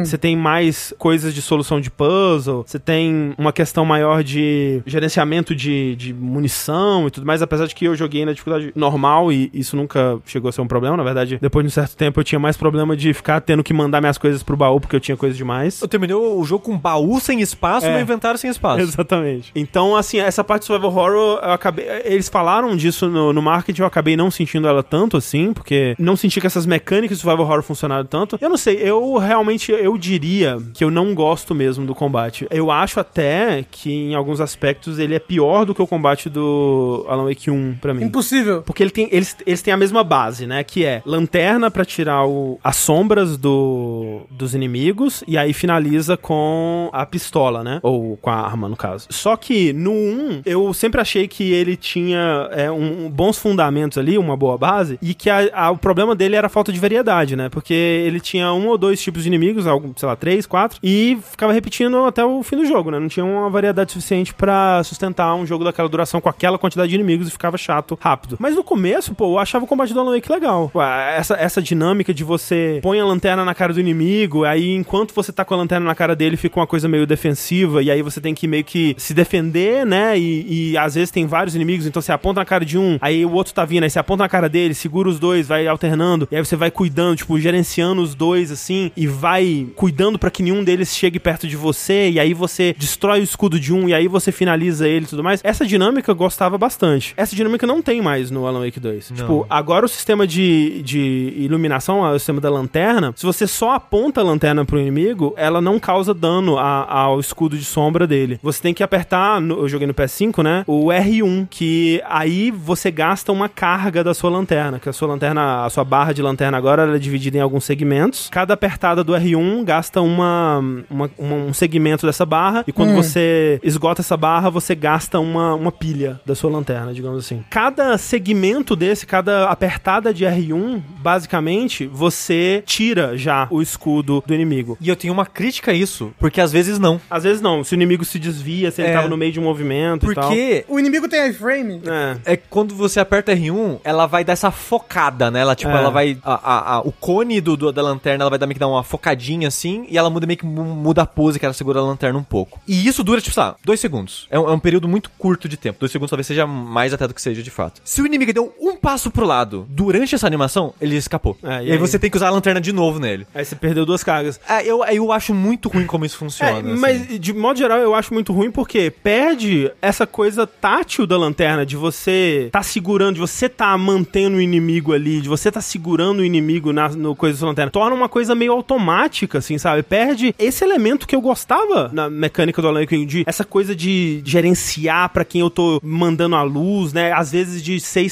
Speaker 1: Você tem mais coisas de solução de puzzle, você tem uma questão maior de gerenciamento de, de munição e tudo mais, apesar de que eu joguei na dificuldade normal e isso nunca chegou a ser um problema. Na verdade, depois de um certo tempo eu tinha mais problema de ficar tendo que mandar minhas coisas pro baú porque eu tinha coisa demais.
Speaker 2: Eu terminei o jogo com um baú sem espaço e
Speaker 1: É.
Speaker 2: meu inventário sem espaço.
Speaker 1: Exatamente. Então, assim, essa parte de survival horror, eu acabei. Eles falaram disso no, no marketing, eu acabei não sentindo ela tanto assim, porque não senti que essas mecânicas de survival horror funcionaram tanto. Eu não sei, eu realmente eu diria que eu não gosto mesmo do combate. Eu acho até que em alguns aspectos ele é pior do que o combate do Alan Wake 1 pra mim.
Speaker 3: Impossível.
Speaker 1: Porque ele tem, eles, eles têm a mesma base, né? Que é lanterna pra tirar o- as sombras do, dos inimigos e aí finaliza com a pistola, né? Ou com a arma, no caso. Só que no 1, eu sempre achei que ele tinha é, um, bons fundamentos ali, uma boa base, e que a- a- o problema dele era a falta de variedade, né? Porque ele tinha um ou dois tipos de inimigos, algum, sei lá, três, quatro, e ficava repetindo até o fim do jogo, né? Não tinha uma variedade suficiente pra sustentar um jogo daquela duração com aquela quantidade de inimigos e ficava chato rápido. Mas no começo, pô, eu achava o combate do Alan Wake legal. Essa, essa dinâmica de você põe a lanterna na cara do inimigo, aí enquanto você tá com a lanterna na cara dele, fica uma coisa meio defensiva, e aí você tem que meio que se defender, né? E, e às vezes tem vários inimigos, então você aponta na cara de um, aí o outro tá vindo, aí você aponta na cara dele, segura os dois, vai alternando, e aí você vai cuidando, tipo, gerenciando os dois assim, e vai cuidando pra que nenhum deles chegue perto de você, e aí você destrói o escudo de um, e aí você finaliza ele e tudo mais. Essa dinâmica eu gostava bastante. Essa dinâmica não tem mais no Alan Wake 2.
Speaker 2: Não.
Speaker 1: Tipo, agora o sistema de, de iluminação, o sistema da lanterna, se você só aponta a lanterna pro inimigo, ela não causa dano a- ao escudo de sombra dele. Você tem que apertar, no- eu joguei no PS5, né? O R1, que aí você gasta uma carga da sua lanterna, que a sua lanterna, a sua barra de lanterna agora ela é dividida em alguns segmentos. Cada apertada do R1 gasta uma, uma- uma- um segmento dessa barra, e quando você esgota essa barra, você gasta uma, uma pilha da sua lanterna, digamos assim. Cada segmento desse, cada apertada de R1, basicamente, você tira já o escudo do inimigo.
Speaker 2: E eu tenho uma crítica a isso, porque às vezes não.
Speaker 1: Às vezes não, se o inimigo se desvia, se ele
Speaker 2: É.
Speaker 1: tava no meio de um movimento e tal.
Speaker 2: Porque
Speaker 3: O inimigo tem iframe?
Speaker 1: É.
Speaker 2: é quando você aperta R1, ela vai dar essa focada, né? Ela, tipo,
Speaker 1: É.
Speaker 2: ela vai. a- a- a- o cone do, do- da lanterna, ela vai dar meio que dar uma focadinha assim, e ela muda meio que mu- muda a pose que ela segura a lanterna um pouco. E isso dura, tipo, sei lá, dois segundos. É um, é um período muito curto de tempo. Dois segundos talvez seja mais até do que seja de fato. Se o inimigo deu um passo pro lado durante essa animação, ele escapou.
Speaker 1: É, e
Speaker 2: aí
Speaker 1: aí?
Speaker 2: você tem que usar a lanterna de novo nele.
Speaker 1: Aí você perdeu duas cargas.
Speaker 2: É, eu, eu acho muito ruim como isso funciona.
Speaker 1: É,
Speaker 2: assim.
Speaker 1: mas de modo geral eu acho muito ruim porque perde essa coisa tátil da lanterna, de você tá segurando, de você tá mantendo o inimigo ali, de você tá segurando o inimigo na, no coisa da sua lanterna. Torna uma coisa meio automática, assim, sabe? Perde esse elemento que eu gostava na mecânica do Alan Wake, de essa coisa de gerenciar pra quem eu tô mandando a luz, né? Às vezes de ser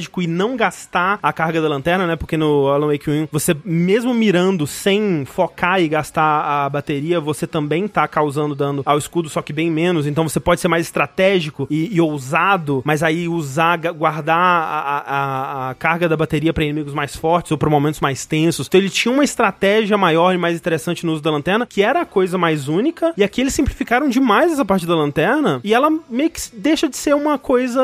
Speaker 1: estratégico e não gastar a carga da lanterna, né? Porque no Alan Wake 1, você mesmo mirando sem focar e gastar a bateria, você também tá causando dano ao escudo, só que bem menos. Então você pode ser mais estratégico e, e ousado, mas aí usar, guardar a, a- a carga da bateria pra inimigos mais fortes ou pra momentos mais tensos. Então ele tinha uma estratégia maior e mais interessante no uso da lanterna, que era a coisa mais única. E aqui eles simplificaram demais essa parte da lanterna e ela meio que deixa de ser uma coisa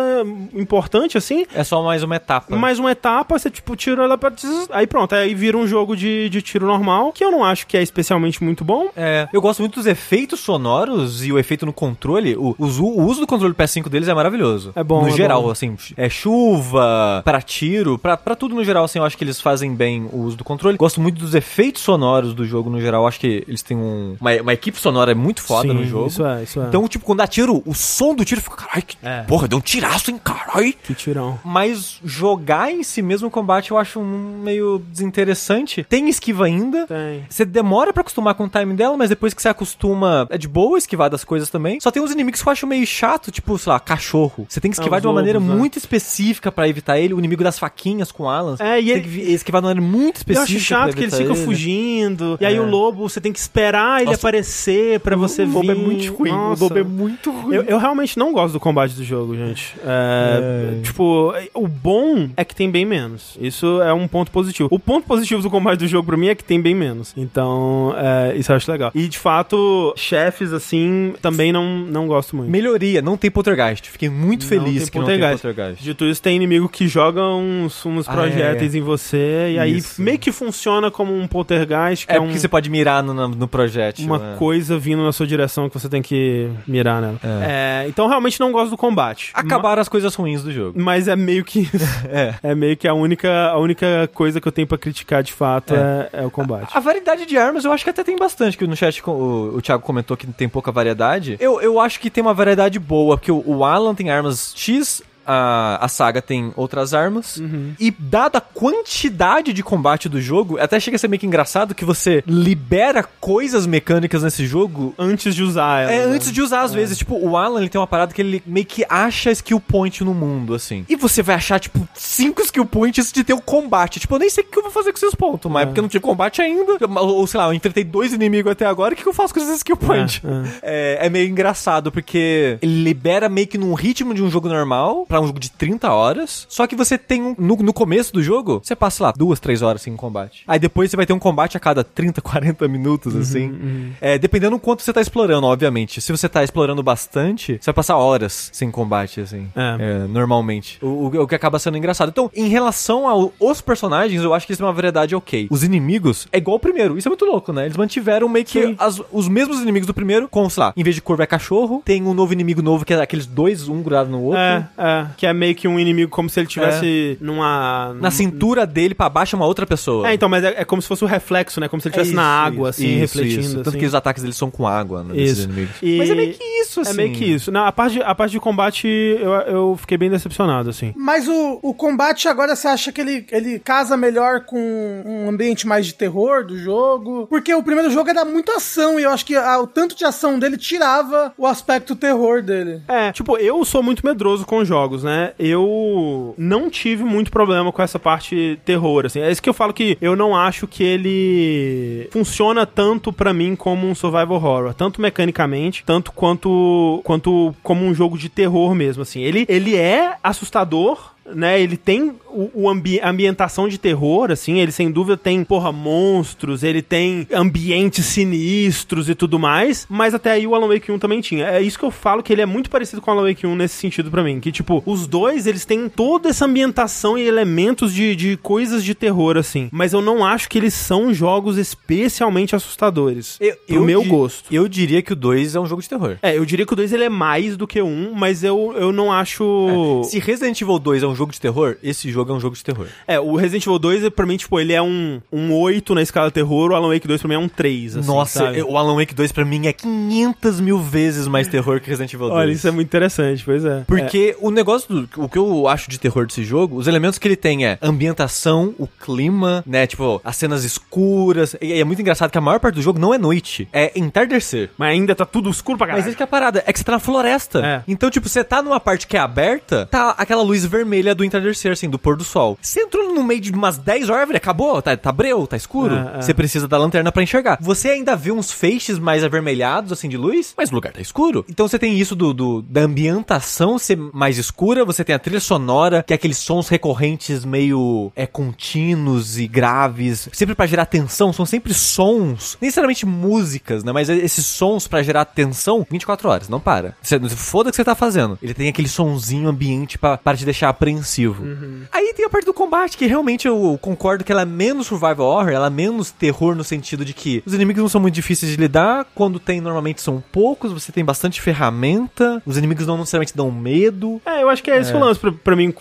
Speaker 1: importante assim.
Speaker 2: É só mais uma etapa.
Speaker 1: Mais uma etapa, você tipo tira ela pra. Aí pronto, aí vira um jogo de, de tiro normal, que eu não acho que é especialmente muito bom.
Speaker 2: É, eu gosto muito dos efeitos sonoros e o efeito no controle. O, os- o uso do controle PS5 deles é maravilhoso.
Speaker 1: É bom,
Speaker 2: No
Speaker 1: é
Speaker 2: geral,
Speaker 1: bom.
Speaker 2: assim, é chuva, pra tiro, pra, pra tudo no geral, assim, eu acho que eles fazem bem o uso do controle. Gosto muito dos efeitos sonoros do jogo no geral. Acho que eles têm um, uma, uma equipe sonora muito foda
Speaker 1: Sim,
Speaker 2: no jogo.
Speaker 1: Isso é, isso é.
Speaker 2: Então, tipo, quando dá tiro, o som do tiro fica, caralho, que
Speaker 1: É.
Speaker 2: porra, deu um tiraço, hein, caralho.
Speaker 1: que tirão.
Speaker 2: Mas jogar em si mesmo o combate eu acho meio desinteressante. Tem esquiva ainda.
Speaker 1: Tem.
Speaker 2: Você demora pra acostumar com o time dela, mas depois que você acostuma, é de boa esquivar das coisas também. Só tem uns inimigos que eu acho meio chato, tipo, sei lá, cachorro. Você tem que esquivar
Speaker 1: os
Speaker 2: de uma maneira
Speaker 1: lobos, né?
Speaker 2: muito específica pra evitar ele. O inimigo das faquinhas com alas.
Speaker 1: É, e
Speaker 2: Você
Speaker 1: ele-
Speaker 2: tem que esquivar de uma maneira muito
Speaker 1: Eu
Speaker 2: específica.
Speaker 1: acho chato que eles ficam
Speaker 2: ele.
Speaker 1: fugindo. E aí
Speaker 2: É.
Speaker 1: o lobo, você tem que esperar ele
Speaker 2: Nossa,
Speaker 1: aparecer pra você
Speaker 2: o
Speaker 1: vir.
Speaker 2: lobo é muito ruim.
Speaker 1: Nossa.
Speaker 2: O lobo é muito ruim.
Speaker 1: Eu, eu realmente não gosto do combate do jogo, gente. É, Tipo, o bom é que tem bem menos. Isso é um ponto positivo. O ponto positivo do combate do jogo pra mim é que tem bem menos. Então, é, isso eu acho legal. E de fato, chefes assim, também não, não gosto muito.
Speaker 2: Melhoria, não tem poltergeist. Fiquei muito
Speaker 1: Não
Speaker 2: feliz que não tem
Speaker 1: poltergeist. Dito isso, tem inimigo que joga uns, uns
Speaker 2: Ah,
Speaker 1: projéteis
Speaker 2: é.
Speaker 1: em você, e aí
Speaker 2: Isso.
Speaker 1: meio que funciona como um poltergeist, que
Speaker 2: É
Speaker 1: é,
Speaker 2: porque
Speaker 1: um,
Speaker 2: você pode mirar no, no, projétil.
Speaker 1: uma
Speaker 2: né?
Speaker 1: coisa vindo na sua direção que você tem que mirar nela. É, então realmente não gosto do combate.
Speaker 2: Acabaram as coisas ruins do jogo.
Speaker 1: Mas é meio que.
Speaker 2: É.
Speaker 1: é meio que a única, a única coisa que eu tenho pra criticar de fato é, é o combate.
Speaker 2: A variedade de armas eu acho que até tem bastante, que no chat o, o Thiago comentou que tem pouca variedade. Eu, eu acho que tem uma variedade boa, porque o, o Alan tem armas X, a, a saga tem outras armas.
Speaker 1: Uhum.
Speaker 2: E dada a quantidade de combate do jogo, até chega a ser meio que engraçado que você libera coisas mecânicas nesse jogo
Speaker 1: Antes de usar ela.
Speaker 2: é,
Speaker 1: né?
Speaker 2: antes de usar, às vezes. Tipo, o Alan, ele tem uma parada que ele meio que acha skill point no mundo, assim. E você vai achar, tipo, cinco skill points antes de ter o combate. Tipo, eu nem sei o que eu vou fazer com esses pontos, mas
Speaker 1: É.
Speaker 2: porque eu não tive combate ainda. Ou, sei lá, eu enfrentei dois inimigos até agora, o que, que eu faço com esses skill points? É, é meio engraçado, porque ele libera meio que num ritmo de um jogo normal, um jogo de 30 horas. Só que você tem um. No, no começo do jogo, você passa lá duas, três horas sem combate. Aí depois você vai ter um combate a cada 30, 40 minutos,
Speaker 1: Uhum,
Speaker 2: assim. É, dependendo do quanto você tá explorando, obviamente. Se você tá explorando bastante, você vai passar horas sem combate, assim.
Speaker 1: É.
Speaker 2: É, normalmente. O, o- o que acaba sendo engraçado. Então, em relação aos personagens, eu acho que eles têm uma variedade ok. Os inimigos é igual o primeiro. Isso é muito louco, né? Eles mantiveram meio que as- os mesmos inimigos do primeiro, com, sei lá, em vez de curva é cachorro, tem um novo inimigo novo que é aqueles dois, um grudado no outro.
Speaker 1: É, é. Que é meio que um inimigo como se ele tivesse numa.
Speaker 2: Na cintura dele pra baixo é uma outra pessoa.
Speaker 1: É, então, mas é, é como se fosse o reflexo, né? Como se ele
Speaker 2: É
Speaker 1: estivesse na água,
Speaker 2: isso,
Speaker 1: assim,
Speaker 2: isso,
Speaker 1: refletindo.
Speaker 2: isso. Tanto
Speaker 1: assim.
Speaker 2: que os ataques deles são com água, né?
Speaker 1: Isso.
Speaker 2: inimigos.
Speaker 1: E-
Speaker 2: Mas é meio que isso, assim.
Speaker 1: É meio que isso. Na, a, parte de, a parte de combate, eu, eu fiquei bem decepcionado, assim.
Speaker 3: Mas o, o combate agora você acha que ele, ele casa melhor com um ambiente mais de terror do jogo? Porque o primeiro jogo era muito ação e eu acho que ah, o tanto de ação dele tirava o aspecto terror dele.
Speaker 1: É, tipo, eu sou muito medroso com jogos, né? Eu não tive muito problema com essa parte terror, assim. É isso que eu falo que eu não acho que ele funciona tanto pra mim como um survival horror, tanto mecanicamente, tanto quanto quanto como um jogo de terror mesmo, assim. Ele ele é assustador né? Ele tem o, o ambi ambientação de terror, assim, ele sem dúvida tem, porra, monstros, ele tem ambientes sinistros e tudo mais, mas até aí o Alan Wake 1 também tinha. É isso que eu falo, que ele é muito parecido com o Alan Wake 1 nesse sentido para mim, que, tipo, os dois, eles têm toda essa ambientação e elementos de, de coisas de terror, assim, mas eu não acho que eles são jogos especialmente assustadores,
Speaker 2: Eu,
Speaker 1: pro meu
Speaker 2: di-
Speaker 1: gosto.
Speaker 2: Eu diria que o 2 é um jogo de terror.
Speaker 1: É, eu diria que o 2 ele é mais do que 1, mas eu, eu não acho...
Speaker 2: Se Resident Evil 2 é um jogo de terror, esse jogo é um jogo de terror.
Speaker 1: É, o Resident Evil 2, pra mim, tipo, ele é um, um 8 na escala terror, o Alan Wake 2 pra mim é um 3, assim,
Speaker 2: Nossa,
Speaker 1: sabe?
Speaker 2: o Alan Wake 2 pra mim é 500 mil vezes mais terror que Resident Evil 2.
Speaker 1: Olha, isso é muito interessante, pois é.
Speaker 2: Porque o negócio do. O que eu acho de terror desse jogo, os elementos que ele tem é ambientação, o clima, né? Tipo, as cenas escuras. E é muito engraçado que a maior parte do jogo não é noite, é entardecer.
Speaker 1: Mas ainda tá tudo escuro pra
Speaker 2: Mas
Speaker 1: caralho.
Speaker 2: esse que é a parada, é que você tá na floresta.
Speaker 1: É.
Speaker 2: Então, tipo, você tá numa parte que é aberta, tá aquela luz vermelha do entardecer, assim, do pôr do sol. Você entrou no meio de umas 10 árvores, acabou, tá, tá breu, tá escuro.
Speaker 1: É, é.
Speaker 2: Você precisa da lanterna pra enxergar. Você ainda vê uns feixes mais avermelhados, assim, de luz, mas o lugar tá escuro. Então você tem isso do, do- da ambientação ser mais escura, você tem a trilha sonora, que é aqueles sons recorrentes meio é, contínuos e graves, sempre pra gerar tensão, são sempre sons, nem necessariamente músicas, né, mas esses sons pra gerar tensão 24 horas, não para. Você, foda o que você tá fazendo. Ele tem aquele sonzinho ambiente para te deixar apreensivo. Aí tem a parte do combate, que realmente eu concordo que ela é menos survival horror, ela é menos terror no sentido de que os inimigos não são muito difíceis de lidar, quando tem normalmente são poucos, você tem bastante ferramenta, os inimigos não necessariamente dão medo.
Speaker 1: É, eu acho que é esse o lance pra, pra mim,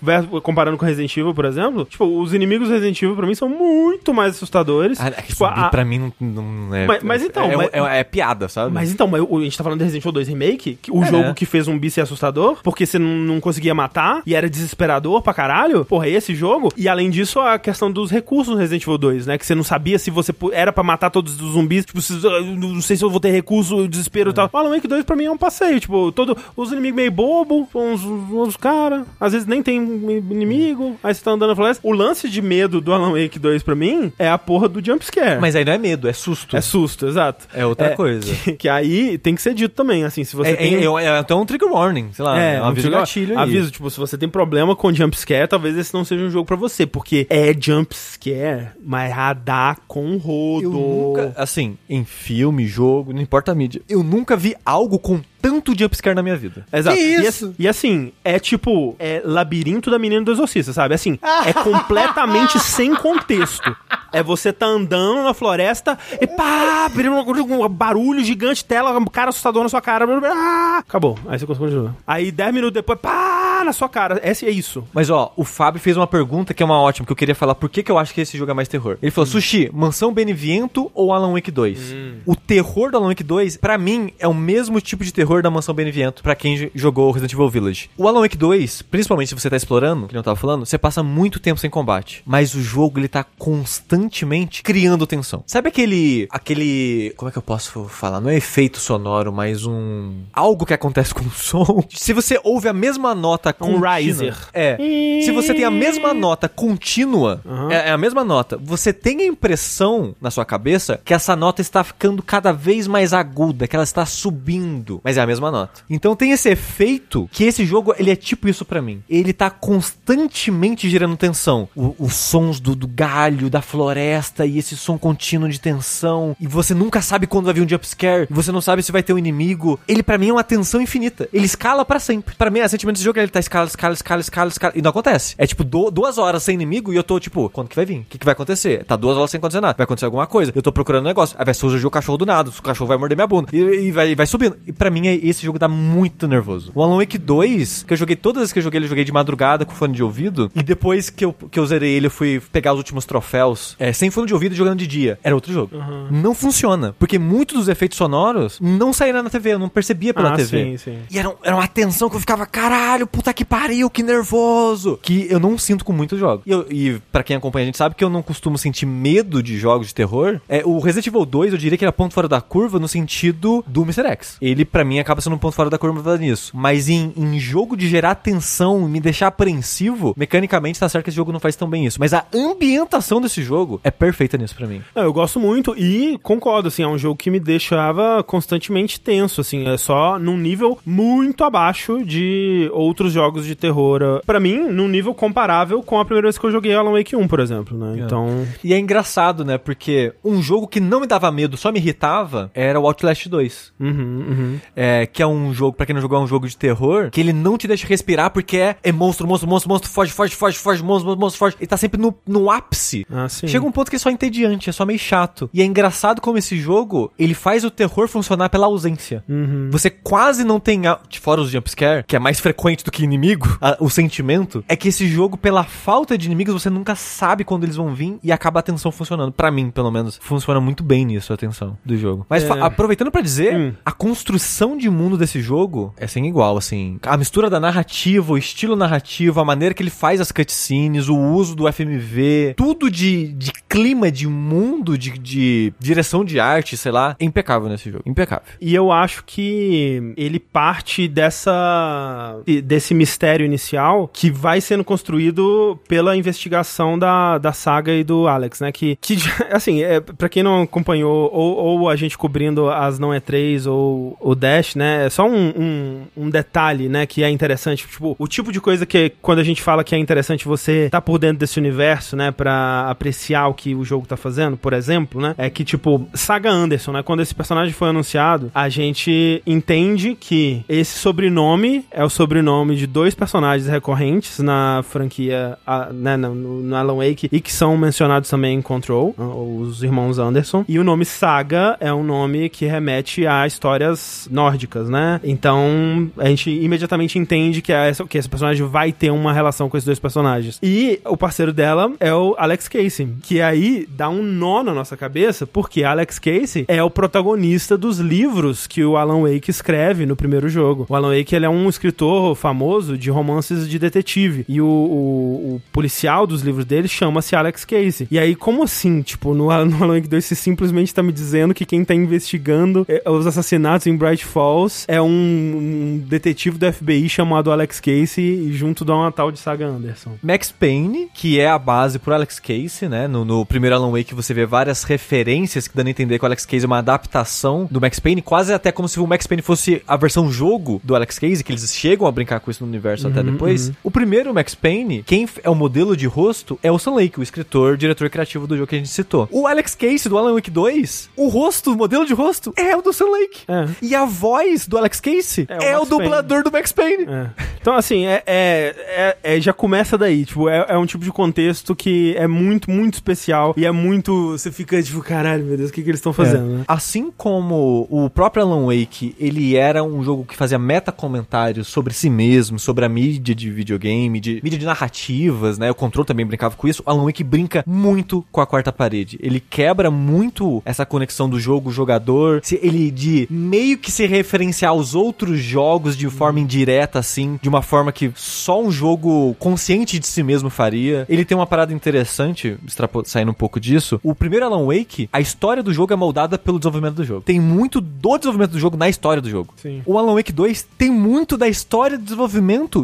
Speaker 1: comparando com Resident Evil, por exemplo. Tipo, os inimigos Resident Evil pra mim são muito mais assustadores.
Speaker 2: Ah, é
Speaker 1: tipo, a-
Speaker 2: pra mim não, não é.
Speaker 1: Mas- mas então,
Speaker 2: É,
Speaker 1: mas-
Speaker 2: é- é piada, sabe?
Speaker 1: Mas então, mas a gente tá falando de Resident Evil 2 Remake, o
Speaker 2: É.
Speaker 1: jogo que fez zumbi ser assustador, porque você não, não conseguia matar e era desesperador pra caralho. Porra, esse jogo. E além disso, a questão dos recursos no Resident Evil 2, né? Que você não sabia se você era pra matar todos os zumbis. Tipo, se- não sei se eu vou ter recurso, desespero e tal. O Alan Wake 2 pra mim é um passeio. Tipo, todo, os inimigos meio bobo, uns, uns caras. Às vezes nem tem inimigo. Aí você tá andando na floresta. O lance de medo do Alan Wake 2 pra mim é a porra do jumpscare.
Speaker 2: Mas aí não é medo, é susto.
Speaker 1: É susto, exato.
Speaker 2: É outra coisa.
Speaker 1: Que, que aí tem que ser dito também, assim, se você
Speaker 2: É,
Speaker 1: tem...
Speaker 2: é, é, é até um trigger warning, sei lá, é, um aviso gatilho aí.
Speaker 1: Aviso, tipo, se você tem problema com jumpscare, talvez esse não seja um jogo pra você, porque é jumpscare, mas radar com rodo.
Speaker 2: Eu nunca, assim, em filme, jogo, não importa a mídia, eu nunca vi algo com tanto jumpscare na minha vida.
Speaker 1: Exato.
Speaker 3: Que
Speaker 1: E,
Speaker 3: isso?
Speaker 1: assim- e assim, é tipo, é labirinto da menina do exorcista, sabe? Assim, é completamente sem contexto. É você tá andando na floresta e pá, um um barulho gigante, tela, um cara assustador na sua cara. ah, acabou. Aí você continua. Aí 10 minutos depois, pá, na sua cara. Esse é isso.
Speaker 2: Mas ó, o Fábio fez uma pergunta que é uma ótima, que eu queria falar por que, que eu acho que esse jogo é mais terror. Ele falou, Sushi, Mansão Beneviento ou Alan Wake 2? O terror do Alan Wake 2, pra mim, é o mesmo tipo de terror da Mansão Beneviento, pra quem jogou Resident Evil Village. O Alan Wake 2, principalmente se você tá explorando, que não tava falando, você passa muito tempo sem combate. Mas o jogo, ele tá constantemente criando tensão. Sabe aquele, aquele, como é que eu posso falar? Não é efeito sonoro, mas um, algo que acontece com o som. Se você ouve a mesma nota
Speaker 1: Um
Speaker 2: contínua-
Speaker 1: riser.
Speaker 2: É. Se você tem a mesma nota contínua, é, é a mesma nota, você tem a impressão na sua cabeça que essa nota está ficando cada vez mais aguda, que ela está subindo, mas é a mesma nota. Então tem esse efeito que esse jogo, ele é tipo isso pra mim. Ele tá constantemente gerando tensão. O- os sons do, do galho, da floresta e esse som contínuo de tensão. E você nunca sabe quando vai vir um jumpscare. Você não sabe se vai ter um inimigo. Ele pra mim é uma tensão infinita. Ele escala pra sempre. Pra mim, o sentimento desse jogo é tá escala, escala, escala, escala, escala. E não acontece. É tipo do- duas horas sem inimigo e eu tô tipo, quando que vai vir? O que, que vai acontecer? Tá duas horas sem acontecer nada. Vai acontecer alguma coisa. Eu tô procurando um negócio. Aí vai surgir o cachorro do nada. O cachorro vai morder minha bunda. E, e vai, e vai subindo. E pra mim, é- esse jogo dá muito nervoso. O Alan Wake 2, que eu joguei todas as que eu joguei, eu joguei de madrugada com fone de ouvido. E depois que eu, que eu zerei ele, eu fui pegar os últimos troféus é, sem fone de ouvido e jogando de dia. Era outro jogo. Não funciona. Porque muitos dos efeitos sonoros não saíram na TV. Eu não percebia pela
Speaker 1: Ah,
Speaker 2: TV.
Speaker 1: sim, sim.
Speaker 2: E era, era uma tensão que eu ficava, caralho, puta que pariu, que nervoso. Que eu não sinto com muitos jogos. E, eu, e pra quem acompanha, a gente sabe que eu não costumo sentir medo de jogos de terror. É, o Resident Evil 2, eu diria que é ponto fora da curva no sentido do Mr. X. Ele, pra mim, acaba sendo um ponto fora da curva nisso. Mas em, em jogo de gerar tensão e me deixar apreensivo, mecanicamente tá certo que esse jogo não faz tão bem isso. Mas a ambientação desse jogo é perfeita nisso pra mim.
Speaker 1: Não, eu gosto muito e concordo, assim, é um jogo que me deixava constantemente tenso, assim, é só num nível muito abaixo de outros jogos de terror, uh, pra mim, num nível comparável com a primeira vez que eu joguei Alan Wake 1, por exemplo, né? Então,
Speaker 2: E é engraçado, né? Porque um jogo que não me dava medo, só me irritava, era o Outlast 2.
Speaker 1: uhum, uhum.
Speaker 2: É, que é um jogo, pra quem não jogou, é um jogo de terror, que ele não te deixa respirar porque é, é monstro, monstro, monstro, monstro, foge, foge, foge, foge, monstro, monstro, monstro, foge. Ele tá sempre no, no ápice.
Speaker 1: Ah, sim.
Speaker 2: Chega um ponto que é só entediante, é só meio chato. E é engraçado como esse jogo, ele faz o terror funcionar pela ausência.
Speaker 1: Uhum.
Speaker 2: Você quase não tem, a- fora os jumpscare, que é mais frequente do que inimigo, a- o sentimento, é que esse jogo, pela falta de inimigos, você nunca sabe quando eles vão vir e acaba a atenção funcionando. Pra mim, pelo menos, funciona muito bem nisso a atenção do jogo. Mas
Speaker 1: É.
Speaker 2: aproveitando pra dizer,
Speaker 1: Hum.
Speaker 2: a construção de mundo desse jogo é sem igual, assim. A mistura da narrativa, o estilo narrativo, a maneira que ele faz as cutscenes, o uso do FMV, tudo de, de clima, de mundo, de, de direção de arte, sei lá, é impecável nesse jogo. Impecável.
Speaker 1: E eu acho que ele parte dessa desse mistério inicial que vai sendo construído pela investigação da, da saga e do Alex, né? Que, que assim, é, para quem não acompanhou, ou, ou a gente cobrindo as não E3 ou o Dash, né? É só um, um, um detalhe, né? Que é interessante. Tipo, o tipo de coisa que quando a gente fala que é interessante você tá por dentro desse universo, né? Pra apreciar o que o jogo tá fazendo, por exemplo, né? É que, tipo, Saga Anderson, né? Quando esse personagem foi anunciado, a gente entende que esse sobrenome é o sobrenome de dois personagens recorrentes na franquia, a- né? No, no Alan Wake e que são mencionados também em Control, ah, os irmãos Anderson. E o nome Saga é um nome que remete a histórias nórdicas, né? Então a gente imediatamente entende que, essa, que esse personagem vai ter uma relação com esses dois personagens. E o parceiro dela é o Alex Casey, que aí dá um nó na nossa cabeça, porque Alex Casey é o protagonista dos livros que o Alan Wake escreve no primeiro jogo. O Alan Wake ele é um escritor famoso de romances de detetive. E o, o- o policial dos livros dele chama-se Alex Casey. E aí, como assim? Tipo, no, no Alan Wake 2 você simplesmente tá me dizendo que quem tá investigando é, os assassinatos em Bright Falls é um, um detetive do FBI chamado Alex Casey junto dá uma tal de Saga Anderson.
Speaker 2: Max Payne, que é a base pro Alex Casey, né? No, no primeiro Alan Wake você vê várias referências que dando a entender que o Alex Casey é uma adaptação do Max Payne, quase até como se o Max Payne fosse a versão jogo do Alex Casey, que eles chegam a brincar com isso no universo até depois. O primeiro Max Payne, quem é o modelo de rosto é o Sam Lake, o escritor, diretor criativo do jogo que a gente citou. O Alex Casey do Alan Wake 2, o rosto, o modelo de rosto é o do Sam Lake.
Speaker 1: É.
Speaker 2: E a voz do Alex Casey
Speaker 1: É o
Speaker 2: é, o
Speaker 1: Max
Speaker 2: dublador do Max Payne.
Speaker 1: É. Então, assim, é, é- é- é- já começa daí. Tipo, é, um tipo de contexto que é muito, muito especial. E é muito. Você fica tipo, caralho, meu Deus, o que, que eles estão fazendo, né?
Speaker 2: Assim como o próprio Alan Wake, ele era um jogo que fazia meta-comentários sobre si mesmo, sobre a mídia de videogame, de mídia de narrativas, né? O Control também brincava com isso. O Alan Wake brinca muito com a quarta parede. Ele quebra muito essa conexão do jogo-jogador. Se- Ele de meio que se referenciar aos outros jogos de forma indireta, assim, de uma forma que só um jogo consciente de si mesmo faria. Ele tem uma parada interessante, saindo um pouco disso. O primeiro Alan Wake, a história do jogo é moldada pelo desenvolvimento do jogo. Tem muito do desenvolvimento do jogo na história do jogo.
Speaker 1: Sim.
Speaker 2: O Alan Wake 2 tem muito da história de desenvolvimento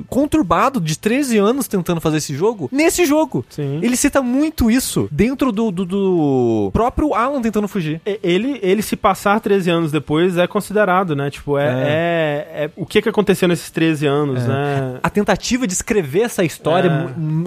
Speaker 2: conturbado de 13 anos tentando fazer esse jogo nesse jogo.
Speaker 1: Sim.
Speaker 2: Ele cita muito isso dentro do, do, do próprio Alan tentando fugir.
Speaker 1: Ele, ele se passar 13 anos depois é considerado, né? Tipo, é, é. é- o que que aconteceu nesses 13 anos, né?
Speaker 2: A tentativa de escrever essa história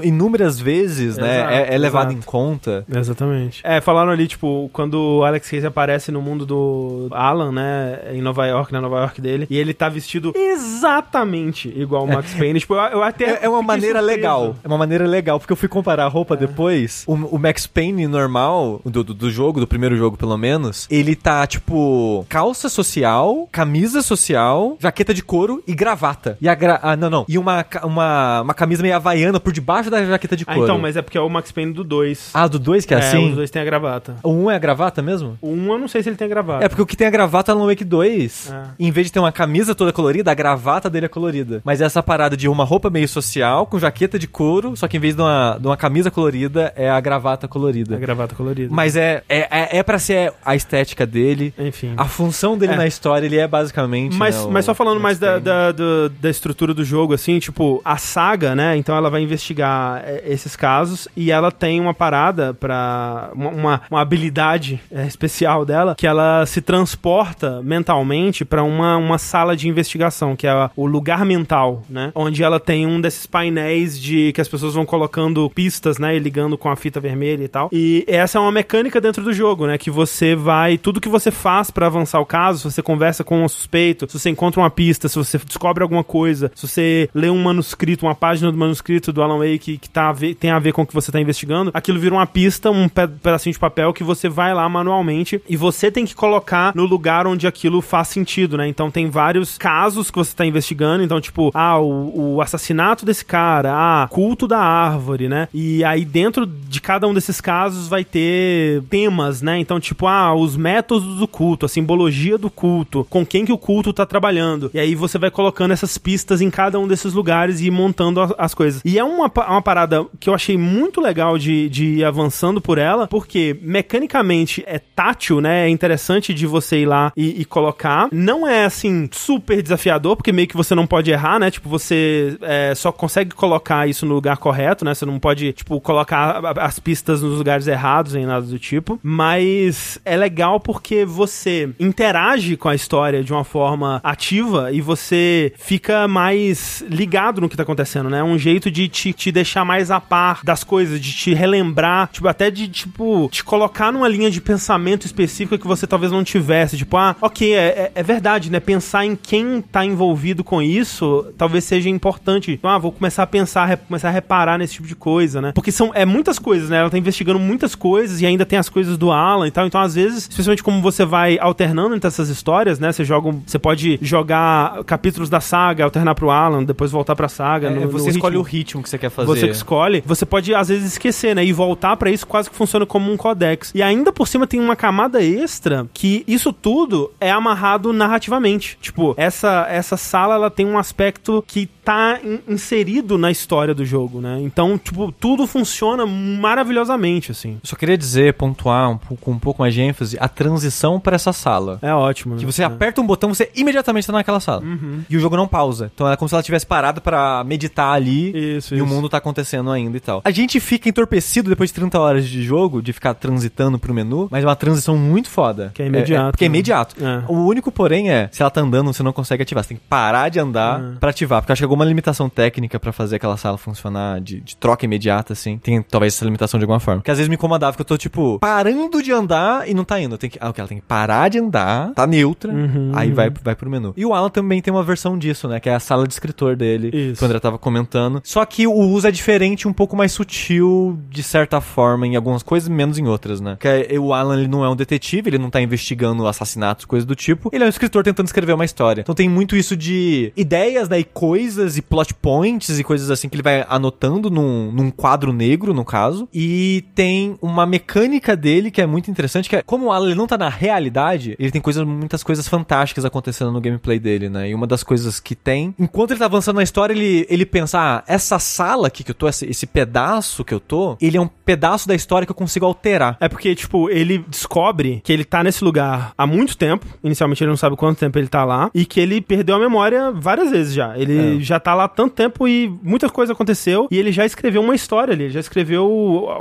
Speaker 1: É.
Speaker 2: inúmeras vezes, né,
Speaker 1: Exato,
Speaker 2: é, é levada em conta.
Speaker 1: Exatamente. É, falaram ali, tipo, quando o Alex Casey aparece no mundo do Alan, né, em Nova York, na Nova York dele, e ele tá vestido exatamente igual o Max Payne. Tipo, eu, eu até.
Speaker 2: É, é uma maneira
Speaker 1: surpreso.
Speaker 2: legal. É uma maneira legal, porque eu fui comparar a roupa depois. O, o Max Payne normal, do, do, do jogo, do primeiro jogo pelo menos, ele tá tipo calça social, camisa social, jaqueta de couro e gravata. E a gra... Ah, não, não. E uma, uma, uma camisa meio havaiana por debaixo da jaqueta de
Speaker 1: Ah,
Speaker 2: couro.
Speaker 1: então, mas é porque é o Max Payne do 2.
Speaker 2: Ah, do 2 que é,
Speaker 1: é,
Speaker 2: assim?
Speaker 1: os dois têm a gravata.
Speaker 2: O 1 um é a gravata mesmo?
Speaker 1: O 1 eu não sei se ele tem a gravata.
Speaker 2: É porque o que tem a gravata é no Wake 2.
Speaker 1: É.
Speaker 2: Em vez de ter uma camisa toda colorida, a gravata dele é colorida. Mas essa parada de uma roupa meio social, com jaqueta de couro, só que em vez de uma, de uma camisa colorida, é a gravata colorida.
Speaker 1: A gravata colorida.
Speaker 2: Mas é, é, é, é pra ser a estética dele.
Speaker 1: Enfim.
Speaker 2: A função dele
Speaker 1: É.
Speaker 2: na história, ele é basicamente.
Speaker 1: Mas,
Speaker 2: né,
Speaker 1: mas só falando mais da, da, do- da estrutura do jogo, assim, tipo, a saga, né? Então ela vai investigar é, esses casos e ela tem uma parada pra. uma, uma, habilidade é, especial dela que ela se transporta mentalmente pra uma, uma sala de investigação, que é o lugar mental né? Onde ela tem um desses painéis de que as pessoas vão colocando pistas, né? E ligando com a fita vermelha e tal. E essa é uma mecânica dentro do jogo, né? Que você vai. Tudo que você faz para avançar o caso, se você conversa com um suspeito, se você encontra uma pista, se você descobre alguma coisa, se você lê um manuscrito, uma página do manuscrito do Alan Wake que tá a ver, tem a ver com o que você tá investigando, aquilo vira uma pista, um pe pedacinho de papel que você vai lá manualmente e você tem que colocar no lugar onde aquilo faz sentido, né? Então tem vários casos que você tá investigando, então tipo, o, o assassinato desse cara, ah, culto da árvore, né? E aí dentro de cada um desses casos vai ter temas, né? Então tipo, ah, os métodos do culto, a simbologia do culto, com quem que o culto tá trabalhando. E aí você vai colocando essas pistas em cada um desses lugares e montando a- as coisas. E é uma, uma parada que eu achei muito legal de, de ir avançando por ela, porque mecanicamente é tátil, né? É interessante de você ir lá e, e colocar. Não é assim super desafiador, porque meio que você não pode errar, né? Tipo, você é, só consegue colocar isso no lugar correto, né? Você não pode, tipo, colocar as pistas nos lugares errados nem nada do tipo. Mas é legal porque você interage com a história de uma forma ativa e você fica mais ligado no que tá acontecendo, né? É um jeito de te, te deixar mais a par das coisas, de te relembrar, tipo, até de, tipo, te colocar numa linha de pensamento específica que você talvez não tivesse. Tipo, ah, ok, é, é- é verdade, né? Pensar em quem tá envolvido com isso talvez seja importante. Ah, vou começar a pensar, começar a reparar nesse tipo de coisa, né? Porque são é muitas coisas, né? Ela tá investigando muitas coisas e ainda tem as coisas do Alan e tal. Então, às vezes, especialmente como você vai alternando entre essas histórias, né? Você joga, você pode jogar capítulos da saga, alternar pro Alan, depois voltar pra saga.
Speaker 2: É,
Speaker 1: no-
Speaker 2: você
Speaker 1: no
Speaker 2: escolhe
Speaker 1: ritmo.
Speaker 2: o ritmo que você quer fazer.
Speaker 1: Você que escolhe, você pode às vezes esquecer, né? E voltar pra isso quase que funciona como um codex. E ainda por cima tem uma camada extra que isso tudo é amarrado narrativamente. Tipo, essa essa sala ela tem um aspecto que tá in- inserido na história do jogo, né? Então, tipo, tudo funciona maravilhosamente assim.
Speaker 2: Eu só queria dizer, pontuar um pouco, um pouco mais de ênfase, a transição pra essa sala.
Speaker 1: É ótimo.
Speaker 2: Que
Speaker 1: né?
Speaker 2: você
Speaker 1: É.
Speaker 2: aperta um botão, você imediatamente tá naquela sala. E o jogo não pausa. Então é como se ela tivesse parado pra meditar ali.
Speaker 1: Isso,
Speaker 2: E o
Speaker 1: isso.
Speaker 2: mundo tá acontecendo ainda e tal. A gente fica entorpecido depois de 30 horas de jogo, de ficar transitando pro menu, mas é uma transição muito foda.
Speaker 1: Que é imediato,
Speaker 2: porque é
Speaker 1: né?
Speaker 2: imediato.
Speaker 1: É.
Speaker 2: O único, porém, é, se ela tá andando, você não consegue ativar. Você tem que parar de andar
Speaker 1: É.
Speaker 2: pra ativar. Porque acho que alguma limitação técnica pra fazer aquela sala funcionar de, de troca imediata, assim. Tem talvez essa limitação de alguma forma. Porque às vezes me incomodava, porque eu tô, tipo, parando de andar e não tá indo. Tenho que, ah, ok, ela tem que parar de andar, tá neutra,
Speaker 1: Uhum,
Speaker 2: aí vai, vai pro menu. E o Alan também tem uma versão disso, né? Que é a sala de escritor dele,
Speaker 1: Isso.
Speaker 2: que o André tava comentando. Só que o uso é diferente, um pouco mais sutil, de certa forma, em algumas coisas, menos em outras, né? Que o Alan, ele não é um detetive, ele não tá investigando assassinatos, coisas do tipo. Ele é um escritor tentando escrever uma história. Então tem muito isso de ideias, né? Coisas, e plot points, e coisas assim que ele vai anotando num, num quadro negro, no caso. E tem uma mecânica dele que é muito interessante, que é como o Alan não tá na realidade, ele tem coisas, muitas coisas fantásticas acontecendo no gameplay dele, né? E uma das coisas que tem, enquanto ele tá avançando na história, ele, ele pensa, ah, essa sala aqui que eu tô, esse, esse pedaço que eu tô, ele é um pedaço da história que eu consigo alterar.
Speaker 1: É porque, tipo, ele descobre que ele tá nesse lugar há muito tempo. Inicialmente ele não sabe quanto tempo ele tá lá. E que ele perdeu a memória várias vezes já. Ele
Speaker 2: É.
Speaker 1: já tá lá há tanto tempo e muita coisa aconteceu. E ele já escreveu uma história ali. Ele já escreveu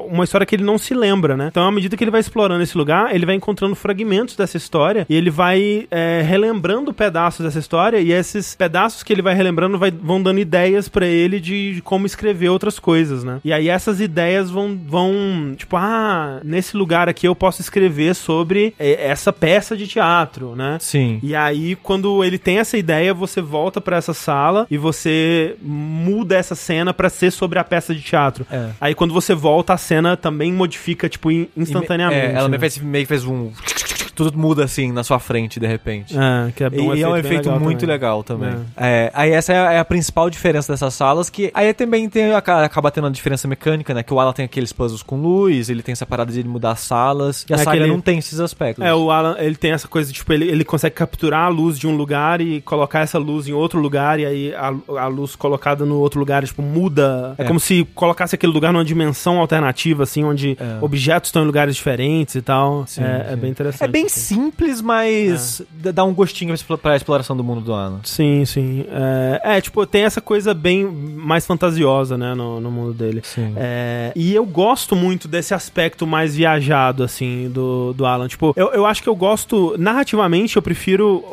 Speaker 1: uma história que ele não se lembra, né? Então, à medida que ele vai explorando esse lugar, ele vai encontrando fragmentos dessa história. E ele vai é, relembrando pedaços dessa história. E esses pedaços que ele vai relembrando vai- vão dando ideias pra ele de como escrever outras coisas, né? E aí essas ideias vão, vão tipo, ah, nesse lugar aqui eu posso escrever sobre é, essa peça de teatro, né?
Speaker 2: Sim.
Speaker 1: E aí, quando ele tem essa ideia, você volta pra essa sala e você muda essa cena pra ser sobre a peça de teatro.
Speaker 2: É.
Speaker 1: Aí, quando você volta, a cena também modifica, tipo, in- instantaneamente.
Speaker 2: É, ela
Speaker 1: né?
Speaker 2: meio, que faz um. Tudo muda assim na sua frente de repente.
Speaker 1: É, que é um
Speaker 2: e é um efeito
Speaker 1: legal
Speaker 2: muito
Speaker 1: também.
Speaker 2: legal também. É, aí essa é a, é a principal diferença dessas salas, que aí também tem, aca- acaba tendo a diferença mecânica, né? Que o Alan tem aqueles puzzles com luz, ele tem essa parada de mudar as salas, e a
Speaker 1: É
Speaker 2: saga
Speaker 1: ele-
Speaker 2: não tem esses aspectos.
Speaker 1: É, o Alan, ele tem essa coisa, tipo, ele, ele consegue capturar a luz de um lugar e colocar essa luz em outro lugar, e aí a, a luz colocada no outro lugar, tipo, muda. É,
Speaker 2: É.
Speaker 1: como se colocasse aquele lugar numa dimensão alternativa, assim, onde
Speaker 2: É.
Speaker 1: objetos estão em lugares diferentes e tal.
Speaker 2: Sim,
Speaker 1: é, é
Speaker 2: sim.
Speaker 1: bem interessante.
Speaker 2: É bem bem simples, mas d- dá um gostinho pra explo- pra exploração do mundo do Alan.
Speaker 1: Sim, sim. É, é, tipo, tem essa coisa bem mais fantasiosa, né, no, no mundo dele.
Speaker 2: Sim.
Speaker 1: É, e eu gosto muito desse aspecto mais viajado, assim, do, do Alan. Tipo, eu, eu acho que eu gosto, narrativamente, eu prefiro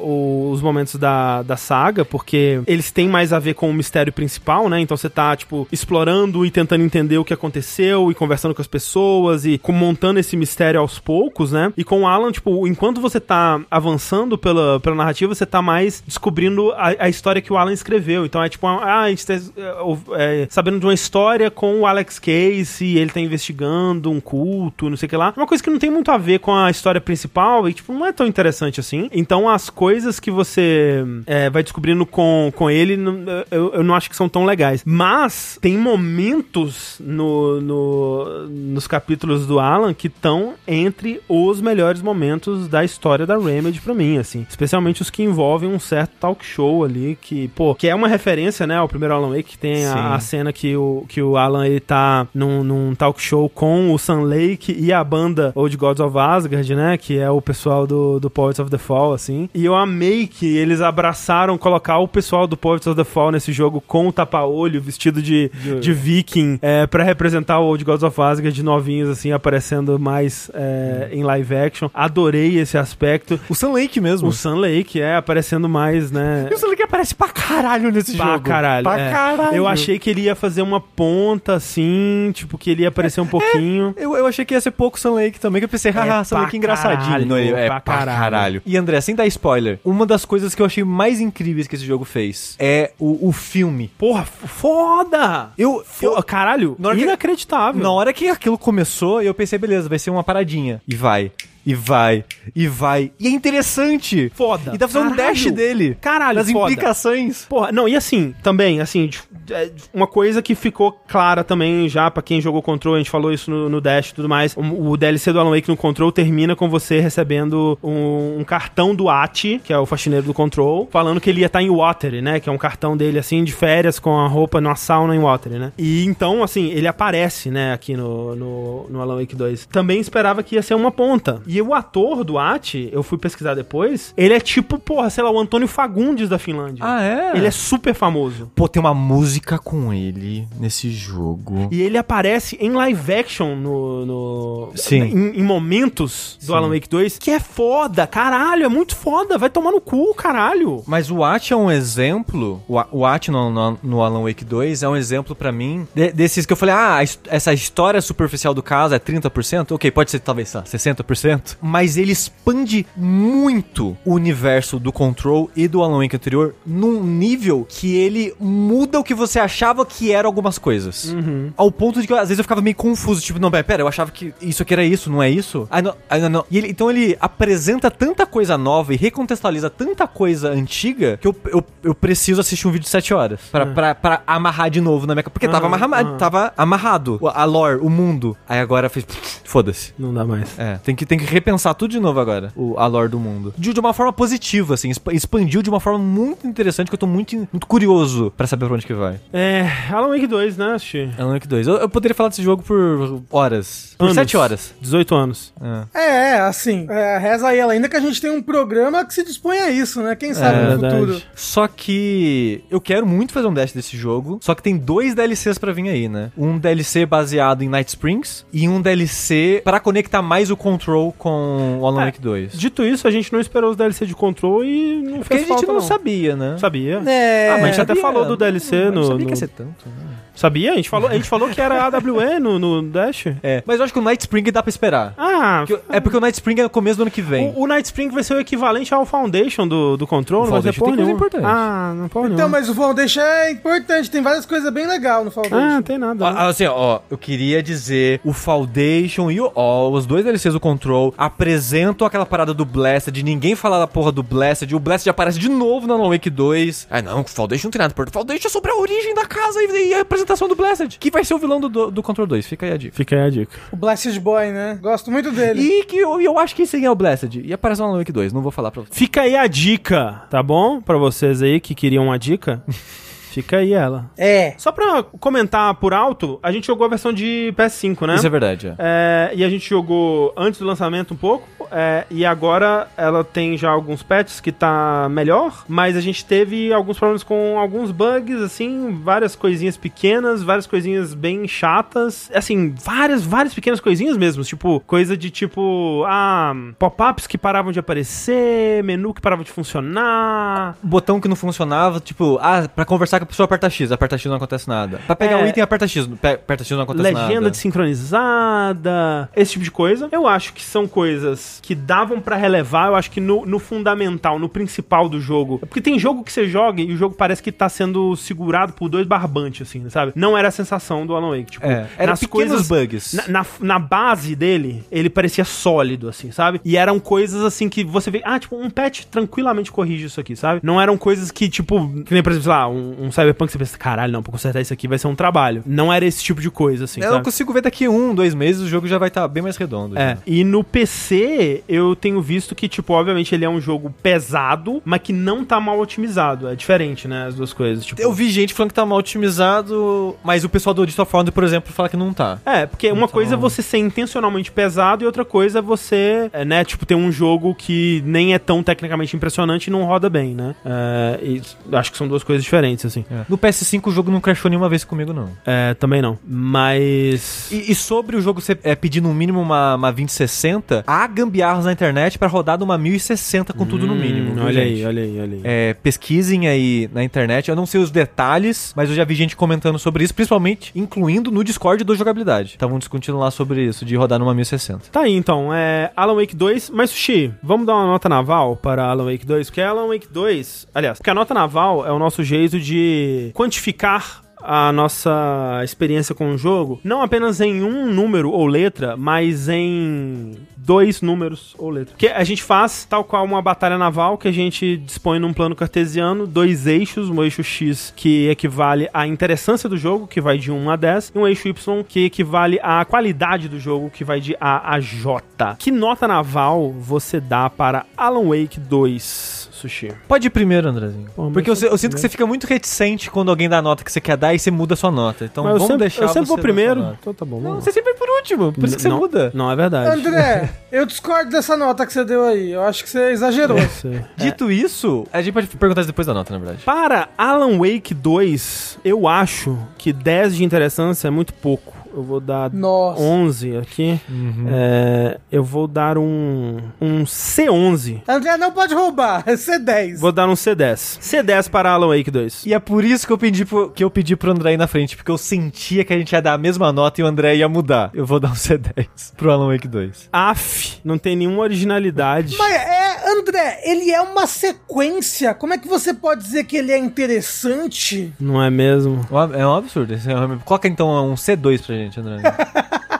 Speaker 1: os momentos da, da saga, porque eles têm mais a ver com o mistério principal, né? Então você tá, tipo, explorando e tentando entender o que aconteceu e conversando com as pessoas e montando esse mistério aos poucos, né? E com o Alan, tipo, enquanto você tá avançando pela, pela narrativa, você tá mais descobrindo a, a história que o Alan escreveu. Então é tipo, ah, a gente tá é, é, sabendo de uma história com o Alex Case e ele tá investigando um culto, não sei o que lá. Uma coisa que não tem muito a ver com a história principal e, tipo, não é tão interessante assim. Então as coisas que você é, vai descobrindo com, com ele, não- eu, eu não acho que são tão legais. Mas tem momentos no, no- nos capítulos do Alan que estão entre os melhores momentos da história da Remedy pra mim, assim. Especialmente os que envolvem um certo talk show ali, que, pô, que é uma referência, né, ao primeiro Alan Wake, que tem a, a cena que o, que o Alan, ele tá num, num talk show com o Sun Lake e a banda Old Gods of Asgard, né, que é o pessoal do, do Poets of the Fall, assim. E eu amei que eles abraçaram colocar o pessoal do Poets of the Fall nesse jogo com o tapa-olho, vestido de, de viking, é, para representar o Old Gods of Asgard de novinhos, assim, aparecendo mais é, em live action. Adorei esse aspecto.
Speaker 2: O Sun Lake mesmo.
Speaker 1: O Sun Lake é aparecendo mais, né?
Speaker 2: E o Sun Lake aparece pra caralho nesse
Speaker 1: Pra
Speaker 2: jogo.
Speaker 1: caralho.
Speaker 2: Pra
Speaker 1: é.
Speaker 2: caralho.
Speaker 1: Eu achei que ele ia fazer uma ponta assim, tipo, que ele ia aparecer um pouquinho.
Speaker 2: Eu, eu achei que ia ser pouco Sun Lake também, que eu pensei, haha, Sun Lake engraçadinho. Não, é
Speaker 1: pra
Speaker 2: pra
Speaker 1: caralho.
Speaker 2: caralho. E André, sem dar spoiler, uma das coisas que eu achei mais incríveis que esse jogo fez é o, o filme.
Speaker 1: Porra, foda!
Speaker 2: Eu,
Speaker 1: Fo- caralho,
Speaker 2: Na hora que-
Speaker 1: inacreditável.
Speaker 2: Na hora que aquilo começou, eu pensei, beleza, vai ser uma paradinha. E vai. E vai, e vai. E é interessante.
Speaker 1: Foda.
Speaker 2: E dá pra fazer um dash dele.
Speaker 1: Caralho,
Speaker 2: Das
Speaker 1: foda.
Speaker 2: implicações.
Speaker 1: Porra, não, e assim, também, assim, é, uma coisa que ficou clara também já pra quem jogou Control, a gente falou isso no, no Dash e tudo mais, o, o DLC do Alan Wake no Control termina com você recebendo um, um cartão do Ati, que é o faxineiro do Control, falando que ele ia estar em Watery, né, que é um cartão dele, assim, de férias com a roupa numa sauna em Watery, né. E então, assim, ele aparece, né, aqui no, no, no Alan Wake 2. Também esperava que ia ser uma ponta. E o ator do Ati, eu fui pesquisar depois, ele é tipo, porra, sei lá, o Antônio Fagundes da Finlândia.
Speaker 2: Ah, é?
Speaker 1: Ele é super famoso.
Speaker 2: Pô, tem uma música com ele nesse jogo.
Speaker 1: E ele aparece em live action no. no
Speaker 2: Sim.
Speaker 1: Em, em momentos do
Speaker 2: Sim.
Speaker 1: Alan Wake 2, que é foda, caralho, é muito foda, vai tomar no cu, caralho.
Speaker 2: Mas o Ati é um exemplo, o, o Ati no, no, no, Alan Wake 2 é um exemplo para mim de, desses que eu falei, ah, essa história superficial do caso é 30%, ok, pode ser talvez 60% momento, mas ele expande muito o universo do Control e do Alan Wake anterior num nível que ele muda o que você achava que eram algumas coisas. Uhum. Ao ponto de que às vezes eu ficava meio confuso, tipo, não, pera, eu achava que isso aqui era isso, não é isso? Ah, não, ah, não. E ele, então ele apresenta tanta coisa nova e recontextualiza tanta coisa antiga que eu, eu, eu preciso assistir um vídeo de 7 horas pra, uhum. pra, pra, amarrar de novo na minha. Porque uhum,
Speaker 1: tava,
Speaker 2: amarra,
Speaker 1: uhum.
Speaker 2: tava amarrado a lore, o mundo. Aí agora fez. Foda-se.
Speaker 1: Não dá mais.
Speaker 2: É, tem que, tem que repensar tudo de novo agora, o, a lore do mundo. De, de uma forma positiva, assim, expa- expandiu de uma forma muito interessante que eu tô muito, muito curioso pra saber pra onde que vai.
Speaker 1: É. Alan Wake 2, né, Xi?
Speaker 2: Alan Wake 2. Eu, eu poderia falar desse jogo por horas. Por
Speaker 1: Anos.
Speaker 2: 7 horas.
Speaker 1: 18 anos.
Speaker 2: É.
Speaker 3: É, assim, é, reza aí ela ainda que a gente tem um programa que se dispõe a isso, né? Quem sabe
Speaker 2: É,
Speaker 3: no
Speaker 1: verdade.
Speaker 3: futuro.
Speaker 2: Só que eu quero muito fazer um dash desse jogo. Só que tem dois DLCs pra vir aí, né? Um DLC baseado em Night Springs e um DLC pra conectar mais o Control com o Alan
Speaker 1: É,
Speaker 2: Wake 2.
Speaker 1: Dito isso, a gente não esperou os DLC de Control e não
Speaker 2: Porque a
Speaker 1: fez
Speaker 2: gente
Speaker 1: falta,
Speaker 2: não, sabia, né?
Speaker 1: Sabia?
Speaker 3: É,
Speaker 1: Ah, mas a gente até
Speaker 2: Sabia,
Speaker 1: falou do DLC
Speaker 2: não,
Speaker 1: no.
Speaker 2: Não sabia que
Speaker 1: no-
Speaker 2: ia ser tanto, né?
Speaker 1: Sabia? A gente falou, a gente falou que era AWE no, no Dash.
Speaker 2: É, mas eu acho que o Night Spring dá pra esperar.
Speaker 1: Ah,
Speaker 2: Porque- É porque o Night Spring é no começo do ano que vem.
Speaker 1: o, o Night Spring vai ser o equivalente ao Foundation do, do Control, não vai ser porra
Speaker 2: tem coisa
Speaker 1: nenhuma.
Speaker 2: importante.
Speaker 1: Ah, não porra
Speaker 3: Então,
Speaker 1: nenhuma.
Speaker 3: mas o Foundation é importante, tem várias coisas bem legais no Foundation.
Speaker 1: Ah, tem nada.
Speaker 2: Ó, Assim, ó, eu queria dizer, o Foundation e o All, os dois DLCs do Control, apresentam aquela parada do Blasted, ninguém fala da porra do Blasted, o Blasted aparece de novo na Alan Wake 2. Ah, não, o Foundation não tem nada por O Foundation é sobre a origem da casa e, e a apresentação do Blasted, que vai ser o vilão do, do, do Control 2, fica aí a dica.
Speaker 1: Fica aí a dica.
Speaker 3: O Blasted Boy, né? Gosto muito dele.
Speaker 2: E que eu, eu acho que esse aí é o Blasted, e aparece na Alan Wake 2, não vou falar pra você.
Speaker 1: Fica aí a dica, tá bom? Pra vocês aí que queriam uma dica. Fica aí ela.
Speaker 3: É.
Speaker 1: Só pra comentar por alto, a gente jogou a versão de PS5, né?
Speaker 2: Isso é verdade, é.
Speaker 1: É, e a gente jogou antes do lançamento um pouco, é, e agora ela tem já alguns patches que tá melhor, mas a gente teve alguns problemas com alguns bugs, assim, várias coisinhas pequenas, várias coisinhas bem chatas, assim, várias, várias pequenas coisinhas mesmo, tipo, coisa de tipo, ah, pop-ups que paravam de aparecer, menu que parava de funcionar,
Speaker 2: Botão que não funcionava, tipo, ah, pra conversar com a pessoa aperta X, aperta X não acontece nada. Pra pegar
Speaker 1: É.
Speaker 2: um item aperta X, pe- aperta X não acontece nada.
Speaker 1: legenda desincronizada, esse tipo de coisa. Eu acho que são coisas que davam pra relevar, eu acho que no, no fundamental, no principal do jogo. Porque tem jogo que você joga e o jogo parece que tá sendo segurado por dois barbantes, assim, sabe? Não era a sensação do Alan Wake. Tipo,
Speaker 2: É, eram pequenos bugs.
Speaker 1: Na, na, na base dele, ele parecia sólido, assim, sabe? E eram coisas assim que você vê, ah, tipo, um patch tranquilamente corrige isso aqui, sabe? Não eram coisas que, tipo, que nem, por exemplo, sei lá, um, um Cyberpunk, você pensa, caralho, não, pra consertar isso aqui vai ser um trabalho. Não era esse tipo de coisa, assim,
Speaker 2: Eu
Speaker 1: sabe?
Speaker 2: consigo ver daqui um, dois meses o jogo já vai estar bem mais redondo.
Speaker 1: É,
Speaker 2: já.
Speaker 1: e no PC eu tenho visto que, tipo, obviamente ele é um jogo pesado, mas que não tá mal otimizado. É diferente, né, as duas coisas. Tipo,
Speaker 2: Eu vi gente falando que tá mal otimizado, mas o pessoal do Digital Foundry, por exemplo, fala que não tá.
Speaker 1: É, porque uma
Speaker 2: Então-
Speaker 1: coisa é você ser intencionalmente pesado e outra coisa é você, é, né, tipo, ter um jogo que nem é tão tecnicamente impressionante e não roda bem, né? É, e acho que são duas coisas diferentes, assim.
Speaker 2: No PS5 o jogo não crashou nenhuma vez comigo, não.
Speaker 1: É, também não. Mas.
Speaker 2: E, e sobre o jogo você é, pedir no mínimo uma, uma 2060, há gambiarras na internet pra rodar numa 1060 com tudo no mínimo. viu,
Speaker 1: Hum, Olha
Speaker 2: gente?
Speaker 1: aí, olha aí, olha aí.
Speaker 2: É, pesquisem aí na internet. Eu não sei os detalhes, mas eu já vi gente comentando sobre isso, principalmente incluindo no Discord do Jogabilidade. Estavam discutindo lá sobre isso, de rodar numa 1060.
Speaker 1: Tá aí então, é Alan Wake 2, mas Sushi, vamos dar uma nota naval para Alan Wake 2, porque Alan Wake 2, aliás, porque a nota naval é o nosso jeito de quantificar a nossa experiência com o jogo, não apenas em um número ou letra, mas em dois números ou letras. Que a gente faz tal qual uma batalha naval que a gente dispõe num plano cartesiano, dois eixos, um eixo X que equivale à interessância do jogo, que vai de 1 a 10, e um eixo Y que equivale à qualidade do jogo, que vai de A a J. Que nota naval você dá para Alan Wake 2, Sushi?
Speaker 2: Pode ir primeiro, Andrezinho.
Speaker 1: Pô,
Speaker 2: Porque eu, eu sinto que você fica muito reticente quando alguém dá a nota que você quer dar e você muda a sua nota. Então
Speaker 1: Mas eu
Speaker 2: vamos
Speaker 1: sempre,
Speaker 2: deixar
Speaker 1: eu sempre
Speaker 2: você
Speaker 1: vou primeiro. Então tá bom.
Speaker 2: Não,
Speaker 1: lá.
Speaker 2: você sempre vai por último, por isso que você
Speaker 1: não,
Speaker 2: muda.
Speaker 1: Não, é verdade.
Speaker 3: André, eu discordo dessa nota que você deu aí. Eu acho que você exagerou.
Speaker 2: Dito isso, a gente pode perguntar isso depois da nota, na verdade.
Speaker 1: Para Alan Wake 2, eu acho que 10 de interessância é muito pouco. Eu vou dar
Speaker 3: Nossa.
Speaker 1: 11 aqui. É, eu vou dar um, um C11.
Speaker 3: André não pode roubar. É C10.
Speaker 1: Vou dar um C10. C10 para Alan Wake 2.
Speaker 2: E é por isso que eu pedi pro, que eu pedi pro André ir na frente, porque eu sentia que a gente ia dar a mesma nota e o André ia mudar. Eu vou dar um C10 pro Alan Wake 2.
Speaker 1: AF, não tem nenhuma originalidade.
Speaker 3: Mas é, André, ele é uma sequência. Como é que você pode dizer que ele é interessante?
Speaker 1: Não é mesmo?
Speaker 2: É um absurdo. É Coloca então um C2 pra gente, 네, 괜찮아요, 괜찮아요.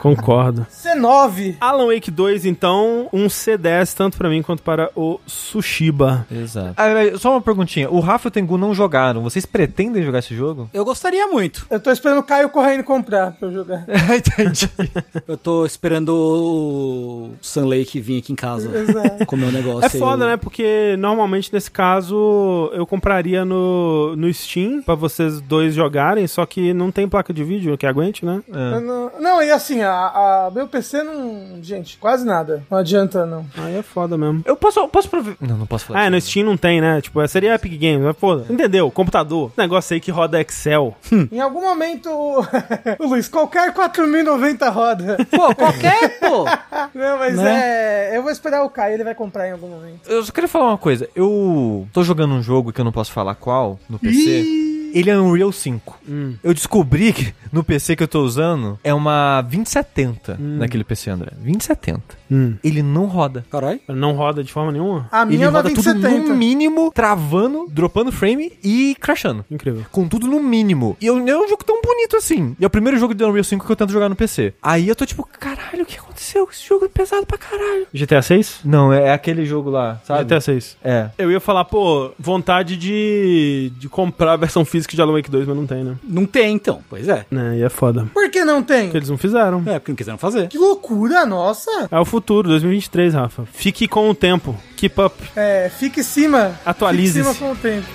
Speaker 1: Concordo.
Speaker 3: C9.
Speaker 1: Alan Wake 2, então, um C10 tanto pra mim quanto para o Sushiba.
Speaker 2: Exato. Ah, só uma perguntinha. O Rafa e o Tengu não jogaram. Vocês pretendem jogar esse jogo?
Speaker 4: Eu gostaria muito.
Speaker 3: Eu tô esperando o Caio correndo comprar pra eu jogar.
Speaker 2: Entendi.
Speaker 4: Eu tô esperando o Sun Lake vir aqui em casa
Speaker 3: Exato.
Speaker 4: comer o negócio.
Speaker 1: É foda,
Speaker 4: Eu-
Speaker 1: né? Porque normalmente nesse caso eu compraria no, no Steam pra vocês dois jogarem, só que não tem placa de vídeo que aguente, né?
Speaker 3: Eu Não, não, e assim, a, a- meu PC não. Gente, quase nada. Não adianta, não.
Speaker 1: Aí é foda mesmo.
Speaker 2: Eu posso, posso provar. Não, não posso falar.
Speaker 1: Ah, no
Speaker 2: disso.
Speaker 1: Steam não tem, né? Tipo, seria Epic Games, mas foda. Entendeu? Computador. Negócio aí que roda Excel.
Speaker 3: Em algum momento, o Luiz, qualquer 4090 roda.
Speaker 4: Pô, qualquer, pô!
Speaker 3: Não, mas
Speaker 4: Né?
Speaker 3: é. Eu vou esperar o Caio, ele vai comprar em algum momento.
Speaker 2: Eu só queria falar uma coisa. Eu tô jogando um jogo que eu não posso falar qual no PC. Ele é Unreal 5.
Speaker 1: Hum.
Speaker 2: Eu descobri que no PC que eu tô usando é uma 2070 naquele PC, André. 2070.
Speaker 1: Hum.
Speaker 2: Ele não roda.
Speaker 4: Caralho.
Speaker 1: Não roda de forma nenhuma.
Speaker 3: A
Speaker 2: Ele
Speaker 3: minha é uma
Speaker 2: roda tudo
Speaker 3: 2070.
Speaker 2: no mínimo, travando, dropando frame e crashando.
Speaker 1: Incrível.
Speaker 2: Com tudo no mínimo. E eu, não é um jogo tão bonito assim. E é o primeiro jogo do Unreal 5 que eu tento jogar no PC. Aí eu tô tipo, caralho, o que aconteceu? Esse jogo é pesado pra caralho.
Speaker 1: GTA 6?
Speaker 2: Não, é, é aquele jogo lá, sabe?
Speaker 1: GTA 6.
Speaker 2: É.
Speaker 1: Eu ia falar, pô, vontade de, de comprar a versão física de Alan Wake 2, mas não tem, né?
Speaker 4: Não tem, então. Pois é.
Speaker 1: Né, e é foda.
Speaker 3: Por que não tem?
Speaker 1: Porque eles não fizeram.
Speaker 4: É, porque não quiseram fazer.
Speaker 3: Que loucura, nossa.
Speaker 1: É o futuro, 2023, Rafa. Fique com o tempo. Keep up.
Speaker 3: É, fique em cima.
Speaker 1: Atualize-se.
Speaker 3: Fique em cima com o tempo.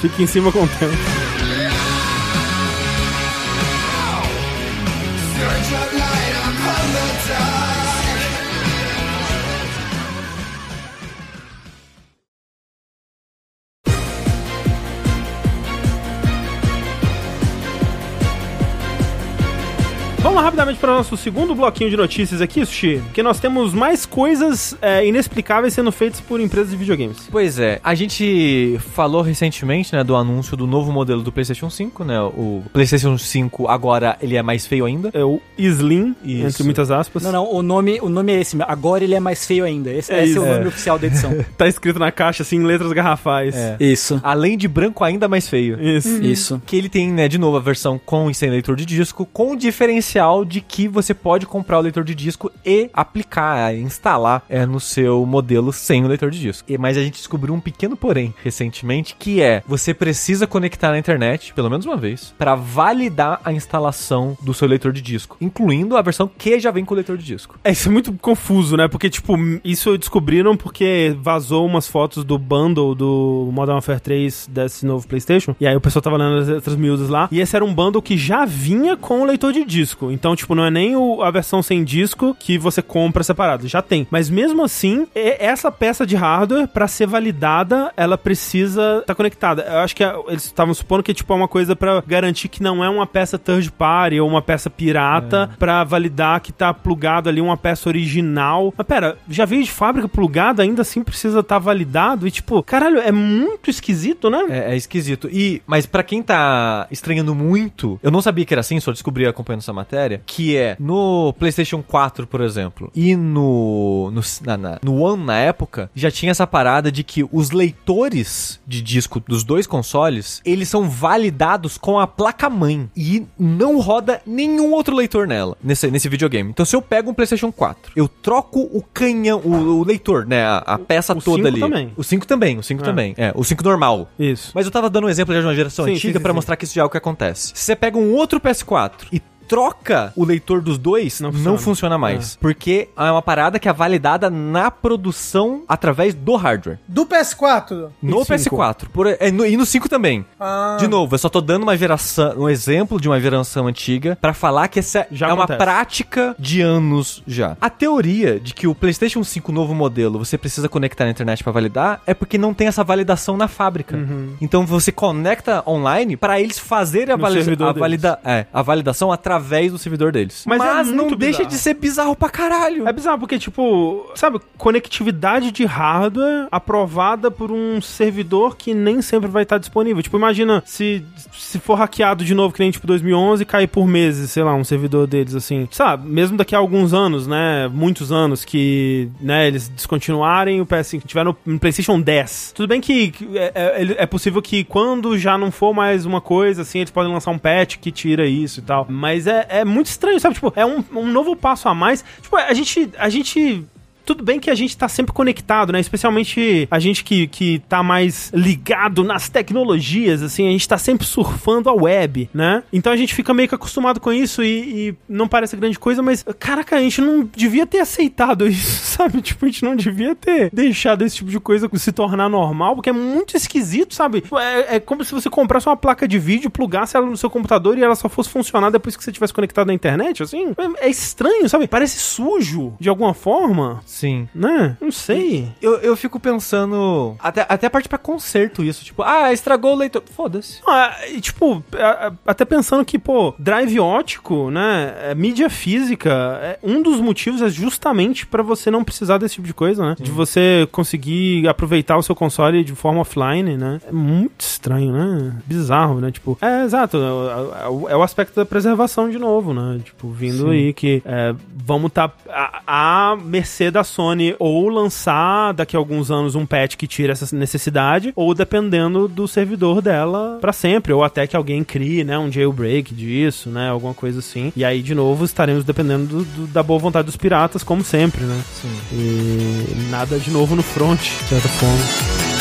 Speaker 1: Fique em cima com o tempo. Vamos rapidamente para o nosso segundo bloquinho de notícias aqui, Sushi, que nós temos mais coisas é, inexplicáveis sendo feitas por empresas de videogames.
Speaker 2: Pois é, a gente falou recentemente, né, do anúncio do novo modelo do PlayStation 5, né? O PlayStation 5 agora ele é mais feio ainda.
Speaker 1: É o Slim,
Speaker 2: Isso.
Speaker 1: entre muitas aspas.
Speaker 4: Não, não, o nome, o nome é esse. Agora ele é mais feio ainda. Esse
Speaker 1: É
Speaker 4: esse é o nome
Speaker 1: É.
Speaker 4: oficial da edição.
Speaker 1: Tá escrito na caixa, assim, em letras garrafais.
Speaker 2: É.
Speaker 4: Isso.
Speaker 2: Além de branco ainda mais feio.
Speaker 1: Isso.
Speaker 4: Isso.
Speaker 2: Que ele tem, né, de novo, a versão com e sem leitor de disco, com o diferencial de que você pode comprar o leitor de disco e aplicar, instalar é, no seu modelo sem o leitor de disco. E, mas a gente descobriu um pequeno porém recentemente, que é você precisa conectar na internet, pelo menos uma vez, para validar a instalação do seu leitor de disco, incluindo a versão que já vem com o leitor de disco.
Speaker 1: É, isso é muito confuso, né? Porque, tipo, isso descobriram porque vazou umas fotos do bundle do Modern Warfare 3 desse novo PlayStation. E aí o pessoal tava lendo as letras miúdas lá. E esse era um bundle que já vinha com o leitor de disco. Então, tipo, não é nem o- a versão sem disco que você compra separado. Já tem. Mas mesmo assim, essa peça de hardware, pra ser validada, ela precisa estar conectada. Eu acho que eles estavam supondo que tipo, é uma coisa pra garantir que não é uma peça third party ou uma peça pirata pra validar que tá plugado ali uma peça original. Mas pera, já veio de fábrica plugada, ainda assim precisa estar validado? E tipo, caralho, é muito esquisito, né?
Speaker 2: É, é esquisito. E, mas pra quem tá estranhando muito, eu não sabia que era assim, só descobri acompanhando essa matéria, que é no PlayStation 4, por exemplo, e no no, na, na- no One na época, já tinha essa parada de que os leitores de disco dos dois consoles, eles são validados com a placa-mãe e não roda nenhum outro leitor nela, nesse, nesse videogame. Então se eu pego um PlayStation 4, eu troco o canhão, o, o leitor, né, a, a peça
Speaker 1: o
Speaker 2: toda
Speaker 1: 5
Speaker 2: ali.
Speaker 1: também.
Speaker 2: O 5 também, o 5
Speaker 1: É.
Speaker 2: também. É, o 5 normal.
Speaker 1: Isso.
Speaker 2: Mas eu tava dando um exemplo já de uma geração
Speaker 1: Sim,
Speaker 2: antiga
Speaker 1: sim.
Speaker 2: mostrar que isso já é o que acontece. Se você pega um outro PS4 e troca o leitor dos dois,
Speaker 1: Não
Speaker 2: não
Speaker 1: funciona.
Speaker 2: funciona, mais. Porque é uma parada que é validada na produção através do hardware.
Speaker 3: Do PS4.
Speaker 2: No
Speaker 1: E cinco?
Speaker 2: PS4. Por- é, no- e no 5 também.
Speaker 3: Ah.
Speaker 2: De novo, eu só tô dando uma geração, um exemplo de uma geração antiga pra falar que essa
Speaker 1: Já
Speaker 2: é uma
Speaker 1: acontece.
Speaker 2: prática de anos já. A teoria de que o PlayStation 5 novo modelo você precisa conectar na internet pra validar é porque não tem essa validação na fábrica. Então você conecta online pra eles fazerem a,
Speaker 1: Uhum. No
Speaker 2: vali-
Speaker 1: servidor
Speaker 2: a, valida é, a validação através do servidor deles.
Speaker 1: Mas
Speaker 2: Mas,
Speaker 1: é
Speaker 2: não deixa
Speaker 1: bizarro.
Speaker 2: de ser bizarro pra caralho.
Speaker 1: É bizarro, porque, tipo, sabe, conectividade de hardware aprovada por um servidor que nem sempre vai estar disponível. Tipo, imagina se, se for hackeado de novo, que nem tipo 2011, e cair por meses, sei lá, um servidor deles, assim. Sabe, mesmo daqui a alguns anos, né, muitos anos que, né, eles descontinuarem o PS5, tiver no, no PlayStation 10. Tudo bem que é, é- é possível que quando já não for mais uma coisa, assim, eles podem lançar um patch que tira isso e tal. Mas é, é muito estranho, sabe? Tipo, é um, um novo passo a mais. Tipo, a gente. A gente tudo bem que a gente tá sempre conectado, né? Especialmente a gente que, que tá mais ligado nas tecnologias, assim, a gente tá sempre surfando a web, né? Então a gente fica meio que acostumado com isso e, e não parece grande coisa, mas, caraca, a gente não devia ter aceitado isso, sabe? Tipo, a gente não devia ter deixado esse tipo de coisa se tornar normal, porque é muito esquisito, sabe? É, é como se você comprasse uma placa de vídeo, plugasse ela no seu computador e ela só fosse funcionar depois que você tivesse conectado na internet, assim. É, é estranho, sabe? Parece sujo, de alguma forma.
Speaker 2: Sim.
Speaker 1: Né? Não sei.
Speaker 2: Eu, eu fico pensando. Até, até parte pra conserto isso. Tipo, ah, estragou o leitor. Foda-se.
Speaker 1: Ah, e, tipo, a- a- até pensando que, pô, drive ótico, né? é, mídia física, é, um dos motivos é justamente pra você não precisar desse tipo de coisa, né? De você conseguir aproveitar o seu console de forma offline, né? É muito estranho, né? Bizarro, né? Tipo, é exato. É, é o- é o aspecto da preservação de novo, né? Tipo, vindo
Speaker 2: Sim.
Speaker 1: aí que é, vamos estar tá a, a mercê da Sony ou lançar daqui a alguns anos um patch que tira essa necessidade, ou dependendo do servidor dela pra sempre, ou até que alguém crie, né, um jailbreak disso, né, alguma coisa assim. E aí, de novo, estaremos dependendo do- do- da boa vontade dos piratas, como sempre, né?
Speaker 2: Sim.
Speaker 1: E nada de novo no front, de certa forma.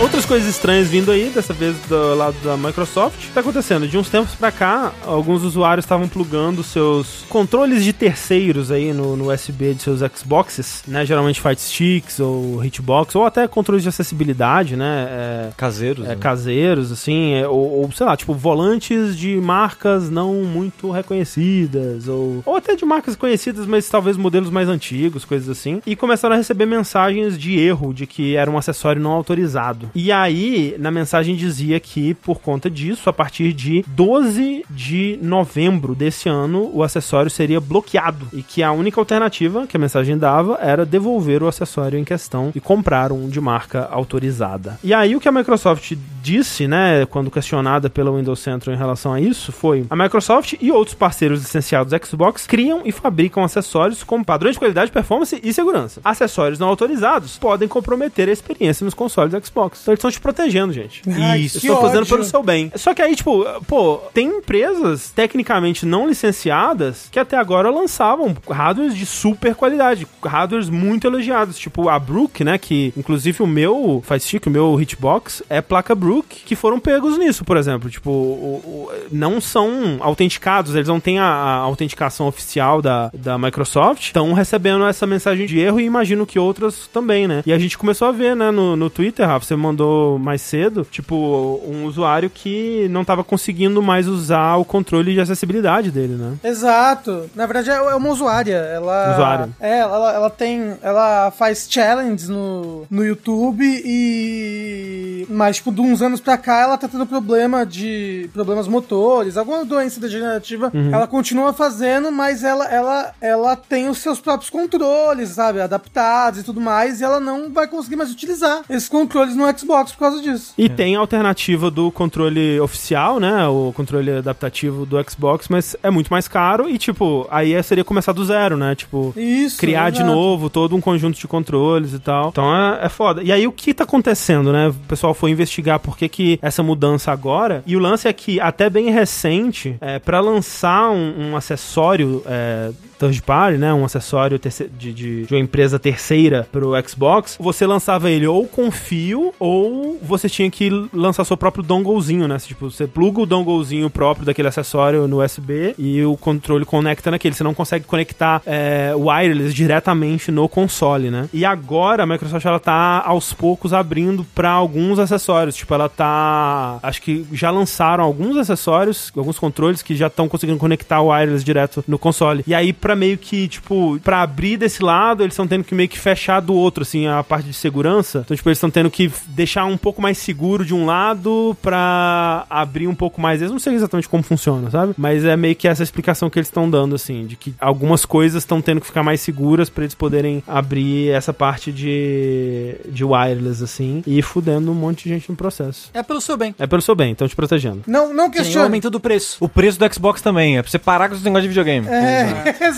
Speaker 1: Outras coisas estranhas vindo aí, dessa vez do lado da Microsoft. Tá acontecendo, de uns tempos pra cá, alguns usuários estavam plugando seus controles de terceiros aí no, no USB de seus Xboxes, né? Geralmente Fight Sticks ou Hitbox, ou até controles de acessibilidade, né? É,
Speaker 2: Caseiros.
Speaker 1: é,
Speaker 2: né?
Speaker 1: caseiros, assim, é, ou, ou, sei lá, tipo, volantes de marcas não muito reconhecidas, ou, ou até de marcas conhecidas, mas talvez modelos mais antigos, coisas assim, e começaram a receber mensagens de erro, de que era um acessório não autorizado. E aí, na mensagem dizia que, por conta disso, a partir de 12 de novembro desse ano, o acessório seria bloqueado, e que a única alternativa que a mensagem dava era devolver o acessório em questão e comprar um de marca autorizada. E aí, o que a Microsoft disse, né, quando questionada pela Windows Central em relação a isso, foi: a Microsoft e outros parceiros licenciados Xbox criam e fabricam acessórios com padrões de qualidade, performance e segurança. Acessórios não autorizados podem comprometer a experiência nos consoles Xbox. Então eles estão te protegendo, gente.
Speaker 3: Ai,
Speaker 1: Isso, estão fazendo pelo seu bem. Só que aí, tipo, pô, tem empresas tecnicamente não licenciadas que até agora lançavam hardwares de super qualidade, hardwares muito elogiados, tipo a Brook, né, que inclusive o meu Fire Stick, o meu Hitbox é placa Brook, que foram pegos nisso, por exemplo, tipo, o- o- não são autenticados, eles não têm a, a autenticação oficial da, da Microsoft, estão recebendo essa mensagem de erro e imagino que outras também, né? E a gente começou a ver, né, no, no Twitter, Rafa, você mandou mais cedo, tipo, um usuário que não tava conseguindo mais usar o controle de acessibilidade dele, né?
Speaker 3: Exato. Na verdade, é é uma usuária. Ela.
Speaker 1: Usuária.
Speaker 3: É, ela, ela tem. Ela faz challenges no, no YouTube e. Mas, tipo, de uns anos pra cá, ela tá tendo problema de. problemas motores, alguma doença degenerativa. Ela continua fazendo, mas ela, ela, ela tem os seus próprios controles, sabe? Adaptados e tudo mais. E ela não vai conseguir mais utilizar esses controles no Xbox por causa disso.
Speaker 1: E tem a alternativa do controle oficial, né? O controle adaptativo do Xbox, mas é muito mais caro e, tipo, aí seria começar do zero, né? Tipo,
Speaker 3: Isso.
Speaker 1: criar de
Speaker 3: exato.
Speaker 1: novo todo um conjunto de controles e tal. Então é, é foda. E aí o que tá acontecendo, né? O pessoal foi investigar por que, que essa mudança agora. E o lance é que, até bem recente, é, para lançar um, um acessório. É, Third party, né? Um acessório de, de, de uma empresa terceira pro Xbox, você lançava ele ou com fio, ou você tinha que lançar seu próprio donglezinho, né? Tipo, você pluga o donglezinho próprio daquele acessório no USB e o controle conecta naquele. Você não consegue conectar é, wireless diretamente no console, né? E agora a Microsoft ela tá aos poucos abrindo pra alguns acessórios. Tipo, ela tá. Acho que já lançaram alguns acessórios, alguns controles que já estão conseguindo conectar o wireless direto no console. E aí, pra meio que, tipo, pra abrir desse lado, eles estão tendo que meio que fechar do outro, assim, a parte de segurança. Então, tipo, eles estão tendo que deixar um pouco mais seguro de um lado pra abrir um pouco mais. Eu não sei exatamente como funciona, sabe? Mas é meio que essa explicação que eles estão dando, assim, de que algumas coisas estão tendo que ficar mais seguras pra eles poderem abrir essa parte de, de wireless, assim, e fudendo um monte de gente no processo.
Speaker 4: É pelo seu bem.
Speaker 1: É pelo seu bem, estão te protegendo.
Speaker 3: Não, não
Speaker 4: Tem o
Speaker 3: questione.
Speaker 4: aumento do preço.
Speaker 2: O preço do Xbox também, é pra você parar com esse negócio de videogame.
Speaker 3: É, exato.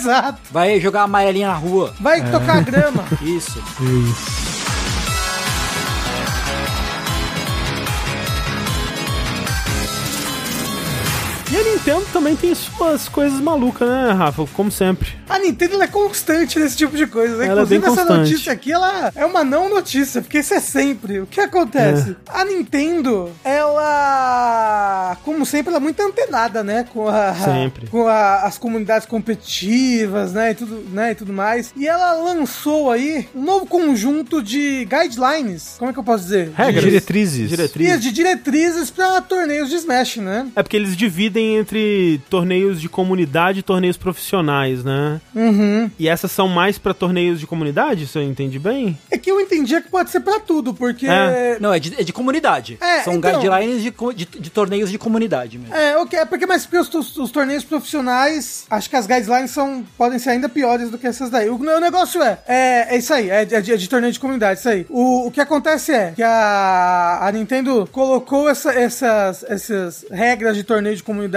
Speaker 4: Vai jogar amarelinha na rua.
Speaker 3: Vai tocar grama.
Speaker 4: Isso.
Speaker 1: E a Nintendo também tem suas coisas malucas, né, Rafa? Como sempre.
Speaker 3: A Nintendo ela é constante nesse tipo de coisa. Né?
Speaker 1: Ela é
Speaker 3: Inclusive, essa
Speaker 1: constante.
Speaker 3: notícia aqui ela é uma não notícia, porque isso é sempre. O que acontece? A Nintendo, ela, como sempre, ela é muito antenada, né? Com, a,
Speaker 1: Sempre.
Speaker 3: com a- as comunidades competitivas, né? E tudo, né? E tudo mais. E ela lançou aí um novo conjunto de guidelines. Como é que eu posso dizer?
Speaker 1: Regras.
Speaker 2: Diretrizes.
Speaker 1: Diretrizes.
Speaker 3: De, de diretrizes pra torneios de Smash, né?
Speaker 1: É porque eles dividem entre torneios de comunidade e torneios profissionais, né?
Speaker 3: Uhum.
Speaker 1: E essas são mais pra torneios de comunidade, se eu entendi bem?
Speaker 3: É que eu entendia que pode ser pra tudo, porque.
Speaker 1: É.
Speaker 4: Não, é de, é de comunidade.
Speaker 3: É,
Speaker 4: São
Speaker 3: então-
Speaker 4: guidelines de, de, de torneios de comunidade mesmo.
Speaker 3: É, ok, é porque mais porque os, os- os torneios profissionais, acho que as guidelines são, podem ser ainda piores do que essas daí. O, o negócio é, é, é isso aí, é, de- é de, é de torneio de comunidade, isso aí. O, o que acontece é que a, a Nintendo colocou essa- essas, essas regras de torneio de comunidade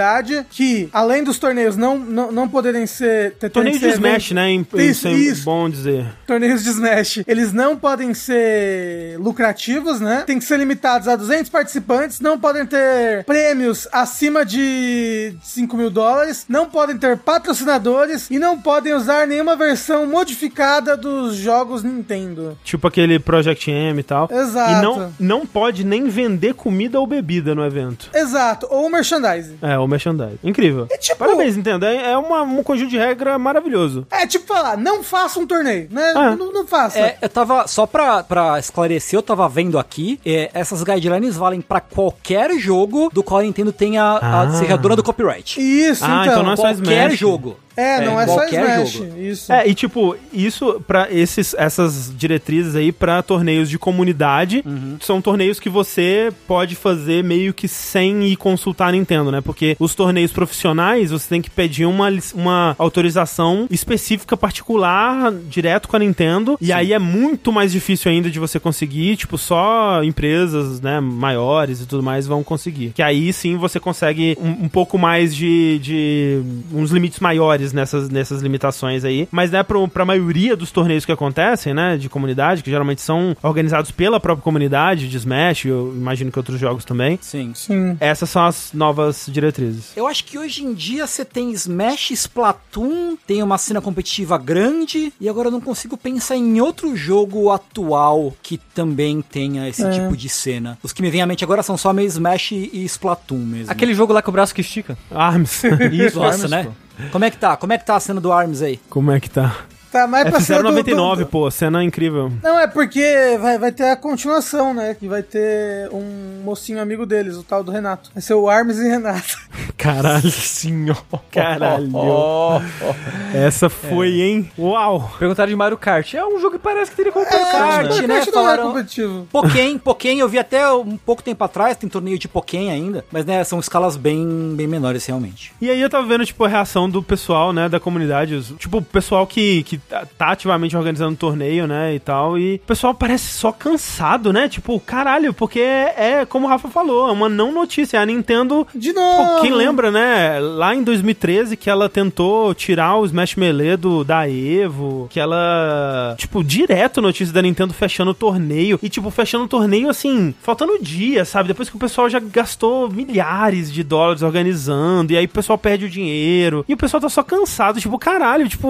Speaker 3: que além dos torneios não, não, não poderem ser... ter-
Speaker 1: Torneio de Smash, né? Em, isso,
Speaker 3: Isso,
Speaker 1: é
Speaker 3: isso.
Speaker 1: bom dizer.
Speaker 3: torneios de Smash, eles não podem ser lucrativos, né? Tem que ser limitados a 200 participantes, não podem ter prêmios acima de 5 mil dólares, não podem ter patrocinadores e não podem usar nenhuma versão modificada dos jogos Nintendo.
Speaker 1: Tipo aquele Project M e tal.
Speaker 3: Exato.
Speaker 1: E não, não pode nem vender comida ou bebida no evento.
Speaker 3: Exato, ou merchandising.
Speaker 1: É, o merchandising. Incrível.
Speaker 3: É tipo-
Speaker 1: Parabéns, Nintendo. É, é uma- um conjunto de regra maravilhoso.
Speaker 3: É tipo falar, não faça um torneio, né?
Speaker 1: Ah.
Speaker 3: Não, não faça.
Speaker 4: É, eu tava, só pra, pra esclarecer, eu tava vendo aqui, é, essas guidelines valem pra qualquer jogo do qual a Nintendo tenha a,
Speaker 1: Ah.
Speaker 4: seja dona do copyright.
Speaker 3: Isso,
Speaker 1: Ah,
Speaker 3: então.
Speaker 1: então não é só
Speaker 4: qualquer
Speaker 1: Smash.
Speaker 4: jogo.
Speaker 3: É, não é, só Smash.
Speaker 4: jogo.
Speaker 3: Isso.
Speaker 1: É, e tipo, isso pra esses, essas diretrizes aí pra torneios de comunidade, são torneios que você pode fazer meio que sem ir consultar a Nintendo, né? Porque os torneios profissionais, você tem que pedir uma, uma autorização específica particular direto com a Nintendo, e aí é muito mais difícil ainda de você conseguir, tipo, só empresas, né, maiores e tudo mais vão conseguir. Que aí sim você consegue um, um pouco mais de, de uns limites maiores nessas, nessas limitações aí. Mas, né, pro, pra maioria dos torneios que acontecem, né, de comunidade, que geralmente são organizados pela própria comunidade de Smash, eu imagino que outros jogos também,
Speaker 4: Sim.
Speaker 3: Sim.
Speaker 1: essas são as novas diretrizes.
Speaker 4: Eu acho que hoje em dia você tem Smash, Splatoon, tem uma cena competitiva grande, e agora eu não consigo pensar em outro jogo atual que também tenha esse
Speaker 3: É.
Speaker 4: tipo de cena. Os que me vêm à mente agora são só meio Smash e Splatoon mesmo.
Speaker 2: Aquele jogo lá com o braço que estica.
Speaker 1: Arms.
Speaker 2: Isso,
Speaker 4: Nossa,
Speaker 2: Arms,
Speaker 4: né?
Speaker 2: pô.
Speaker 4: Como é que tá? Como é que tá a cena do ARMS aí?
Speaker 1: Como é que tá?
Speaker 3: Tá mais
Speaker 1: É,
Speaker 3: pra
Speaker 1: fizeram
Speaker 3: cima do-
Speaker 1: 99,
Speaker 3: do-
Speaker 1: pô, cena incrível.
Speaker 3: Não, é porque vai, vai ter a continuação, né? Que vai ter um mocinho amigo deles, o tal do Renato. Vai ser o Armes e Renato.
Speaker 1: Caralho.
Speaker 2: Senhor.
Speaker 1: Caralho.
Speaker 2: Oh,
Speaker 1: Essa foi, hein? Uau.
Speaker 2: Perguntaram de Mario Kart. É um jogo que parece que teria competição,
Speaker 4: Kart,
Speaker 2: né?
Speaker 4: Né?
Speaker 3: Kart não é
Speaker 4: Falaram-
Speaker 3: competitivo.
Speaker 4: Pokémon, Pokémon, eu vi até um pouco tempo atrás, tem torneio de Pokémon ainda, mas né, são escalas bem, bem menores realmente.
Speaker 1: E aí eu tava vendo, tipo, a reação do pessoal, né, da comunidade. os- tipo, o pessoal que, que tá tá ativamente organizando torneio, né, e tal. E o pessoal parece só cansado, né? Tipo, caralho, porque é, é como o Rafa falou, é uma não notícia. A Nintendo...
Speaker 3: De novo.
Speaker 1: Pô, quem lembra, né? Lá em 2013 que ela tentou tirar o Smash Melee do, da Evo, que ela, tipo, direto notícia da Nintendo fechando o torneio e tipo fechando o torneio assim, faltando dia, sabe? Depois que o pessoal já gastou milhares de dólares organizando e aí o pessoal perde o dinheiro e o pessoal tá só cansado, tipo, caralho, tipo,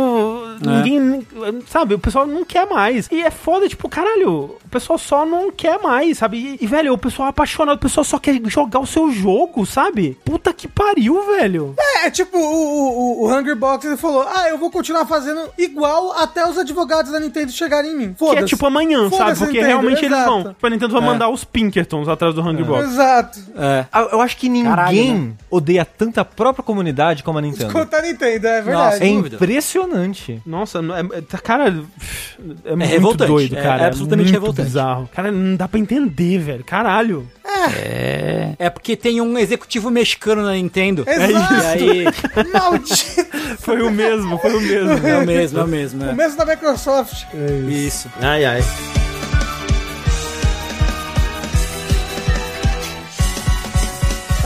Speaker 1: ninguém, sabe? O pessoal não quer mais. E é foda, tipo, caralho, o pessoal só não quer mais, sabe? E, e, velho, o pessoal é apaixonado, o pessoal só quer jogar o seu jogo, sabe? Puta que pariu, velho.
Speaker 3: É, tipo, o, o, o Hungry Box ele falou: Ah, eu vou continuar fazendo igual até os advogados da Nintendo chegarem em mim.
Speaker 1: Que
Speaker 3: Foda-se.
Speaker 1: é tipo amanhã, sabe? Porque
Speaker 3: Nintendo,
Speaker 1: realmente eles
Speaker 3: exato.
Speaker 1: vão. Tipo, a Nintendo vai mandar os Pinkertons atrás do Hungry Box.
Speaker 3: Exato.
Speaker 4: É.
Speaker 2: Ah, Eu acho que ninguém
Speaker 4: Caralho, né?
Speaker 2: odeia tanto a própria comunidade como a Nintendo.
Speaker 3: Conta a Nintendo, é
Speaker 4: Nossa,
Speaker 3: verdade.
Speaker 2: É
Speaker 4: dúvida.
Speaker 2: impressionante.
Speaker 1: Nossa, é, é- tá- cara, é, muito
Speaker 4: revoltante,
Speaker 1: doido,
Speaker 4: é-
Speaker 1: cara.
Speaker 4: é absolutamente
Speaker 1: muito
Speaker 4: revoltante.
Speaker 1: bizarro. Cara, não dá pra entender, velho. Caralho.
Speaker 4: É porque tem um executivo mexicano na Nintendo.
Speaker 3: Exato.
Speaker 4: E aí,
Speaker 3: Maldito.
Speaker 1: Foi o mesmo, foi o mesmo.
Speaker 4: é o mesmo, é o mesmo.
Speaker 3: O
Speaker 4: É.
Speaker 3: mesmo da Microsoft.
Speaker 4: Isso.
Speaker 1: Ai, ai.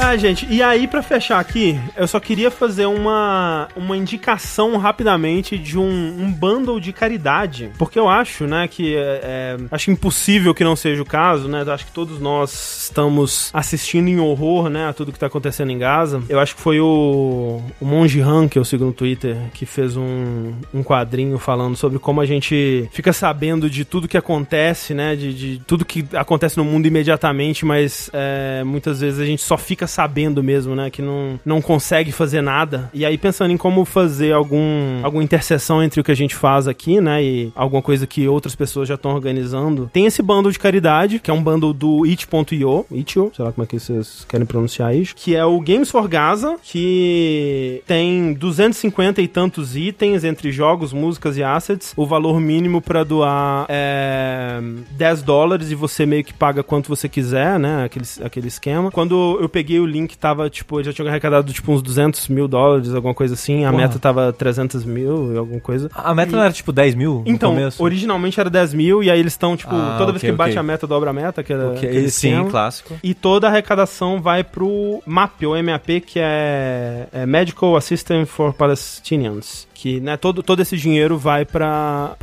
Speaker 1: Ah, gente, e aí pra fechar aqui, eu só queria fazer uma, uma indicação rapidamente de um, um bundle de caridade, porque eu acho, né, que é, é- acho impossível que não seja o caso, né, acho que todos nós estamos assistindo em horror, né, a tudo que tá acontecendo em Gaza. Eu acho que foi o, o Monge Han, que eu sigo no Twitter, que fez um, um quadrinho falando sobre como a gente fica sabendo de tudo que acontece, né, de, de tudo que acontece no mundo imediatamente, mas é, muitas vezes a gente só fica sabendo mesmo, né, que não, não consegue fazer nada. E aí pensando em como fazer algum alguma interseção entre o que a gente faz aqui, né, e alguma coisa que outras pessoas já estão organizando. Tem esse bundle de caridade, que é um bundle do it.io, itio, sei lá como é que vocês querem pronunciar isso, que é o Games for Gaza, que tem 250 e tantos itens entre jogos, músicas e assets. O valor mínimo pra doar é 10 dólares e você meio que paga quanto você quiser, né? Aquele, aquele esquema. Quando eu peguei o Link tava, tipo, já tinha arrecadado, tipo, uns 200 mil dólares, alguma coisa assim. A
Speaker 2: Porra.
Speaker 1: meta tava 300 mil, alguma coisa.
Speaker 2: A meta não era tipo 10 mil
Speaker 1: Então, originalmente era 10 mil, e aí eles estão, tipo,
Speaker 2: Ah,
Speaker 1: toda vez
Speaker 2: ok,
Speaker 1: que bate a meta, dobra a meta, que era
Speaker 2: Ok,
Speaker 1: aquele
Speaker 2: sim, clássico.
Speaker 1: E toda a arrecadação vai pro MAP, ou MAP, que é, é Medical Assistance for Palestinians. Que, né, todo, todo esse dinheiro vai pra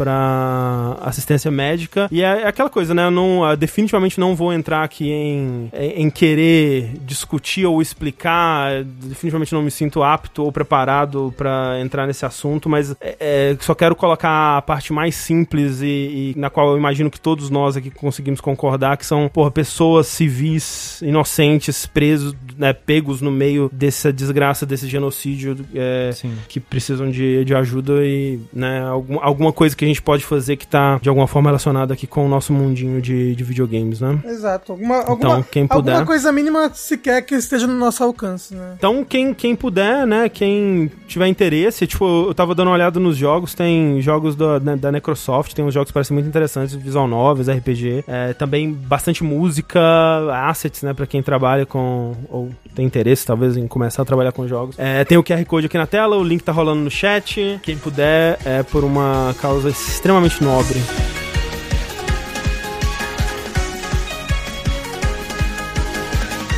Speaker 1: assistência médica. E é, é aquela coisa, né? Eu não, ah, definitivamente não vou entrar aqui em, em, em querer discutir ou explicar. Definitivamente não me sinto apto ou preparado pra entrar nesse assunto, mas é, é, só quero colocar a parte mais simples e, e na qual eu imagino que todos nós aqui conseguimos concordar, que são, porra, pessoas civis, inocentes, presos, né, pegos no meio dessa desgraça, desse genocídio, é, que precisam de, de ajuda e, né, algum, alguma coisa que a gente pode fazer que tá, de alguma forma, relacionada aqui com o nosso mundinho de, de videogames, né?
Speaker 3: Exato. Alguma, alguma,
Speaker 1: quem puder.
Speaker 3: alguma coisa mínima sequer que esteja no nosso alcance, né?
Speaker 1: Então, quem, quem puder, né, quem tiver interesse, tipo, eu tava dando uma olhada nos jogos, tem jogos da, né, da Necrosoft, tem uns jogos que parecem muito interessantes, visual novels, RPG, é, também bastante música, assets, né, pra quem trabalha com, ou tem interesse, talvez, em começar a trabalhar com jogos. É, tem o QR Code aqui na tela, o link tá rolando no chat, quem puder, é por uma causa extremamente nobre.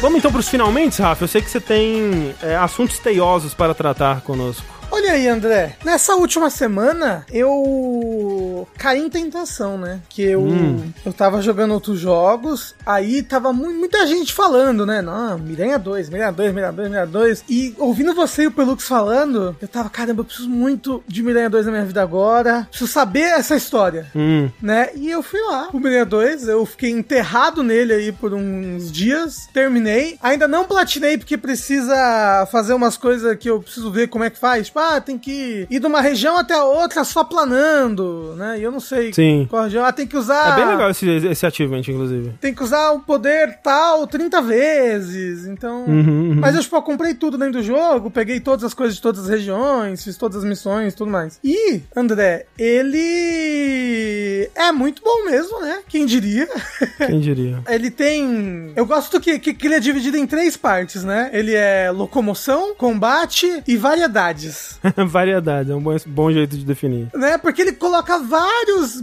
Speaker 1: Vamos então pros finalmente, Rafa. Eu sei que você tem é, assuntos teiosos para tratar conosco.
Speaker 3: Olha aí, André. Nessa última semana, eu caí em tentação, né? Que eu,
Speaker 1: Hum.
Speaker 3: eu tava jogando outros jogos, aí tava mu- muita gente falando, né? Não, Miranha 2, Miranha 2, Miranha 2, Miranha 2. E ouvindo você e o Pelux falando, eu tava, caramba, eu preciso muito de Miranha 2 na minha vida agora. Preciso saber essa história.
Speaker 1: Hum.
Speaker 3: né? E eu fui lá pro Miranha 2, eu fiquei enterrado nele aí por uns dias, terminei. Ainda não platinei porque precisa fazer umas coisas que eu preciso ver como é que faz. Tipo, ah, tem que ir de uma região até a outra só planando, né? E eu não sei
Speaker 1: Sim.
Speaker 3: qual região. Ah, tem que usar.
Speaker 1: É bem legal esse, esse achievement, inclusive.
Speaker 3: Tem que usar o poder tal 30 vezes. Então.
Speaker 1: Uhum, uhum.
Speaker 3: Mas eu, tipo, eu comprei tudo dentro do jogo, peguei todas as coisas de todas as regiões, fiz todas as missões tudo mais. E, André, ele é muito bom mesmo, né? Quem diria?
Speaker 1: Quem diria?
Speaker 3: Ele tem. Eu gosto que, que, que ele é dividido em três partes, né? Ele é locomoção, combate e variedades.
Speaker 1: Variedade, é um bom, bom jeito de definir.
Speaker 3: né? Porque ele coloca vários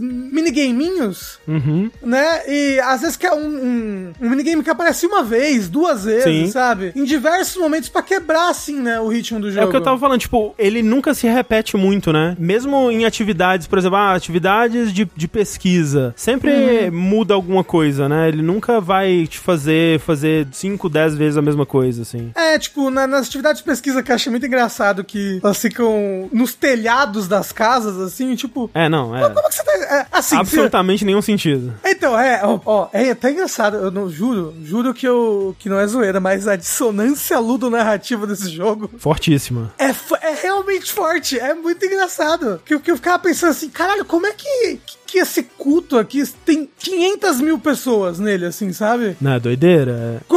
Speaker 3: minigaminhos,
Speaker 1: Uhum.
Speaker 3: né? E às vezes que é um, um, um minigame que aparece uma vez, duas vezes,
Speaker 1: Sim.
Speaker 3: sabe? Em diversos momentos pra quebrar, assim, né? O ritmo do jogo.
Speaker 1: É o que eu tava falando, tipo, ele nunca se repete muito, né? Mesmo em atividades, por exemplo, ah, atividades de, de pesquisa, sempre muda alguma coisa, né? Ele nunca vai te fazer fazer 5, 10 vezes a mesma coisa, assim.
Speaker 3: É, tipo, na- nas atividades de pesquisa que eu achei muito engraçado que elas ficam nos telhados das casas, assim, tipo.
Speaker 1: É, não, é.
Speaker 3: Como é que você tá. é, assim,
Speaker 1: Absolutamente nenhum sentido.
Speaker 3: você- Então, é, ó, ó, é até engraçado, eu não juro, juro que eu que não é zoeira, mas a dissonância ludo-narrativa desse jogo
Speaker 1: Fortíssima.
Speaker 3: é, é realmente forte, é muito engraçado. Que, eu- que eu ficava pensando assim, caralho, como é que, que, que esse culto aqui tem 500 mil pessoas nele, assim, sabe?
Speaker 1: Não, é doideira. é.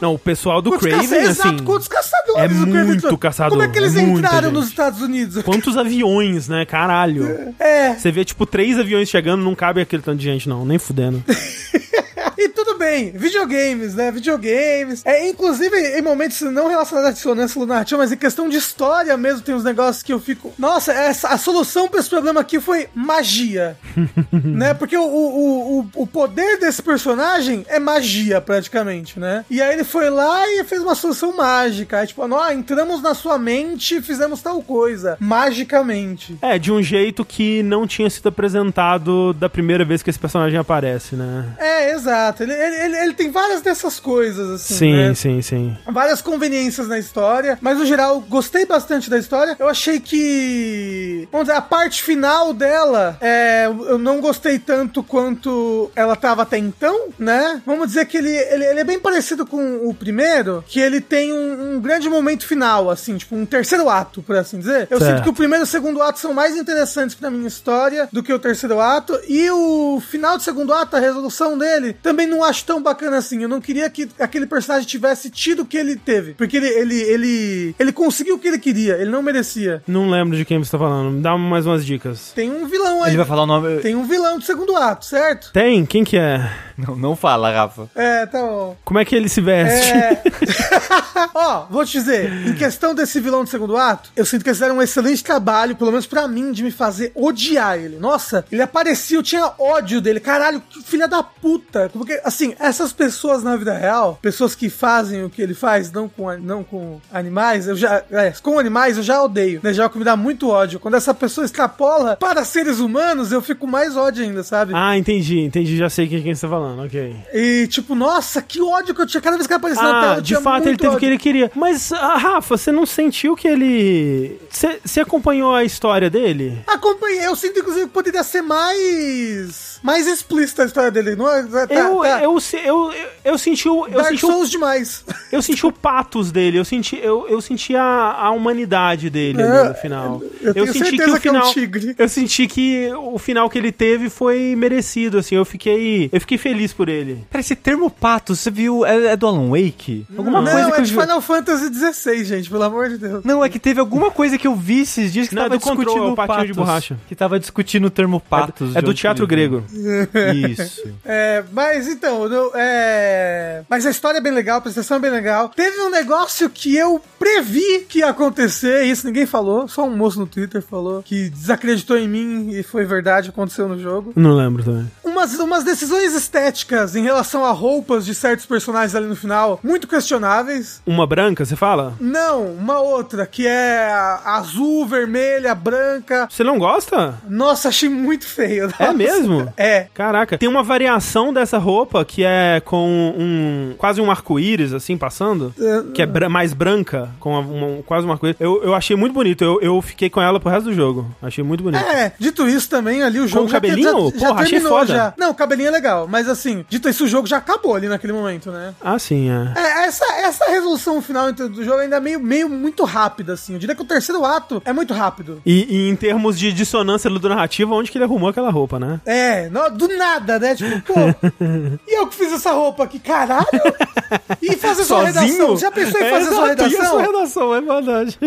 Speaker 1: Não, o pessoal do Craven,
Speaker 3: caça-
Speaker 1: assim...
Speaker 3: Exato, quantos caçadores
Speaker 1: é
Speaker 3: do Craven
Speaker 1: muito caçador,
Speaker 3: Como é que eles
Speaker 1: é
Speaker 3: entraram
Speaker 1: gente.
Speaker 3: nos Estados Unidos?
Speaker 1: Quantos aviões, né? Caralho.
Speaker 3: É,
Speaker 1: Você vê, tipo, três aviões chegando, não cabe aquele tanto de gente, não. Nem fudendo.
Speaker 3: Bem, videogames, né? Videogames. É, inclusive, em momentos não relacionados à dissonância narrativa, mas em questão de história mesmo, tem uns negócios que eu fico. Nossa, essa, a solução pra esse problema aqui foi magia. né? Porque o, o, o, o poder desse personagem é magia, praticamente, né? E aí ele foi lá e fez uma solução mágica. Aí, tipo, nós entramos na sua mente e fizemos tal coisa. Magicamente.
Speaker 1: É, de um jeito que não tinha sido apresentado da primeira vez que esse personagem aparece, né?
Speaker 3: É, exato. Ele, ele, ele, ele tem várias dessas coisas, assim.
Speaker 1: Sim,
Speaker 3: né?
Speaker 1: sim, sim.
Speaker 3: várias conveniências na história, mas no geral gostei bastante da história. Eu achei que, vamos dizer, a parte final dela, é, eu não gostei tanto quanto ela tava até então, né? Vamos dizer que ele, ele, ele é bem parecido com o primeiro, que ele tem um, um grande momento final, assim, tipo um terceiro ato, por assim dizer. Eu
Speaker 1: Certo.
Speaker 3: sinto que o primeiro e o segundo ato são mais interessantes pra minha história do que o terceiro ato, e o final do segundo ato, a resolução dele, também não acho acho tão bacana assim. Eu não queria que aquele personagem tivesse tido o que ele teve. Porque ele, ele, ele, ele conseguiu o que ele queria. Ele não merecia.
Speaker 1: Não lembro de quem você tá falando. Me dá mais umas dicas.
Speaker 3: Tem um vilão aí.
Speaker 2: Ele vai falar o nome.
Speaker 3: Tem um vilão do segundo ato, certo?
Speaker 1: Tem? Quem que é?
Speaker 2: Não, não fala, Rafa.
Speaker 3: É, tá bom.
Speaker 1: Como é que ele se veste?
Speaker 3: É. Ó, vou te dizer, em questão desse vilão do segundo ato, eu sinto que eles fizeram um excelente trabalho, pelo menos pra mim, de me fazer odiar ele. Nossa, ele aparecia, eu tinha ódio dele. Caralho, que filha da puta. Porque, assim, essas pessoas na vida real, pessoas que fazem o que ele faz, não com, não com animais, eu já. É, com animais eu já odeio. Né? Já é o que me dá muito ódio. Quando essa pessoa extrapola para seres humanos, eu fico mais ódio ainda, sabe?
Speaker 1: Ah, entendi, entendi. Já sei quem, quem você tá falando, ok.
Speaker 3: E, tipo, nossa, que ódio que eu tinha. Cada vez que ele aparecia na tela,
Speaker 1: Ah,
Speaker 3: eu
Speaker 1: de fato ele teve o que ele queria. Mas, ah, Rafa, você não sentiu que ele. Você você acompanhou a história dele?
Speaker 3: Acompanhei, eu sinto inclusive que poderia ser mais. mais explícita a história dele, não é? Tá,
Speaker 1: eu,
Speaker 3: tá.
Speaker 1: eu, eu, eu, eu senti o. Eu
Speaker 3: Dark
Speaker 1: senti o,
Speaker 3: Souls demais.
Speaker 1: eu senti o patos dele, eu senti, eu, eu senti a, a humanidade dele ali
Speaker 3: É,
Speaker 1: no final.
Speaker 3: eu tenho certeza que é um tigre.
Speaker 1: Eu senti que o final que ele teve foi merecido, assim. Eu fiquei. Eu fiquei feliz por ele.
Speaker 2: Pera, esse termo pato, você viu? É, é do Alan Wake? Alguma
Speaker 3: não,
Speaker 2: coisa que
Speaker 3: é
Speaker 2: eu
Speaker 3: de
Speaker 2: vi.
Speaker 3: Final Fantasy XVI, gente, pelo amor de Deus.
Speaker 2: Não, é que teve alguma coisa que eu vi esses dias que
Speaker 1: Não, é
Speaker 2: tava
Speaker 1: do control,
Speaker 2: discutindo
Speaker 1: é o patinho de
Speaker 2: patos,
Speaker 1: borracha.
Speaker 2: Que tava discutindo o termo patos.
Speaker 1: é
Speaker 2: de
Speaker 1: do teatro grego.
Speaker 2: Isso.
Speaker 3: É, mas então, eu- é... mas a história é bem legal, a apresentação é bem legal. Teve um negócio que eu previ que ia acontecer, e isso ninguém falou, só um moço no Twitter falou, que desacreditou em mim e foi verdade, aconteceu no jogo.
Speaker 1: Não lembro também.
Speaker 3: Umas, umas decisões estéticas em relação a roupas de certos personagens ali no final, muito questionáveis.
Speaker 1: Uma branca, você fala?
Speaker 3: Não, uma outra, que é azul, vermelha, branca.
Speaker 1: Você não gosta?
Speaker 3: Nossa, achei muito feio.
Speaker 1: É
Speaker 3: Nossa.
Speaker 1: mesmo?
Speaker 3: É.
Speaker 1: Caraca, tem uma variação dessa roupa que é com um. quase um arco-íris, assim, passando. Que é bra- mais branca, com uma- uma- quase um arco-íris. Eu, eu achei muito bonito. Eu, eu fiquei com ela pro resto do jogo. Achei muito bonito.
Speaker 3: É, dito isso também, ali o jogo
Speaker 1: o cabelinho? Porra, achei foda.
Speaker 3: já. Não, o cabelinho é legal, mas assim, dito isso, o jogo já acabou ali naquele momento, né?
Speaker 1: Ah, sim, é.
Speaker 3: É, essa, essa resolução final entre- do jogo ainda é meio, meio muito rápida, assim. Eu diria que o terceiro ato é muito rápido.
Speaker 1: E, e em termos de dissonância narrativa, onde que ele arrumou aquela roupa, né?
Speaker 3: É, do nada, né? Tipo, pô, e eu que fiz essa roupa aqui, caralho? E fazer sua redação? Já pensou em
Speaker 1: É,
Speaker 3: fazer sua
Speaker 1: exato, e a
Speaker 3: redação?
Speaker 1: sua redação, é verdade.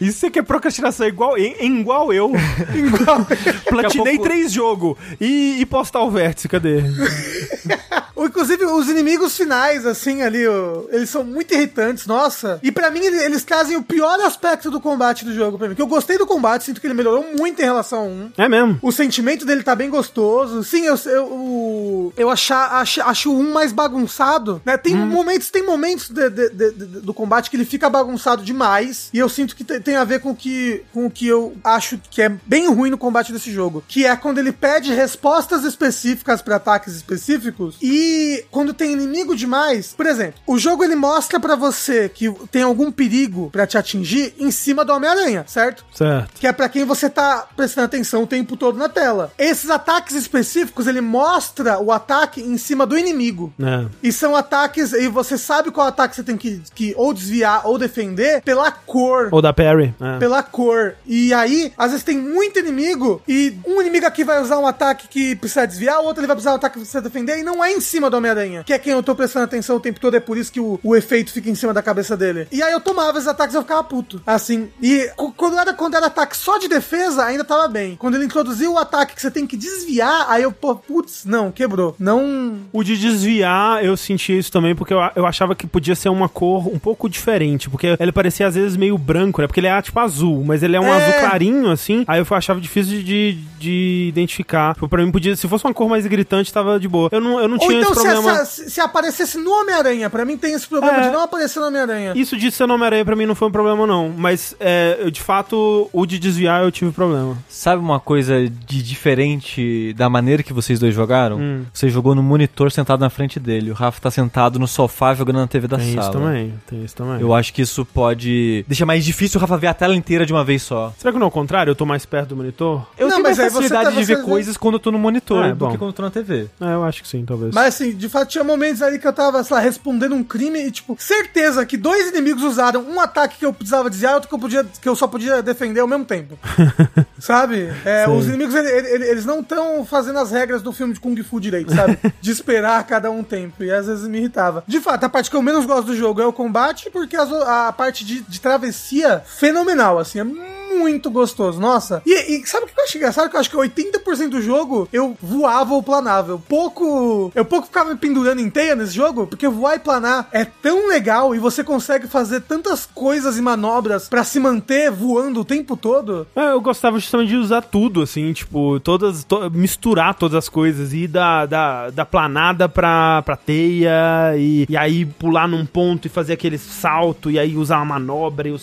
Speaker 1: Isso você quer procrastinação igual, em, em igual eu.
Speaker 3: Igual.
Speaker 1: Platinei
Speaker 2: pouco-
Speaker 1: três jogos. E, e postar o vértice, cadê?
Speaker 3: Inclusive, os inimigos finais, assim, ali, eles são muito irritantes, nossa. E pra mim, ele- eles trazem o pior aspecto do combate do jogo pra mim. Que eu gostei do combate, sinto que ele melhorou muito em relação a um.
Speaker 1: É mesmo.
Speaker 3: O sentimento dele tá bem gostoso. Sim, eu, eu, eu achar, acho, acho um mais bagunçado. Né? Tem momentos, tem momentos de- de- de- do combate que ele fica bagunçado demais. E eu sinto que te- tem a ver com o que, com o que eu acho que é bem ruim no combate desse jogo. Que é quando ele pede respostas específicas pra ataques específicos. E quando tem inimigo demais. Por exemplo, o jogo ele mostra pra você que tem algum perigo pra te atingir em cima do Homem-Aranha, certo?
Speaker 1: Certo.
Speaker 3: que é pra quem você tá prestando atenção o tempo todo na tela. Esses ataques específicos, ele mostra o ataque em cima do inimigo.
Speaker 1: É.
Speaker 3: E são ataques, e você sabe qual ataque você tem que, que ou desviar ou defender pela cor.
Speaker 1: Ou da Perry. É.
Speaker 3: Pela cor. E aí, às vezes tem muito inimigo, e um inimigo aqui vai usar um ataque que precisa desviar, o outro ele vai precisar um ataque que precisa defender, e não é em cima do Homem-Aranha, que é quem eu tô prestando atenção o tempo todo, é por isso que o, o efeito fica em cima da cabeça dele. E aí eu tomava esses ataques e eu ficava puto. Assim. E quando era, quando era ataque só de defesa, ainda tava bem. Quando ele introduziu o ataque que você tem que desviar, aí eu, pô, putz, não, quebrou. Não.
Speaker 1: O de desviar, eu senti isso também, porque eu, eu achava que podia ser uma cor um pouco diferente, porque ele parecia às vezes meio branco, né? Porque ele é tipo azul, mas ele é um
Speaker 3: É.
Speaker 1: azul clarinho, assim. Aí eu achava difícil de, de identificar. Tipo, pra mim podia, se fosse uma cor mais gritante, tava de boa. Eu não, eu não
Speaker 3: Ou
Speaker 1: tinha
Speaker 3: então,
Speaker 1: esse
Speaker 3: se,
Speaker 1: problema.
Speaker 3: essa- se, se aparecesse no Homem-Aranha, pra mim tem esse problema
Speaker 1: É.
Speaker 3: de não aparecer no Homem-Aranha.
Speaker 1: Isso de ser Homem-Aranha pra mim não foi um problema, não. Mas, é, eu, de fato, o de desviar eu tive problema.
Speaker 2: Sabe uma coisa de diferente da maneira que vocês dois jogaram?
Speaker 1: Hum.
Speaker 2: Você jogou no monitor sentado na frente dele. O Rafa tá sentado no sofá jogando na TV da
Speaker 1: Tem
Speaker 2: sala.
Speaker 1: isso também, tem isso também.
Speaker 2: Eu acho que isso pode deixar mais difícil o Rafa ver a tela inteira de uma vez só.
Speaker 1: Será que não é o contrário? Eu tô mais perto do monitor?
Speaker 2: Eu
Speaker 3: Não,
Speaker 2: tenho
Speaker 3: mas
Speaker 2: mais facilidade
Speaker 3: tá-
Speaker 2: de ver
Speaker 3: vê-
Speaker 2: coisas quando eu tô no monitor
Speaker 1: É,
Speaker 2: do
Speaker 1: bom.
Speaker 2: que quando eu tô na TV.
Speaker 1: É, eu acho que sim, talvez.
Speaker 3: Mas assim, de fato tinha momentos ali que eu tava, sei lá, respondendo um crime e, tipo, certeza que dois inimigos usaram um ataque que eu precisava desviar e outro que eu, podia, que eu só podia defender ao mesmo tempo. sabe? É, os inimigos, ele- ele- eles não estão fazendo as regras do filme de Kung Fu direito, sabe? De esperar cada um tempo. E às vezes me irritava. De fato, a parte que eu menos gosto do jogo é o combate, porque as a, parte de, de travessia, fenomenal, assim, é muito gostoso. Nossa. E, e sabe o que eu acho engraçado? Que eu acho que 80% do jogo eu voava ou planava. Eu pouco. Eu pouco ficava me pendurando em teia nesse jogo, porque voar e planar é tão legal e você consegue fazer tantas coisas e manobras pra se manter voando o tempo todo.
Speaker 1: É, eu gostava justamente de usar tudo, assim, tipo, todas. to- misturar todas as coisas. Ir da, da, da planada pra, pra teia, e, e aí pular num ponto e fazer aquele salto, e aí usar uma manobra e o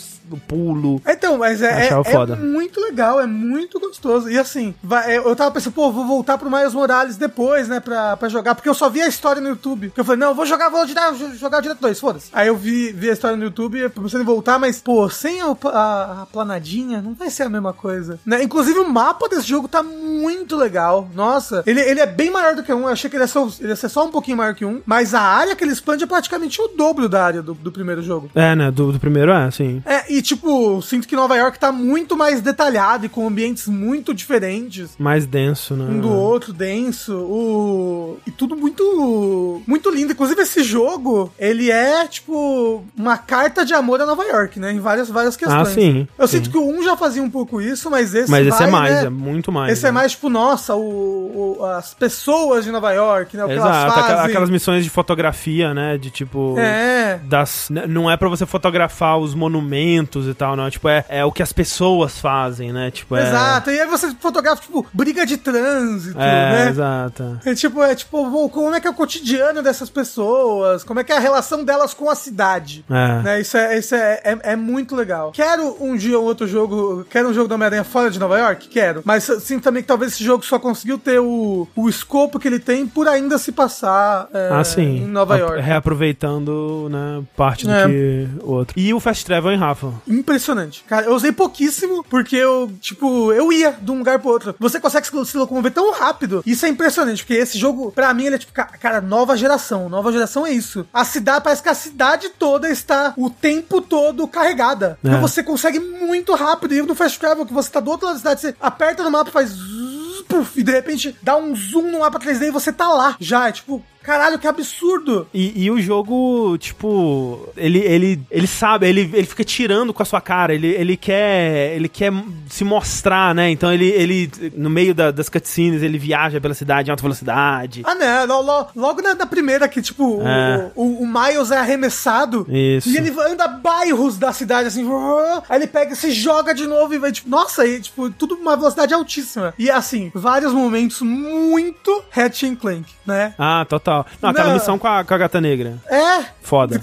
Speaker 1: pulo.
Speaker 3: Então, mas é, é,
Speaker 1: Achava
Speaker 3: é
Speaker 1: foda.
Speaker 3: muito legal, é muito gostoso. E assim, vai- é, eu tava pensando, pô, vou voltar pro Miles Morales depois, né, pra, pra jogar, porque eu só vi a história no YouTube. Que eu falei, não, eu vou jogar, vou jogar direto dois, foda-se. Aí eu vi, vi a história no YouTube, pensando em voltar, mas, pô, sem a, a- a planadinha, não vai ser a mesma coisa. Né? Inclusive, o mapa desse jogo tá muito legal. Nossa, ele, ele é bem maior do que um, eu achei que ele ia, ser, ele ia ser só um pouquinho maior que um, mas a área que ele expande é praticamente o dobro da área do, do primeiro jogo.
Speaker 1: É, né? Do, do primeiro é, sim.
Speaker 3: É, e tipo, sinto que Nova York tá muito mais detalhado e com ambientes muito diferentes.
Speaker 1: Mais denso, né?
Speaker 3: Um do outro, denso, o... e tudo muito muito lindo. Inclusive, esse jogo, ele é, tipo, uma carta de amor a Nova York, né? Em várias, várias questões.
Speaker 1: Ah, sim,
Speaker 3: Eu
Speaker 1: sim.
Speaker 3: sinto que o 1 já fazia um pouco isso, mas esse
Speaker 1: Mas esse
Speaker 3: vai,
Speaker 1: é mais,
Speaker 3: né?
Speaker 1: é muito mais.
Speaker 3: Esse
Speaker 1: né?
Speaker 3: é mais, tipo, nossa, o, o- as pessoas de Nova York, né? O
Speaker 1: Exato,
Speaker 3: fazem.
Speaker 1: aquela- aquelas missões de fotografia, né? De tipo.
Speaker 3: É.
Speaker 1: Das, n- não é pra você fotografar os monumentos e tal, não. Tipo, é, é o que as pessoas fazem, né? Tipo, é.
Speaker 3: Exato, e aí você fotografa, tipo, briga de trânsito,
Speaker 1: É,
Speaker 3: né?
Speaker 1: exato.
Speaker 3: É tipo, é tipo, como é que é o cotidiano dessas pessoas? Como é que é a relação delas com a cidade?
Speaker 1: É.
Speaker 3: Né, isso é, isso é, é, é muito legal. Quero um dia ou outro jogo. Quero um jogo do Homem-Aranha fora de Nova York? Quero. Mas sinto também que talvez esse jogo só conseguiu ter o, o escopo que ele tem por ainda se passar é,
Speaker 1: Ah, sim.
Speaker 3: em Nova
Speaker 1: A-
Speaker 3: York.
Speaker 1: Reaproveitando, né, parte do
Speaker 3: É.
Speaker 1: que o outro. E o Fast Travel em Rafa.
Speaker 3: Impressionante. Cara, eu usei pouquíssimo porque eu, tipo, eu ia de um lugar pro outro. Você consegue se locomover tão rápido. Isso é impressionante, porque esse jogo, pra mim, ele é tipo, ca- cara, nova geração. Nova geração é isso. A cidade, parece que a cidade toda está o tempo todo carregada.
Speaker 1: É.
Speaker 3: Então você consegue muito rápido. E no Fast Travel, que você tá do outro lado da cidade, você aperta no mapa, faz. zzz, puf, e de repente dá um zoom no mapa 3D e você tá lá. Já, é tipo, caralho, que absurdo.
Speaker 1: E, e o jogo, tipo, ele, ele, ele sabe, ele, ele fica tirando com a sua cara, ele, ele quer ele quer se mostrar, né? Então ele, ele no meio da- das cutscenes, ele viaja pela cidade em alta velocidade.
Speaker 3: Ah, né? lo- lo- Logo na, na primeira que, tipo, o-
Speaker 1: É.
Speaker 3: o, o Miles é arremessado.
Speaker 1: Isso.
Speaker 3: E ele anda bairros da cidade, assim. Aí ele pega, se joga de novo e vai, tipo, nossa, e, tipo, tudo uma velocidade altíssima. E, assim, vários momentos muito Hatch Clank, né?
Speaker 1: Ah, total. Não, aquela
Speaker 3: Não.
Speaker 1: missão com a, com a gata negra.
Speaker 3: É.
Speaker 1: Foda.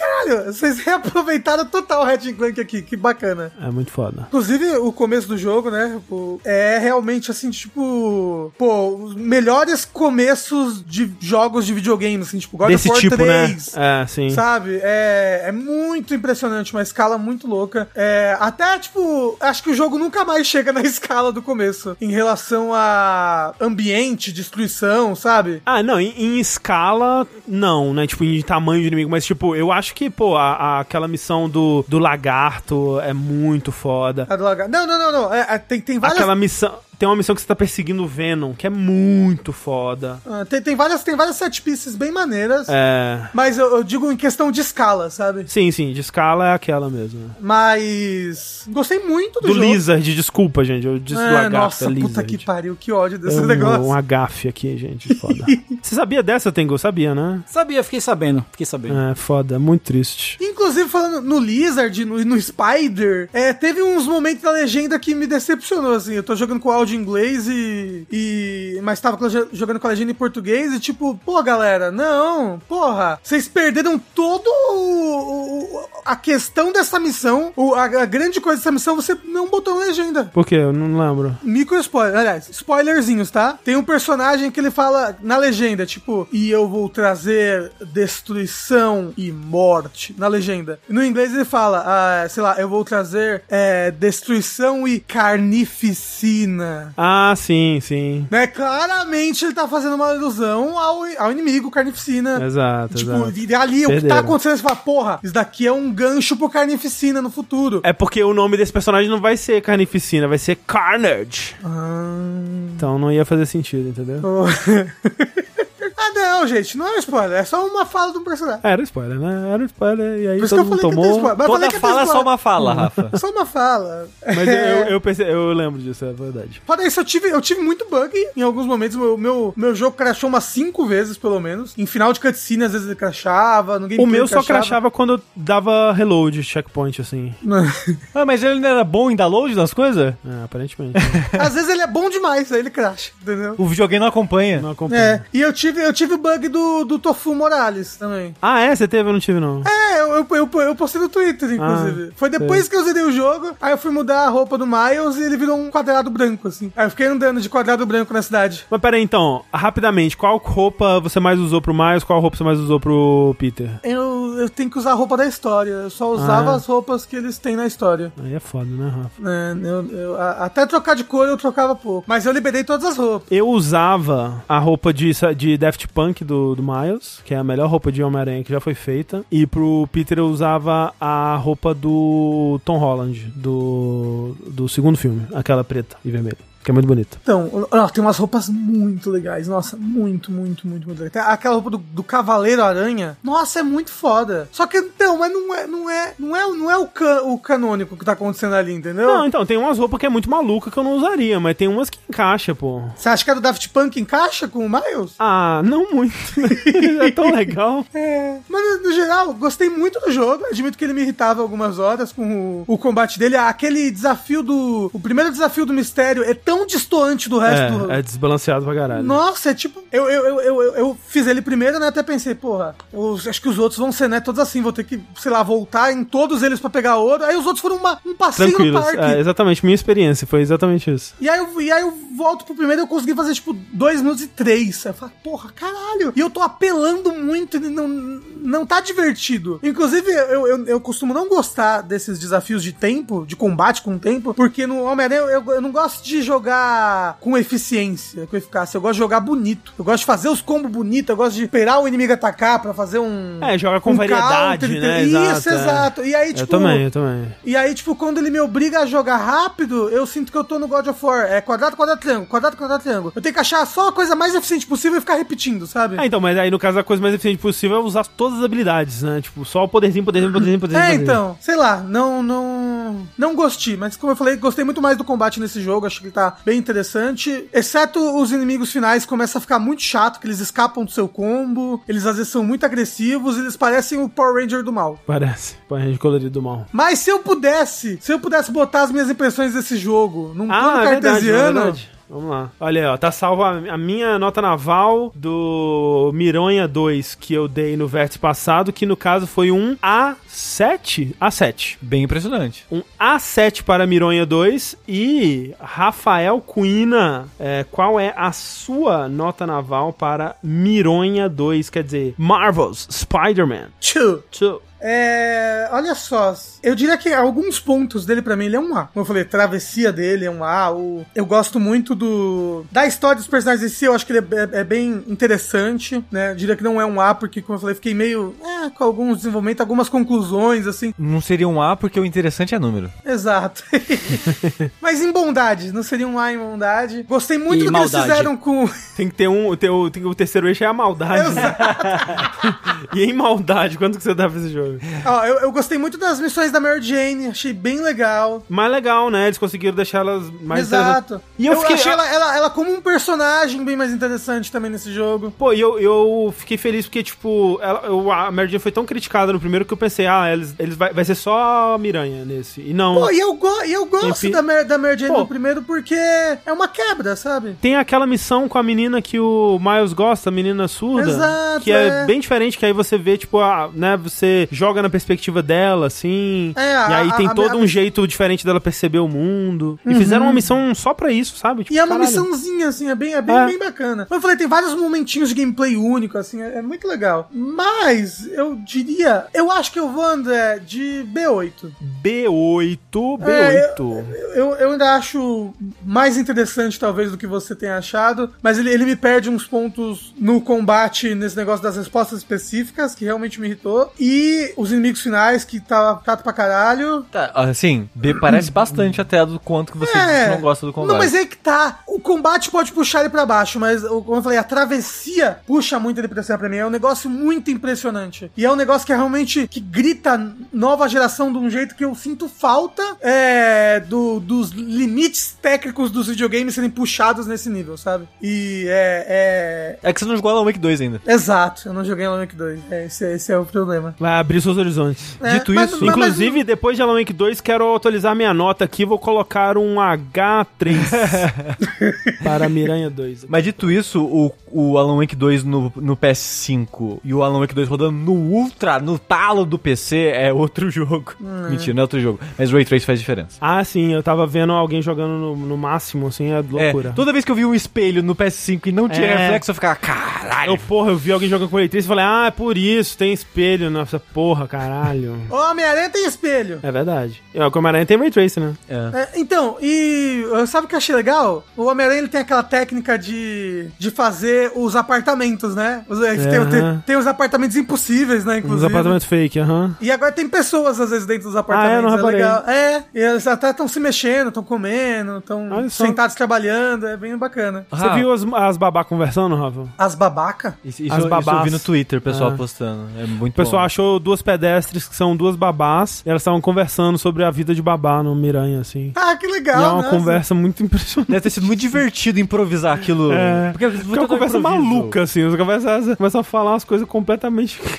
Speaker 3: Caralho, vocês reaproveitaram total o Hatch Clank aqui, que bacana.
Speaker 1: É muito foda.
Speaker 3: Inclusive, o começo do jogo, né? É realmente assim, tipo. Pô, os melhores começos de jogos de videogame, assim, tipo God
Speaker 1: Desse
Speaker 3: of War
Speaker 1: tipo,
Speaker 3: 3.
Speaker 1: né? É, sim.
Speaker 3: Sabe? É, é muito impressionante, uma escala muito louca. É, até, tipo, acho que o jogo nunca mais chega na escala do começo. Em relação a ambiente, destruição, sabe?
Speaker 1: Ah, não, em, em escala, não, né? Tipo, em tamanho de inimigo, mas, tipo, eu acho que, pô, a, a- aquela missão do, do lagarto é muito foda.
Speaker 3: A do lagar- Não, não, não, não. É, é, tem, tem várias.
Speaker 1: Aquela missão. Tem uma missão que você tá perseguindo o Venom, que é muito foda.
Speaker 3: ah, tem, tem várias, tem várias set pieces bem maneiras.
Speaker 1: É.
Speaker 3: Mas eu, eu digo em questão de escala, sabe?
Speaker 1: Sim, sim, de escala é aquela mesmo.
Speaker 3: Mas. Gostei muito do,
Speaker 1: Do
Speaker 3: jogo.
Speaker 1: Lizard, desculpa, gente. Eu disse
Speaker 3: É,
Speaker 1: lagarto,
Speaker 3: nossa,
Speaker 1: é
Speaker 3: puta
Speaker 1: Lizard.
Speaker 3: que pariu, que ódio desse
Speaker 1: É um,
Speaker 3: negócio.
Speaker 1: um agafe aqui, gente. Foda. Você sabia dessa, Tengu? Sabia, né?
Speaker 4: Sabia, fiquei sabendo, fiquei sabendo.
Speaker 1: É, foda, muito triste.
Speaker 3: Inclusive, falando no Lizard, no, no Spider, é, teve uns momentos da legenda que me decepcionou, assim. Eu tô jogando com áudio em inglês e. e mas tava jogando com a legenda em português e, tipo, pô, galera, não, porra, vocês perderam todo o- o- a questão dessa missão, o- a, a grande coisa dessa missão, você não botou na legenda.
Speaker 1: Por quê? Eu não lembro.
Speaker 3: Micro spoiler, aliás, spoilerzinhos, tá? Tem um personagem que ele fala na legenda, tipo, e eu vou trazer destruição e morte. Na legenda. No inglês ele fala, ah, sei lá, eu vou trazer é, destruição e carnificina.
Speaker 1: Ah, sim, sim.
Speaker 3: Né? Claramente ele tá fazendo uma ilusão ao, ao inimigo, carnificina.
Speaker 1: Exato,
Speaker 3: Tipo,
Speaker 1: exato.
Speaker 3: e ali o que tá
Speaker 1: Perderam.
Speaker 3: acontecendo, você fala, porra, isso daqui é um gancho pro carnificina no futuro.
Speaker 1: É porque o nome desse personagem não vai ser Carnificina, vai ser Carnage.
Speaker 3: Ah.
Speaker 1: Então não ia fazer sentido, entendeu?
Speaker 3: Oh. Ah, não, gente, não é um spoiler, é só uma fala de um personagem.
Speaker 1: Era spoiler, né? Era spoiler, e aí
Speaker 3: Por isso que
Speaker 1: todo
Speaker 3: eu
Speaker 1: mundo
Speaker 3: falei que tem
Speaker 1: tomou.
Speaker 3: spoiler. Mas
Speaker 2: Toda fala é só uma fala, Rafa.
Speaker 3: Só uma fala.
Speaker 1: Mas eu, eu, eu, pensei, eu lembro disso, é verdade.
Speaker 3: Fora isso, eu tive, eu tive muito bug em alguns momentos. Meu, meu, meu jogo crashou umas cinco vezes, pelo menos. Em final de cutscene, às vezes ele crashava. No
Speaker 1: O meu
Speaker 3: ele
Speaker 1: só crashava quando eu dava reload, checkpoint, assim.
Speaker 2: Ah, mas ele não era bom em download das coisas?
Speaker 1: É, aparentemente.
Speaker 3: Às vezes ele é bom demais, aí ele crasha, entendeu?
Speaker 2: O videogame não acompanha.
Speaker 1: não acompanho.
Speaker 3: É, e eu tive, eu tive o bug do, do Tofu Morales também.
Speaker 1: Ah, é? Você teve? Eu não tive, não.
Speaker 3: É, eu, eu, eu, eu postei no Twitter, inclusive.
Speaker 1: Ah,
Speaker 3: Foi depois que eu zerei o jogo, aí eu fui mudar a roupa do Miles e ele virou um quadrado branco, assim. Aí eu fiquei andando de quadrado branco na cidade.
Speaker 1: Mas peraí, então, rapidamente, qual roupa você mais usou pro Miles, qual roupa você mais usou pro Peter?
Speaker 3: Eu, eu tenho que usar a roupa da história. Eu só usava
Speaker 1: Ah.
Speaker 3: as roupas que eles têm na história.
Speaker 1: Aí é foda, né, Rafa?
Speaker 3: É, eu, eu- a- até trocar de cor eu trocava pouco. Mas eu liberei todas as roupas.
Speaker 1: Eu usava a roupa de, de Daft Punk do, do Miles, que é a melhor roupa de Homem-Aranha que já foi feita. E pro Peter eu usava a roupa do Tom Holland, do, do segundo filme, aquela preta e vermelha. Que é muito bonita.
Speaker 3: Então, ó, tem umas roupas muito legais. Nossa, muito, muito, muito, muito legal. Tem aquela roupa do, do Cavaleiro Aranha. Nossa, é muito foda. Só que, então, mas não é, não é, não é, não é o, ca- o canônico que tá acontecendo ali, entendeu?
Speaker 1: Não, então, tem umas roupas que é muito maluca que eu não usaria, mas tem umas que encaixa, pô.
Speaker 3: Você acha que a do Daft Punk encaixa com o Miles?
Speaker 1: Ah, não muito. é tão legal.
Speaker 3: É. Mas no, no geral, gostei muito do jogo. Admito que ele me irritava algumas horas com o, o combate dele. Aquele desafio do. O primeiro desafio do mistério é tão distoante do resto do.
Speaker 1: É, é desbalanceado pra caralho.
Speaker 3: Nossa, é tipo. Eu, eu, eu, eu, eu- eu fiz ele primeiro, né? Até pensei, porra, os- acho que os outros vão ser, né? Todos assim, vou ter que, sei lá, voltar em todos eles pra pegar ouro. Aí os outros foram uma- um passeio no
Speaker 1: Tranquilos.
Speaker 3: parque.
Speaker 1: É, exatamente, minha experiência foi exatamente isso.
Speaker 3: E aí, eu, e aí eu volto pro primeiro eu consegui fazer, tipo, 2 minutos e 3. Aí eu falo, porra, caralho. E eu tô apelando muito e não, não tá divertido. Inclusive, eu, eu, eu costumo não gostar desses desafios de tempo, de combate com tempo, porque no Homem-Aranha eu, eu, eu não gosto de jogar com eficiência, com eficácia. Eu gosto de jogar bonito. Eu gosto de fazer os combos bonitos, eu gosto de esperar o inimigo atacar pra fazer um...
Speaker 1: É, joga com
Speaker 3: um
Speaker 1: variedade,
Speaker 3: counter,
Speaker 1: né?
Speaker 3: Isso,
Speaker 1: Exato, é.
Speaker 3: exato. E aí, tipo...
Speaker 1: eu também, eu também.
Speaker 3: E aí, tipo, quando ele me obriga a jogar rápido, eu sinto que eu tô no God of War. É quadrado, quadrado, triângulo, quadrado, quadrado, triângulo. Eu tenho que achar só a coisa mais eficiente possível e ficar repetindo, sabe?
Speaker 1: Ah, então, mas aí no caso a coisa mais eficiente possível é usar todas as habilidades, né? Tipo, só o poderzinho, poderzinho, poderzinho, poderzinho.
Speaker 3: É,
Speaker 1: poderzinho.
Speaker 3: então, sei lá, não, não, não gostei, mas como eu falei, gostei muito mais do combate nesse jogo, acho que ele tá bem interessante, exceto os inimigos finais, começa a ficar muito chato, que eles escapam do seu combo, eles às vezes são muito agressivos, eles parecem o Power Ranger do mal.
Speaker 1: Parece. Põe colorido do mal.
Speaker 3: Mas se eu pudesse, se eu pudesse botar as minhas impressões desse jogo num plano
Speaker 1: Ah, é verdade, é
Speaker 3: cartesiano,
Speaker 1: verdade. Vamos lá. Olha aí, ó. Tá salvo a, minha nota naval do Mironha 2 que eu dei no vértice passado, que no caso foi um A7. A7.
Speaker 2: Bem impressionante.
Speaker 1: Um A7 para Mironha 2 e Rafael Cuina, é, qual é a sua nota naval para Mironha 2? Quer dizer, Marvel's Spider-Man
Speaker 3: tchau.
Speaker 1: 2.
Speaker 3: É, olha só, eu diria que alguns pontos dele pra mim ele é um A. Como eu falei, travessia dele é um A. O, eu gosto muito do da história dos personagens em si. Eu acho que ele é, é- é bem interessante, né? Eu diria que não é um A porque, como eu falei, fiquei meio é, com alguns desenvolvimentos, algumas conclusões assim.
Speaker 2: Não seria um A porque o interessante é número.
Speaker 3: Exato. Mas em bondade, não seria um A em bondade. Gostei muito
Speaker 4: E
Speaker 3: do que eles
Speaker 4: maldade.
Speaker 3: fizeram com
Speaker 1: Tem que ter um. Ter o, tem, o terceiro eixo é a maldade. né? e em maldade, quanto que você dá pra esse jogo?
Speaker 3: Ó, eu, eu gostei muito das missões da Mary Jane, achei bem legal.
Speaker 1: Mais legal, né? Eles conseguiram deixar elas mais
Speaker 3: Exato.
Speaker 1: E eu
Speaker 3: eu
Speaker 1: fiquei-
Speaker 3: achei ela, ela, ela como um personagem bem mais interessante também nesse jogo.
Speaker 1: Pô, e eu, eu fiquei feliz porque, tipo, ela, eu- a Mary Jane foi tão criticada no primeiro que eu pensei, ah, eles, eles vai, vai ser só Miranha nesse. E não.
Speaker 3: Pô, e eu, go e eu gosto
Speaker 1: Enfim.
Speaker 3: da, Mer da Mary Jane
Speaker 1: Pô.
Speaker 3: no primeiro porque é uma quebra, sabe?
Speaker 1: Tem aquela missão com a menina que o Miles gosta, a menina surda.
Speaker 3: Exato,
Speaker 1: Que é,
Speaker 3: é.
Speaker 1: bem diferente, que aí você vê, tipo, a, né, você joga na perspectiva dela, assim.
Speaker 3: É,
Speaker 1: e aí
Speaker 3: a-
Speaker 1: tem
Speaker 3: a-
Speaker 1: todo
Speaker 3: a-
Speaker 1: um jeito diferente dela perceber o mundo. E fizeram uma missão só pra isso, sabe? Tipo,
Speaker 3: E é uma
Speaker 1: caralho.
Speaker 3: missãozinha, assim, é bem, é bem,
Speaker 1: É.
Speaker 3: bem bacana. Como eu falei, tem vários momentinhos de gameplay único, assim, é, é muito legal. Mas, eu diria, eu acho que eu vou, André, de B8.
Speaker 1: B8, B8.
Speaker 3: É, Eu, eu ainda acho mais interessante, talvez, do que você tenha achado, mas ele, ele me perde uns pontos no combate, nesse negócio das respostas específicas, que realmente me irritou, e os inimigos finais, que tá chato pra caralho.
Speaker 2: Tá, assim, B parece bastante até do quanto que você disse que não gosta do combate.
Speaker 3: É. Não, mas é que tá. O combate pode puxar ele pra baixo, mas, o- como eu falei, a travessia puxa muito ele pra cima pra mim. É um negócio muito impressionante. E é um negócio que é realmente que grita nova geração de um jeito que eu sinto falta é, do- dos limites técnicos dos videogames serem puxados nesse nível, sabe? E é.
Speaker 2: É que você não jogou Alan Wake 2 ainda.
Speaker 3: é... Exato, eu não joguei Alan Wake 2. É, esse, esse é o problema.
Speaker 1: Vai abrir seus horizontes.
Speaker 3: É,
Speaker 1: Dito
Speaker 3: mas-
Speaker 1: isso,
Speaker 3: mas-
Speaker 1: inclusive, depois de Alan Wake 2, quero atualizar minha nota aqui. Vou colocar um H3 para Miranha 2.
Speaker 2: Mas dito isso, o, o Alan Wake 2 no, no PS5 e o Alan Wake 2 rodando no Ultra, no talo do PC, é outro jogo. Mentira, não é outro jogo. Mas o Ray Trace faz diferença.
Speaker 1: Ah, sim, eu tava vendo alguém jogando no, no máximo, assim, é
Speaker 2: É,
Speaker 1: loucura.
Speaker 2: toda vez que eu vi um espelho no PS5 e não tinha
Speaker 1: É.
Speaker 2: reflexo, eu ficava, caralho.
Speaker 1: Eu, porra, eu vi alguém jogando com Ray Trace e falei, ah, é por isso, tem espelho nessa porra, caralho.
Speaker 3: O Homem-Aranha tem espelho.
Speaker 1: é verdade. E o Homem-Aranha tem Ray Trace, né?
Speaker 2: É.
Speaker 3: É, então, e uh, sabe o que eu achei legal? O Homem-Aranha tem aquela técnica de, de fazer os apartamentos, né? Os, é, tem, tem, tem os apartamentos impossíveis, né?
Speaker 1: Os
Speaker 3: Inclusive.
Speaker 1: apartamentos fake, aham.
Speaker 3: E agora tem pessoas, às vezes, dentro dos
Speaker 1: Ah, é?
Speaker 3: apartamentos.
Speaker 1: Não reparei.
Speaker 3: legal. É, e eles até estão se mexendo, estão comendo, estão sentados trabalhando, é bem bacana.
Speaker 1: Você
Speaker 2: Ah.
Speaker 1: viu as, as babá conversando, Rafa?
Speaker 3: As babaca?
Speaker 2: Isso, isso,
Speaker 1: As
Speaker 2: eu- isso eu
Speaker 1: babás.
Speaker 2: vi no Twitter, o pessoal
Speaker 1: Ah.
Speaker 2: postando. É muito
Speaker 1: O pessoal
Speaker 2: bom.
Speaker 1: achou duas pedestres que são duas babás, e elas estavam conversando sobre a vida de babá no Miranha, assim.
Speaker 3: Ah, que
Speaker 1: E
Speaker 3: legal,
Speaker 1: é uma
Speaker 3: nossa.
Speaker 1: conversa muito impressionante.
Speaker 2: Deve ter sido muito divertido improvisar aquilo.
Speaker 1: É,
Speaker 2: Porque,
Speaker 1: Porque é uma conversa maluca, assim. Você começa, começa a falar umas coisas completamente.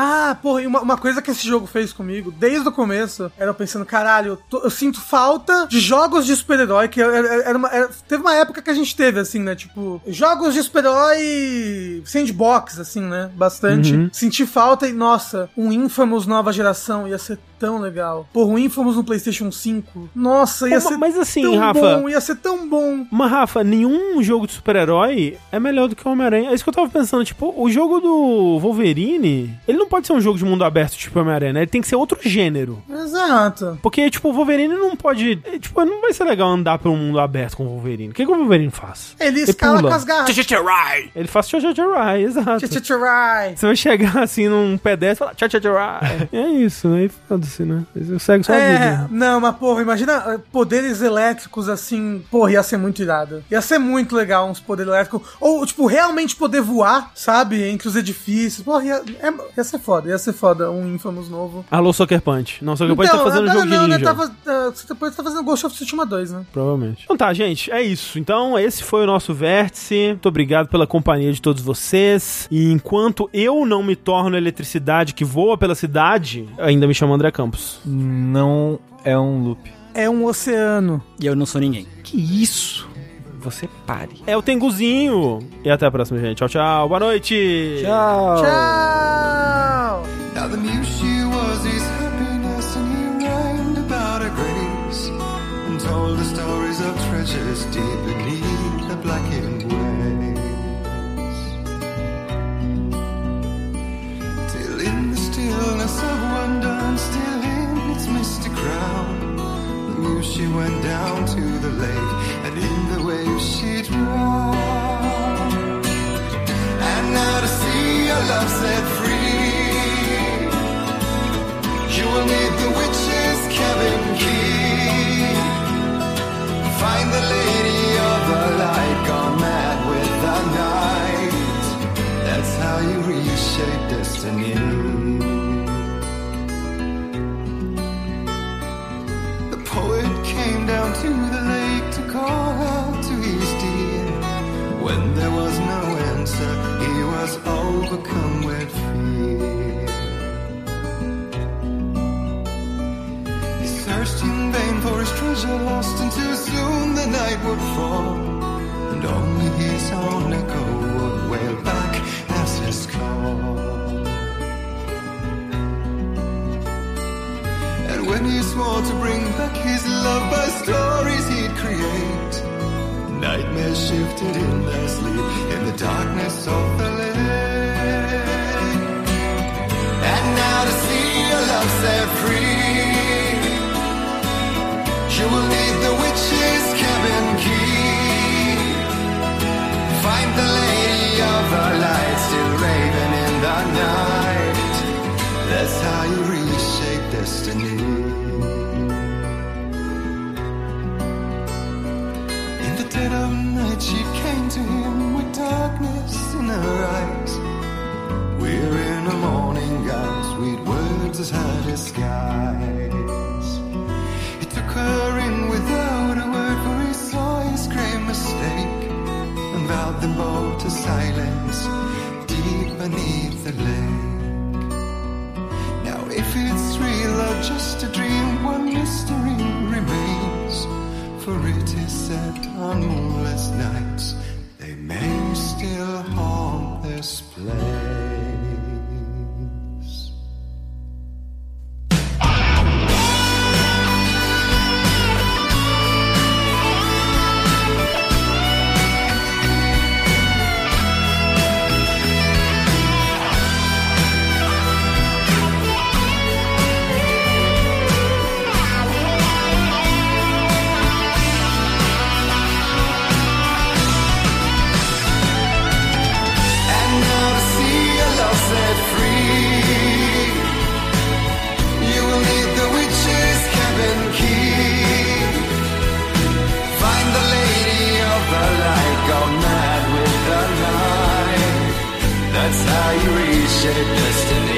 Speaker 3: Ah, porra, e uma, uma coisa que esse jogo fez comigo, desde o começo, era eu pensando, caralho, eu, tô- eu sinto falta de jogos de super-herói, que era, era uma, era- teve uma época que a gente teve, assim, né, tipo, jogos de super-herói sandbox, assim, né, bastante.
Speaker 1: Uhum.
Speaker 3: Senti falta e, nossa, um Infamous nova geração ia ser tão legal. Porra, um Infamous no Playstation 5, nossa, ia
Speaker 1: Pô,
Speaker 3: ser
Speaker 1: mas assim,
Speaker 3: tão
Speaker 1: Rafa-
Speaker 3: bom, ia ser tão bom.
Speaker 1: Mas, Rafa, nenhum jogo de super-herói é melhor do que o Homem-Aranha. É isso que eu tava pensando. Tipo, o jogo do Wolverine, ele não pode ser um jogo de mundo aberto, tipo Homem-Aranha, né? Ele tem que ser outro gênero.
Speaker 3: Exato.
Speaker 1: Porque, tipo, o Wolverine não pode. é, Tipo, não vai ser legal andar um mundo aberto com o Wolverine. O que, que o Wolverine faz?
Speaker 3: Ele escala
Speaker 1: pula.
Speaker 3: com as garras.
Speaker 1: Ele faz tchá-tchá-tchá-rai, exato.
Speaker 3: Tchá-tchá-tchá-rai.
Speaker 1: Você vai chegar assim num pedestre falar tchá-tchá-tchá-rai. é isso, aí foda-se, né? Você segue sua
Speaker 3: É,
Speaker 1: vida.
Speaker 3: não, mas porra, imagina eh, poderes elétricos assim, porra, ia ser muito irado. Ia ser muito legal uns poderes elétricos. Ou, tipo, realmente poder voar, sabe? Entre os edifícios. Porra, ia, é- ia ser foda, ia ser foda um Infamous novo.
Speaker 1: Alô, Sucker Punch. Não, Sucker Punch tá fazendo um
Speaker 3: não,
Speaker 1: jogo
Speaker 3: não,
Speaker 1: de
Speaker 3: né,
Speaker 1: ninja.
Speaker 3: Tava, uh, você depois tá fazendo Ghost of Tsushima 2, né?
Speaker 1: Provavelmente. Então tá, gente, é isso. Então, esse foi o nosso vértice. Muito obrigado pela companhia de todos vocês. E enquanto eu não me torno eletricidade que voa pela cidade, ainda me chamo André Campos.
Speaker 2: Não é um loop.
Speaker 3: É um oceano.
Speaker 4: E eu não sou ninguém.
Speaker 1: Que isso?
Speaker 2: Você pare.
Speaker 1: É o Tenguzinho. E até a próxima, gente. Tchau, tchau. Boa noite.
Speaker 4: Tchau.
Speaker 3: Tchau!
Speaker 5: Now the muse she was his happiness, and he rhymed about her grace, and told the stories of treasures deep beneath the of wonder still in its misty crown. The knew she went down to the lake, and in the waves she'd drown. And now to see your love set free, you will need the witch's cabin key. Find the lady of the light, gone mad with the night. That's how you reshape destiny. to the lake to call out to his dear. When there was no answer, he was overcome with fear. He searched in vain for his treasure lost, and too soon the night would fall, and only his own echo would wail back. When he swore to bring back his love by stories he'd create, nightmares shifted in their sleep in the darkness of the lake. And now to see your love set free, you will of night, she came to him with darkness in her eyes. We're in a morning gown, sweet words as her disguise. He took her in without a word, for he saw his grave mistake and vowed them both to silence deep beneath the lake. Now, if it's real or just a dream, one mystery said on moonless nights they may still haunt this place. shared destiny.